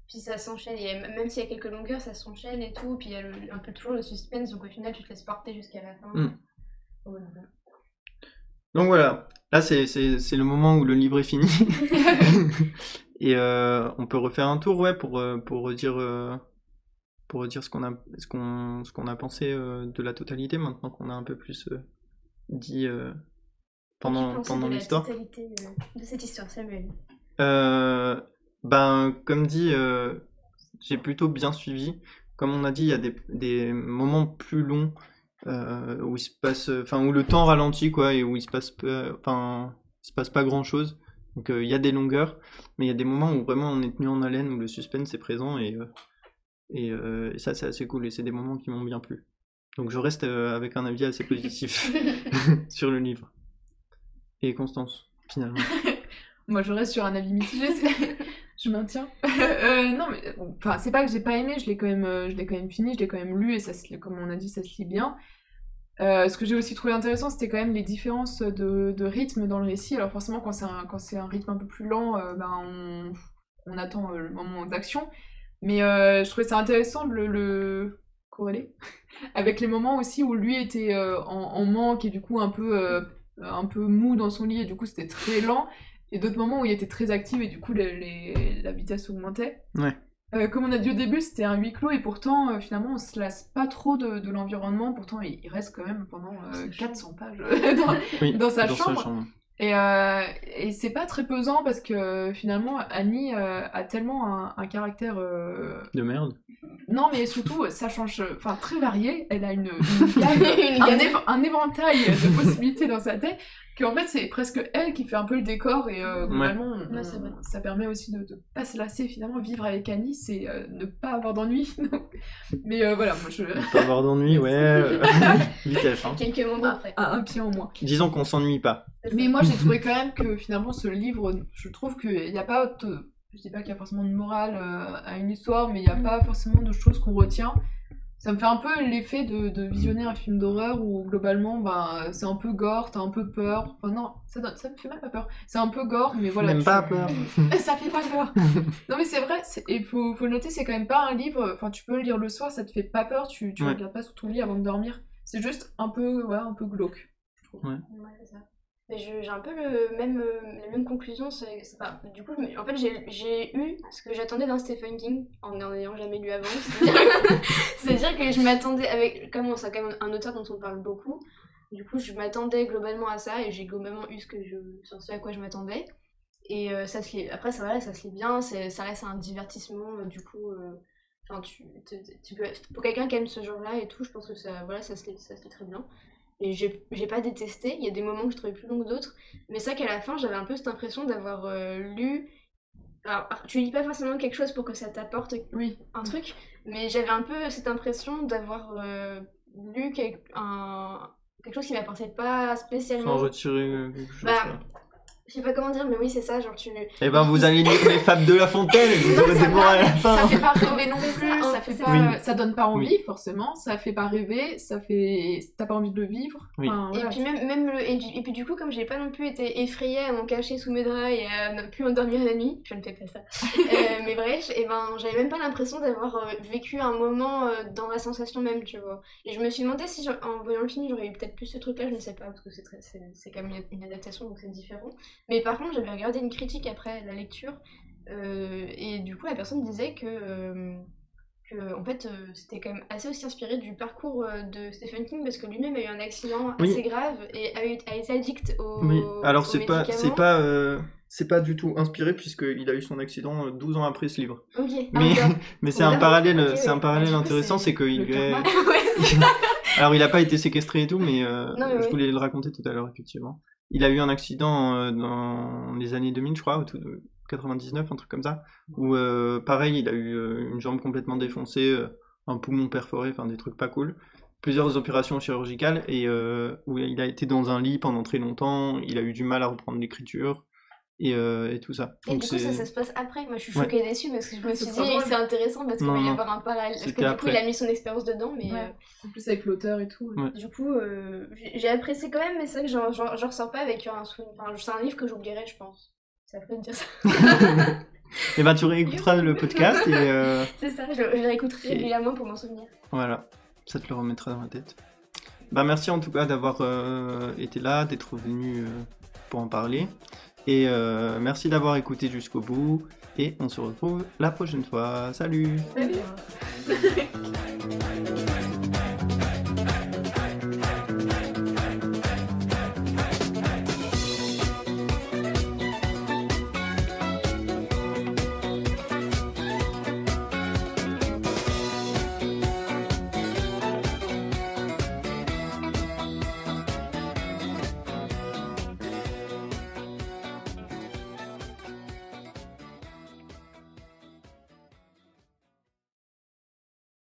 Speaker 3: Puis ça s'enchaîne, et même s'il y a quelques longueurs, ça s'enchaîne et tout. Puis il y a le- un peu toujours le suspense, donc au final, tu te laisses porter jusqu'à la fin.
Speaker 1: Mm.
Speaker 3: Ouais, ouais.
Speaker 1: Donc voilà, là c'est le moment où le livre est fini. <laughs> <laughs> Et euh, on peut refaire un tour, ouais, pour, euh, pour redire, euh, pour redire ce qu'on a, ce qu'on ce qu'on a pensé de la totalité, maintenant qu'on a un peu plus dit euh, pendant, l'histoire.
Speaker 3: totalité de cette histoire, Samuel?
Speaker 1: Euh, ben, comme dit, euh, j'ai plutôt bien suivi. Comme on a dit, il y a des, des moments plus longs euh, où il se passe, enfin où le temps ralentit quoi, et où il se passe, enfin, il se passe pas grand chose. Donc euh, il y a des longueurs, mais il y a des moments où vraiment on est tenu en haleine, où le suspense est présent et et, et ça c'est assez cool et c'est des moments qui m'ont bien plu. Donc je reste avec un avis assez positif <laughs> <laughs> sur le livre. Et Constance, finalement. <laughs>
Speaker 2: Moi, je reste sur un avis mitigé. Je maintiens. <laughs> Euh, non, mais enfin, c'est pas que j'ai pas aimé. Je l'ai quand même, euh, quand même fini. Je l'ai quand même lu et ça, comme on a dit, ça se lit bien. Euh, ce que j'ai aussi trouvé intéressant, c'était quand même les différences de, rythme dans le récit. Alors forcément, quand c'est un, rythme un peu plus lent, euh, ben on, attend le moment d'action. Mais je trouvais ça intéressant de le, le corréler <laughs> avec les moments aussi où lui était en, en manque et du coup un peu, un peu mou dans son lit et du coup c'était très lent. Et d'autres moments où il était très actif et du coup les- les- la vitesse augmentait.
Speaker 1: Ouais.
Speaker 2: Euh, comme on a dit au début, c'était un huis clos et pourtant, euh, finalement, on se lasse pas trop de, de l'environnement. Pourtant, il, il reste quand même pendant euh, 400 pages <laughs> dans,
Speaker 1: Oui,
Speaker 2: dans sa chambre. Et, euh, et c'est pas très pesant parce que finalement, Annie euh, a tellement un, un caractère. euh,
Speaker 1: De merde.
Speaker 2: Non, mais surtout, ça change. Enfin, très varié. Elle a une, une <laughs> gamme, un, un éventail de possibilités dans sa tête qu'en fait c'est presque elle qui fait un peu le décor et euh, globalement on-
Speaker 3: Ouais, c'est vrai.
Speaker 2: ça permet aussi de, de pas se lasser finalement vivre avec Annie c'est euh, ne pas avoir d'ennui <laughs> mais euh, voilà moi je
Speaker 1: Ne pas avoir d'ennui, <laughs> ouais. euh, Vitesse, hein.
Speaker 3: Quelques moments après.
Speaker 2: un, un pied en moins
Speaker 1: Disons qu'on s'ennuie pas.
Speaker 2: mais moi j'ai trouvé <laughs> quand même que finalement ce livre je trouve qu'il n'y a pas de- je dis pas qu'il y a forcément de morale euh, à une histoire mais il n'y a pas forcément de choses qu'on retient ça me fait un peu l'effet de, de visionner un film d'horreur où globalement ben, c'est un peu gore, t'as un peu peur. Enfin non, ça, donne- ça me fait même pas peur. C'est un peu gore, mais voilà.
Speaker 1: Même
Speaker 2: tu-
Speaker 1: pas peur. <laughs>
Speaker 2: ça fait pas peur. <laughs> non mais c'est vrai, et faut, faut le noter, c'est quand même pas un livre, enfin tu peux le lire le soir, ça te fait pas peur, tu, tu
Speaker 1: Ouais.
Speaker 2: regardes pas sous ton lit avant de dormir. C'est juste un peu, ouais, un peu glauque.
Speaker 3: Ouais, c'est ça. Mais j'ai un peu le même, euh, la même conclusion. C'est, pas, du coup, en fait, j'ai, eu ce que j'attendais d'un Stephen King en n'en ayant jamais lu avant. <laughs> C'est-à-dire, que je m'attendais, avec, comme on- c'est quand même un auteur dont on parle beaucoup, du coup, je m'attendais globalement à ça et j'ai globalement eu ce, que je, ce à quoi je m'attendais. Et euh, ça se lit, après, ça, va, ça se lit bien, ça reste un divertissement, euh, du coup. euh, tu- tu peux, pour quelqu'un qui aime ce genre-là et tout, je pense que ça, voilà, ça, se lit, ça se lit très bien. Et j'ai j'ai pas détesté, il y a des moments que je trouvais plus longs que d'autres, mais c'est vrai qu'à la fin j'avais un peu cette impression d'avoir euh, lu. Alors, tu lis pas forcément quelque chose pour que ça t'apporte
Speaker 2: Oui.
Speaker 3: un truc, mais j'avais un peu cette impression d'avoir euh, lu quel- un, quelque chose qui m'apportait pas
Speaker 1: Sans
Speaker 3: spécialement.
Speaker 1: retirer euh, quelque chose.
Speaker 3: Bah. Je sais pas comment dire, mais oui, c'est ça, genre tu.
Speaker 1: Eh ben, vous allez lire les fables de La Fontaine et vous <laughs> aurez
Speaker 3: ça
Speaker 1: des morales à la fin.
Speaker 2: Ça fait pas rêver non plus,
Speaker 3: ça,
Speaker 2: ça, fait pas,
Speaker 1: ça.
Speaker 2: ça donne pas envie forcément, ça fait pas rêver, ça fait, t'as pas envie de le vivre.
Speaker 1: Oui.
Speaker 2: Enfin,
Speaker 3: Et puis même, même le, et, puis du coup, comme j'ai pas non plus été effrayée à m'en cacher sous mes draps et à ne plus endormir la nuit, je ne fais pas ça. <laughs> Euh, mais bref, et ben j'avais même pas l'impression d'avoir euh, vécu un moment euh, dans la sensation même, tu vois. Et je me suis demandé si en voyant le film j'aurais eu peut-être plus ce truc-là, je ne sais pas parce que c'est très- c'est c'est quand même une adaptation donc c'est différent. Mais par contre, j'avais regardé une critique après la lecture euh, et du coup la personne disait que euh, que en fait euh, c'était quand même assez aussi inspiré du parcours de Stephen King parce que lui-même a eu un accident
Speaker 1: Oui.
Speaker 3: assez grave et a, eu, a été addict au
Speaker 1: Oui, alors c'est pas, c'est pas, c'est pas du tout inspiré puisqu'il a eu son accident euh, 12 ans après ce livre.
Speaker 3: Ok.
Speaker 1: Mais,
Speaker 3: Ah,
Speaker 1: mais <laughs> c'est un
Speaker 3: d'accord.
Speaker 1: parallèle, c'est un parallèle
Speaker 2: coup,
Speaker 1: intéressant,
Speaker 2: c'est
Speaker 1: qu'il est... <laughs> <laughs> Alors il a pas été séquestré et tout, mais,
Speaker 3: Non, mais
Speaker 1: je voulais le raconter tout à l'heure effectivement. Il a eu un accident euh, dans les années 2000, je crois, au tout de 99, un truc comme ça, où euh, pareil, il a eu euh, une jambe complètement défoncée, un poumon perforé, enfin des trucs pas cool. Plusieurs opérations chirurgicales et où il a été dans un lit pendant très longtemps. Il a eu du mal à reprendre l'écriture et, euh, et tout ça.
Speaker 3: Et
Speaker 1: Donc
Speaker 3: du coup, ça, ça se passe après. Moi, je suis
Speaker 1: Ouais.
Speaker 3: choquée et déçue parce que je me suis dit, c'est intéressant parce qu'il va y avoir un parallèle. Parce que du coup,
Speaker 1: après.
Speaker 3: il a mis son expérience dedans, mais
Speaker 2: Ouais. En plus avec l'auteur et tout.
Speaker 1: Ouais.
Speaker 3: euh, du coup, euh, j'ai apprécié quand même, mais c'est vrai que j'en- ressors pas avec un souvenir. Enfin, c'est un livre que j'oublierai, je pense. C'est après de dire ça. <laughs>
Speaker 1: Et ben tu réécouteras le podcast et euh, <laughs>
Speaker 3: c'est ça, je, le- réécouterai
Speaker 1: Et-
Speaker 3: régulièrement pour m'en souvenir.
Speaker 1: voilà, ça te le remettra dans la tête. Bah merci en tout cas d'avoir euh, été là, d'être venu euh, pour en parler. Et euh, merci d'avoir écouté jusqu'au bout. Et on se retrouve la prochaine fois. Salut
Speaker 3: Salut. <laughs>